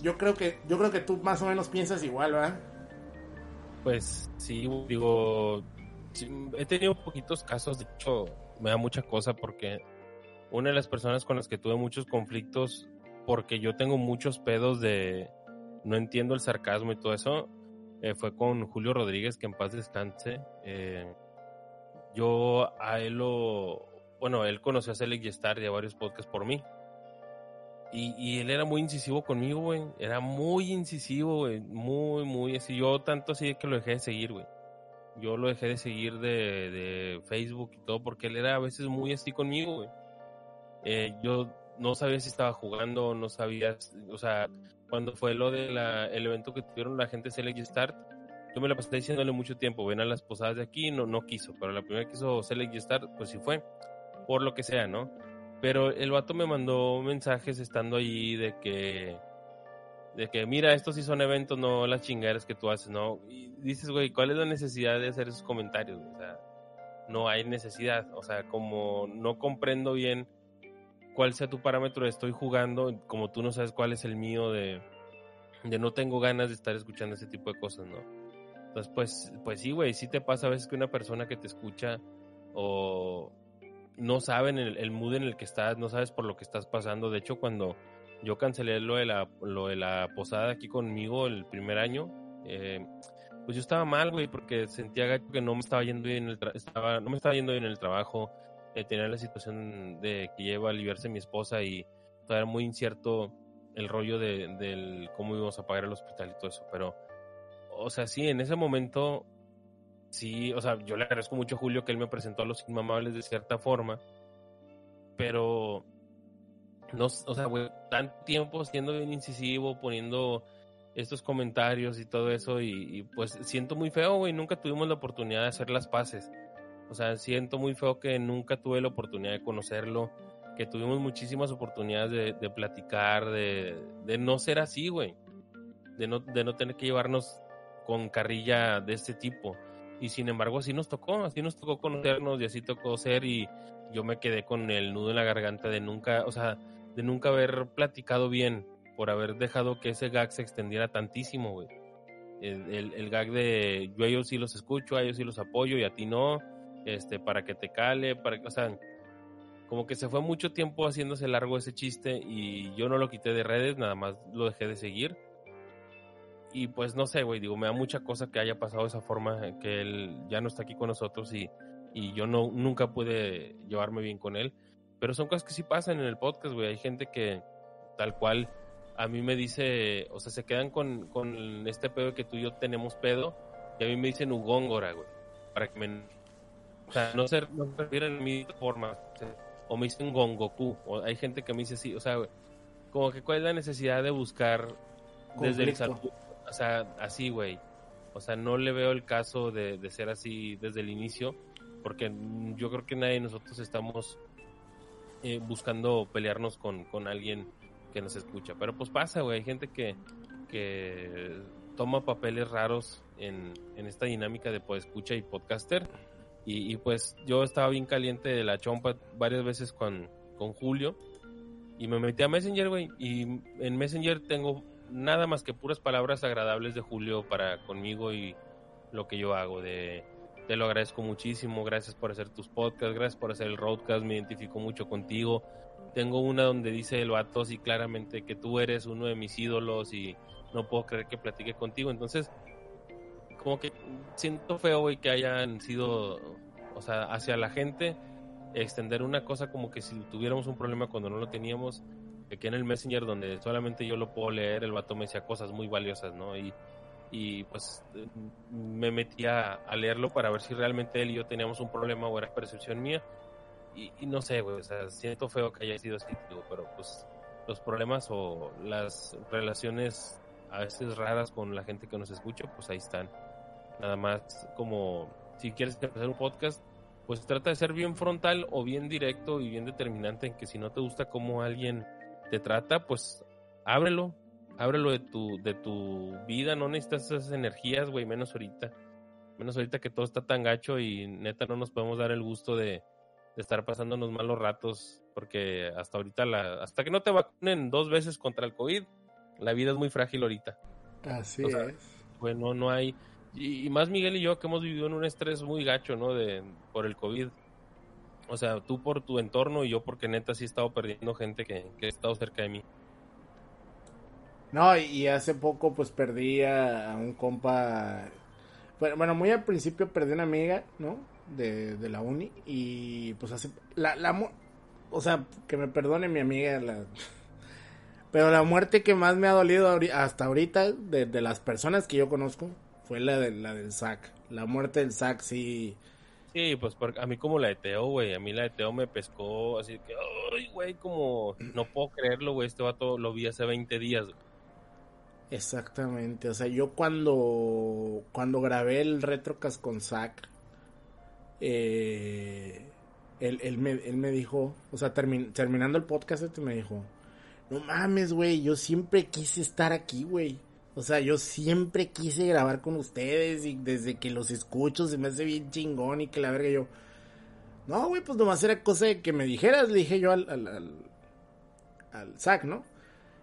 Speaker 3: Yo creo que, yo creo que tú más o menos piensas igual, ¿verdad?
Speaker 4: Pues sí, digo, he tenido poquitos casos, de hecho, me da mucha cosa porque una de las personas con las que tuve muchos conflictos, porque yo tengo muchos pedos de no entiendo el sarcasmo y todo eso, eh, fue con Julio Rodríguez, que en paz descanse. Eh, yo a él lo, bueno, él conoció a Select y Star varios podcasts por mí. Y, y él era muy incisivo conmigo, güey. Era muy incisivo, güey. Muy, muy así. Yo tanto así que lo dejé de seguir, güey. Yo lo dejé de seguir de, de Facebook y todo porque él era a veces muy así conmigo, güey. Eh, yo no sabía si estaba jugando, no sabía, o sea, cuando fue lo del el evento que tuvieron la gente Select y Start, yo me la pasé diciéndole mucho tiempo, ven a las posadas de aquí, no, no quiso, pero la primera que quiso Select y Star, pues sí fue, por lo que sea, ¿no? Pero el vato me mandó mensajes estando allí de que, de que, mira, estos sí son eventos, no las chingaderas que tú haces, ¿no? Y dices, güey, ¿cuál es la necesidad de hacer esos comentarios? O sea, no hay necesidad, o sea, como no comprendo bien cuál sea tu parámetro estoy jugando, como tú no sabes cuál es el mío de, de no tengo ganas de estar escuchando ese tipo de cosas, ¿no? Entonces, pues, pues sí, güey, sí te pasa a veces que una persona que te escucha o no saben el, el mood en el que estás, no sabes por lo que estás pasando. De hecho, cuando yo cancelé lo de la, lo de la posada aquí conmigo el primer año, eh, pues yo estaba mal, güey, porque sentía que no me estaba yendo bien en el no me estaba yendo bien en el trabajo, eh, tenía la situación de que lleva a aliviarse mi esposa y todavía era muy incierto el rollo de, cómo íbamos a pagar el hospital y todo eso, pero, o sea, sí, en ese momento sí, o sea, yo le agradezco mucho a Julio que él me presentó a los inmamables de cierta forma, pero no, o sea, güey, tan tiempo siendo bien incisivo, poniendo estos comentarios y todo eso, y, pues siento muy feo, güey, nunca tuvimos la oportunidad de hacer las paces. O sea, siento muy feo que nunca tuve la oportunidad de conocerlo, que tuvimos muchísimas oportunidades de, de platicar, de, de no ser así, güey. De no, de no tener que llevarnos con carrilla de este tipo y sin embargo así nos tocó, así nos tocó conocernos y así tocó ser y yo me quedé con el nudo en la garganta de nunca, o sea, de nunca haber platicado bien por haber dejado que ese gag se extendiera tantísimo, güey. El, el, gag de yo a ellos sí los escucho, a ellos sí los apoyo y a ti no, este, para que te cale, para que, o sea, como que se fue mucho tiempo haciéndose largo ese chiste y yo no lo quité de redes, nada más lo dejé de seguir y pues no sé, güey, digo, me da mucha cosa que haya pasado de esa forma, que él ya no está aquí con nosotros y, y yo no, nunca pude llevarme bien con él. Pero son cosas que sí pasan en el podcast, güey. Hay gente que tal cual a mí me dice, o sea, se quedan con, con este pedo que tú y yo tenemos pedo y a mí me dicen Ugóngora, güey. Para que me... O sea, no se, no se refieren a mi forma. O, me dicen Gongoku. O hay gente que me dice así, o sea, güey, como que cuál es la necesidad de buscar desde el o sea, así, güey. O sea, no le veo el caso de, ser así desde el inicio, porque yo creo que nadie de nosotros estamos eh, buscando pelearnos con, con alguien que nos escucha. Pero pues pasa, güey. Hay gente que, que toma papeles raros en, en esta dinámica de escucha y podcaster. Y, y, pues yo estaba bien caliente de la chompa varias veces con, con Julio. Y me metí a Messenger, güey. Y en Messenger tengo nada más que puras palabras agradables de Julio para conmigo y lo que yo hago. De te lo agradezco muchísimo, gracias por hacer tus podcasts, gracias por hacer el roadcast, me identifico mucho contigo. Tengo una donde dice el vato así claramente que tú eres uno de mis ídolos y no puedo creer que platique contigo. Entonces, como que siento feo, güey, que hayan sido, o sea, hacia la gente, extender una cosa como que si tuviéramos un problema cuando no lo teníamos, aquí en el Messenger donde solamente yo lo puedo leer, el vato me decía cosas muy valiosas, ¿no? Y, y pues me metía a leerlo para ver si realmente él y yo teníamos un problema o era percepción mía. Y, y no sé, güey, o sea, siento feo que haya sido así, digo, pero pues los problemas o las relaciones a veces raras con la gente que nos escucha, pues ahí están. Nada más como si quieres empezar un podcast, pues trata de ser bien frontal o bien directo y bien determinante en que si no te gusta cómo alguien te trata, pues ábrelo, ábrelo de tu, de tu vida, no necesitas esas energías, güey, menos ahorita. Menos ahorita que todo está tan gacho y neta no nos podemos dar el gusto de, de estar pasándonos malos ratos, porque hasta ahorita, la, hasta que no te vacunen dos veces contra el COVID, la vida es muy frágil ahorita.
Speaker 3: Así
Speaker 4: O sea,
Speaker 3: es.
Speaker 4: Bueno, no hay... Y, y más Miguel y yo que hemos vivido en un estrés muy gacho, ¿no? De, por el COVID. O sea, tú por tu entorno y yo porque neta sí he estado perdiendo gente que, que ha estado cerca de mí.
Speaker 3: No, y hace poco pues perdí a, un compa. Bueno, muy al principio perdí una amiga, ¿no? De, de la uni. Y pues hace. La, la, o sea, que me perdone mi amiga. Pero la muerte que más me ha dolido hasta ahorita de, de las personas que yo conozco fue la, de, la del SAC. La muerte del SAC sí.
Speaker 4: Sí, pues por- a mí como la de Teo, güey, a mí la de Teo me pescó así que, ay, güey, como no puedo creerlo, güey, este vato lo vi hace 20 días.
Speaker 3: Exactamente, o sea, yo cuando cuando grabé el retrocast con Zack, eh, él, él, me, él me dijo, o sea, termin- terminando el podcast este me dijo, no mames, güey, yo siempre quise estar aquí, güey. O sea, yo siempre quise grabar con ustedes y desde que los escucho se me hace bien chingón y que la verga yo... No, güey, pues nomás era cosa de que me dijeras, le dije yo al, al, al, al Zack, ¿no?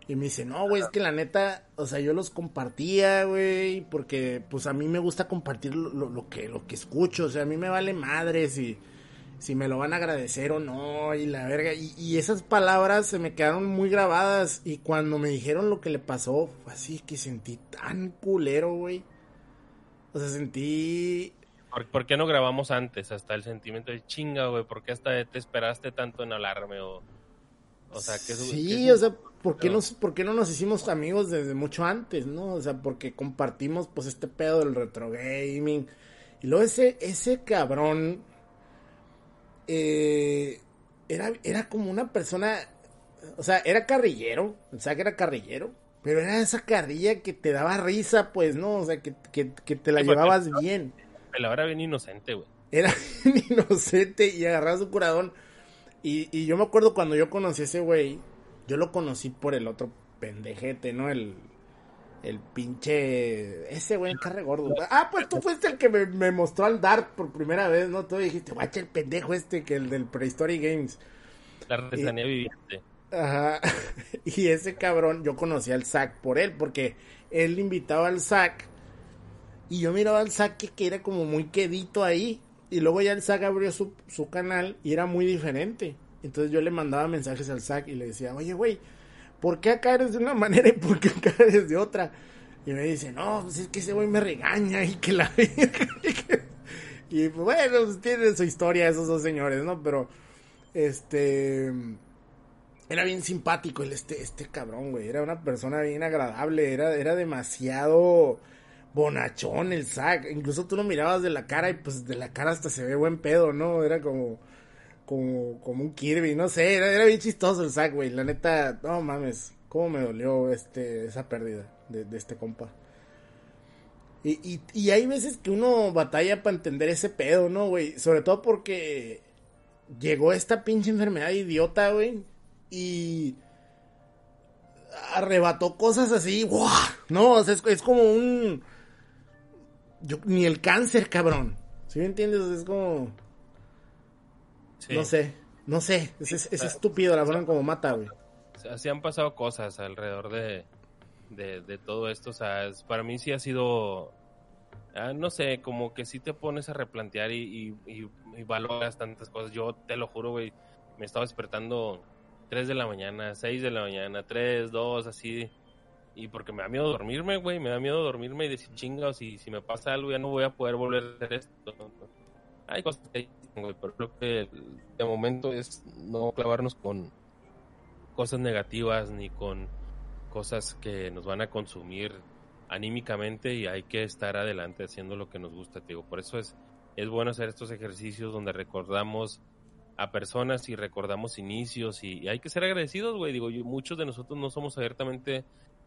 Speaker 3: Y me dice, no, güey, es que la neta, o sea, yo los compartía, güey, porque pues a mí me gusta compartir lo, lo, lo que, lo que escucho, o sea, a mí me vale madre si, si me lo van a agradecer o no, y la verga, y, y esas palabras se me quedaron muy grabadas, y cuando me dijeron lo que le pasó, fue así que sentí tan culero, güey. O sea, sentí
Speaker 4: ¿Por, por qué no grabamos antes? Hasta el sentimiento de chinga, güey. ¿Por qué hasta te esperaste tanto en hablarme? O, o sea, que
Speaker 3: Sí, o sea, ¿por qué,
Speaker 4: Pero-
Speaker 3: nos, ¿por qué no nos hicimos amigos desde mucho antes, no? O sea, porque compartimos, pues, este pedo del retro gaming. Y luego ese, ese cabrón, eh, era, era como una persona, o sea, era carrillero, o sea, que era carrillero, pero era esa carrilla que te daba risa, pues, ¿no? O sea, que, que, que te la
Speaker 4: Sí,
Speaker 3: llevabas bien
Speaker 4: El ahora bien inocente, güey.
Speaker 3: era inocente y agarraba su curadón. Y, y yo me acuerdo cuando yo conocí a ese güey, yo lo conocí por el otro pendejete, ¿no? El, el pinche... Ese güey, el carre gordo. Ah, pues tú fuiste el que me, me mostró al Dart por primera vez, ¿no? Tú dijiste, guacha el pendejo este, que el del Prehistory Games.
Speaker 4: La artesanía viviente.
Speaker 3: Ajá. Y ese cabrón, yo conocí al Zack por él, porque él invitaba al Zack. Y yo miraba al Zack que, que era como muy quedito ahí. Y luego ya el Zack abrió su, su canal y era muy diferente. Entonces yo le mandaba mensajes al Zack y le decía, oye, güey, ¿por qué acá eres de una manera y por qué acá eres de otra? Y me dice, no, pues es que ese güey me regaña y que la... y pues, bueno, pues, tienen su historia esos dos señores, ¿no? Pero, este era bien simpático el este este cabrón, güey. Era una persona bien agradable, era era demasiado bonachón el Zack. Incluso tú lo mirabas de la cara y pues de la cara hasta se ve buen pedo, ¿no? Era como como como un Kirby, no sé, era, era bien chistoso el Zack, güey. La neta, no mames, cómo me dolió este esa pérdida de, este compa. Y, y, hay veces que uno batalla para entender ese pedo, ¿no, güey? Sobre todo porque llegó esta pinche enfermedad idiota, güey. Y arrebató cosas así, ¡guau! No, o sea, es, es como un... Ni el cáncer, cabrón. ¿Sí me entiendes? Es como...
Speaker 4: Sí.
Speaker 3: No sé, no sé. Es, es, es estúpido la forma como mata, güey.
Speaker 4: Así han pasado cosas alrededor de, de, de todo esto. O sea, es- para mí sí ha sido, ah, no sé, como que sí te pones a replantear y, y, y- y valoras tantas cosas. Yo te lo juro, güey, me estaba despertando 3 de la mañana, 6 de la mañana, 3, 2, así. Y porque me da miedo dormirme, güey, me da miedo dormirme y decir, chingados, si, si me pasa algo ya no voy a poder volver a hacer esto. Hay cosas que güey, pero creo que de momento es no clavarnos con cosas negativas ni con cosas que nos van a consumir anímicamente y hay que estar adelante haciendo lo que nos gusta, te digo. Por eso es, es bueno hacer estos ejercicios donde recordamos a personas y recordamos inicios y, y hay que ser agradecidos, güey. Digo, yo- muchos de nosotros no somos abiertamente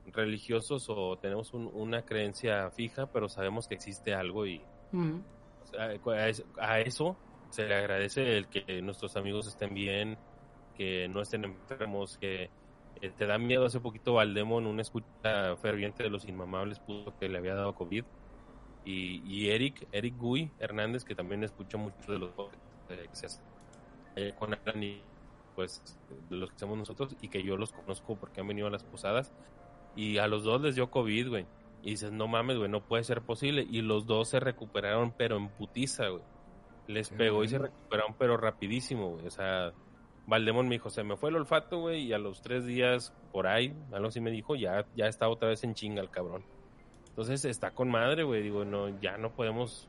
Speaker 4: religiosos o tenemos un- una creencia fija, pero sabemos que existe algo y a eso se le agradece el que nuestros amigos estén bien, que no estén enfermos, que eh, te da miedo. Hace poquito Valdemon, una escucha ferviente de los inmamables, puso que le había dado COVID. Y, y Eric, Eric Gui Hernández, que también escucha mucho de los eh, que se hace eh, con Alan y pues de los que hacemos nosotros y que yo los conozco porque han venido a las posadas y a los dos les dio COVID, güey. Y dices, no mames, güey, no puede ser posible. Y los dos se recuperaron, pero en putiza, güey. Les pegó y se recuperaron, pero rapidísimo, güey. O sea, Valdemón me dijo, se me fue el olfato, güey, y a los tres días, por ahí, algo así me dijo, ya, ya está otra vez en chinga el cabrón. Entonces está con madre, güey. Digo, no, ya no podemos.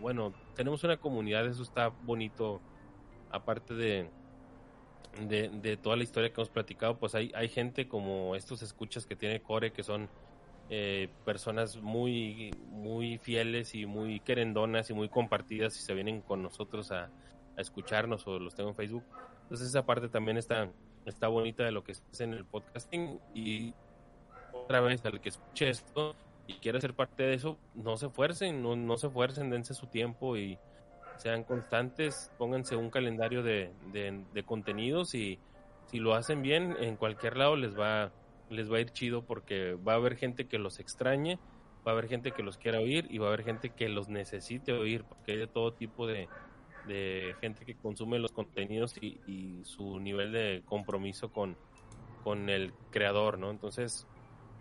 Speaker 4: Bueno, tenemos una comunidad, eso está bonito. Aparte de, de, de toda la historia que hemos platicado, pues hay, hay gente como estos escuchas que tiene Core, que son eh, personas muy, muy fieles y muy querendonas y muy compartidas y se vienen con nosotros a, escucharnos o los tengo en Facebook. Entonces esa parte también está, está bonita de lo que es en el podcasting y otra vez al que escuche esto y quiera ser parte de eso, no se esfuercen, no, no se esfuercen, dense su tiempo y sean constantes, pónganse un calendario de, de, de contenidos y si lo hacen bien, en cualquier lado les va, les va a ir chido porque va a haber gente que los extrañe, va a haber gente que los quiera oír y va a haber gente que los necesite oír, porque hay de todo tipo de, de gente que consume los contenidos y, su nivel de compromiso con, con el creador, ¿no? Entonces,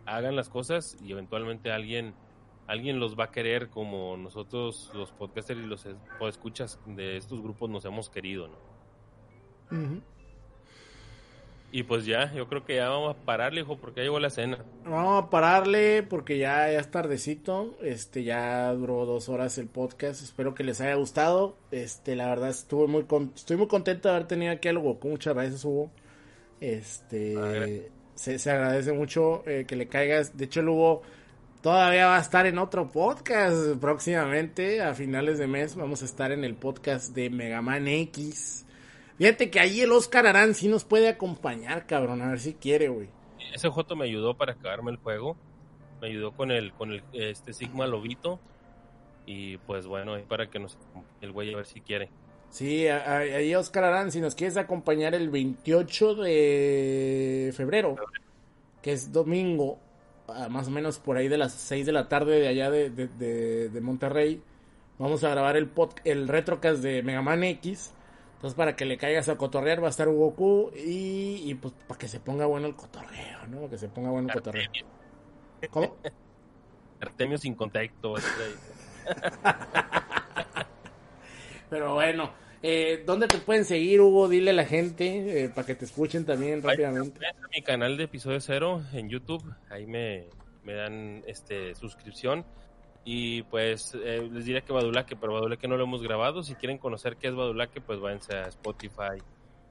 Speaker 4: hagan las cosas y eventualmente alguien alguien los va a querer como nosotros los podcasters y los escuchas de estos grupos nos hemos querido, ¿no?
Speaker 3: Ujú.
Speaker 4: Y pues ya, yo creo que ya vamos a pararle, hijo, porque ya llegó la cena.
Speaker 3: Vamos a pararle porque ya, ya es tardecito. Este ya duró dos horas el podcast. Espero que les haya gustado. Este, la verdad estuve muy con- estoy muy contento de haber tenido aquí al Goku. Muchas gracias, Hugo. Este
Speaker 4: Ah,
Speaker 3: se, se agradece mucho eh, que le caigas. De hecho, el Hugo todavía va a estar en otro podcast próximamente. A finales de mes vamos a estar en el podcast de Mega Man X. Fíjate que ahí el Oscar Arán sí nos puede acompañar, cabrón. A ver si quiere, güey.
Speaker 4: Ese Joto me ayudó para acabarme el juego. Me ayudó con el, con el este Sigma Lobito. Y pues bueno, ahí para que nos el güey a ver si quiere.
Speaker 3: Sí, ahí Oscar Arán, si nos quieres acompañar el 28 de febrero, que es domingo, más o menos por ahí de las 6 de la tarde de allá de, de, de- de Monterrey, vamos a grabar el pod, el retrocast de Mega Man X. Entonces, para que le caigas a cotorrear, va a estar Goku y, y pues para que se ponga bueno el cotorreo, ¿no? Que se ponga bueno el cotorreo. ¿Cómo?
Speaker 4: Artemio sin contacto.
Speaker 3: Pero bueno, eh, ¿dónde te pueden seguir, Hugo? Dile a la gente eh, para que te escuchen también rápidamente.
Speaker 4: Mi canal de episodio cero en YouTube, ahí me, me dan este suscripción. Y pues eh, les diría que Badulaque, pero Badulaque no lo hemos grabado. Si quieren conocer qué es Badulaque, pues váyanse a Spotify,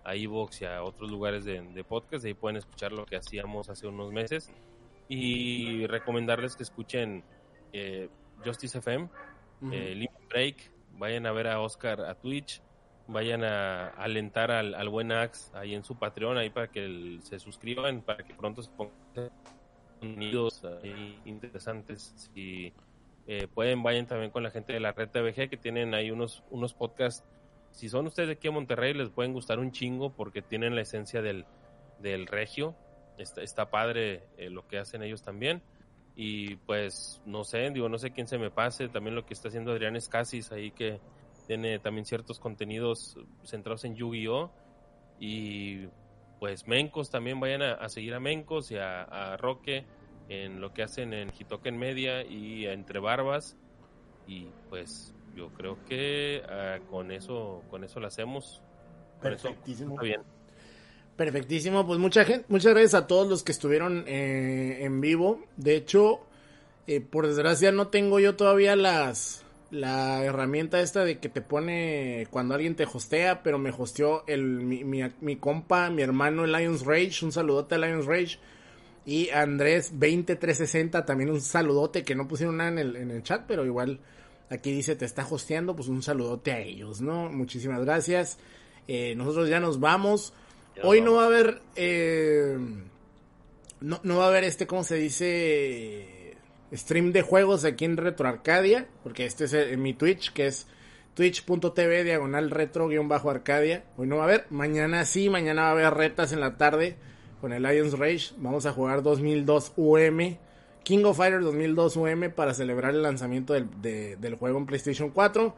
Speaker 4: a Evox y a otros lugares de, de podcast. Ahí pueden escuchar lo que hacíamos hace unos meses. Y recomendarles que escuchen eh, Justice FM,
Speaker 3: Ujú.
Speaker 4: eh, Limit Break, vayan a ver a Oscar a Twitch, vayan a alentar al, al buen Axe ahí en su Patreon, ahí para que el- se suscriban, para que pronto se pongan contenidos interesantes. Si eh, pueden, vayan también con la gente de la red TVG que tienen ahí unos, unos podcasts. Si son ustedes de aquí a Monterrey, les pueden gustar un chingo porque tienen la esencia del, del regio. Está, está padre eh, lo que hacen ellos también. Y pues, no sé, digo, no sé quién se me pase. También lo que está haciendo Adrián Escasis ahí que tiene también ciertos contenidos centrados en Yu-Gi-Oh! Y pues Mencos también vayan a, a seguir a Mencos y a, a Roque en lo que hacen en Hitoken Media y Entre Barbas. Y pues yo creo que ah, con eso con eso lo hacemos. Con eso
Speaker 3: Perfectísimo.
Speaker 4: está bien.
Speaker 3: Perfectísimo, pues mucha gente, muchas gracias a todos los que estuvieron eh, en vivo. De hecho, eh, por desgracia no tengo yo todavía las la herramienta esta de que te pone cuando alguien te hostea, pero me hosteó el mi, mi, mi compa, mi hermano el Lions Rage, un saludote a Lions Rage y Andrés 20360 también un saludote que no pusieron nada en el, en el chat, pero igual aquí dice te está hosteando, pues un saludote a ellos, ¿no? Muchísimas gracias. Eh, nosotros ya nos vamos.
Speaker 4: Ya
Speaker 3: Hoy no va a haber. eh, no, no va a haber este, ¿cómo se dice? Stream de juegos aquí en Retro Arcadia. Porque este es el- en mi Twitch, que es twitch.tv diagonal retro-arcadia. Hoy no va a haber. Mañana sí, mañana va a haber retas en la tarde con el Lions Rage. Vamos a jugar 2002 UM. King of Fighters 2002 UM para celebrar el lanzamiento del, de- del juego en PlayStation 4.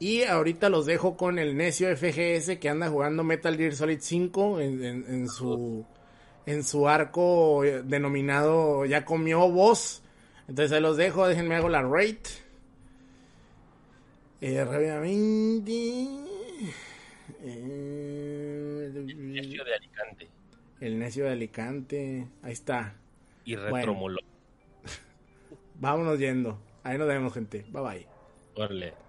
Speaker 3: Y ahorita los dejo con el necio FGS que anda jugando Metal Gear Solid 5 en, su en su arco eh, denominado Ya comió voz. Entonces ahí los dejo, déjenme hago la rate. Eh, rápidamente. Eh,
Speaker 4: de Alicante
Speaker 3: el necio de Alicante. Ahí está.
Speaker 4: y
Speaker 3: Bueno.
Speaker 4: Retromolo.
Speaker 3: Vámonos yendo. Ahí nos vemos, gente. Bye bye.
Speaker 4: Órale.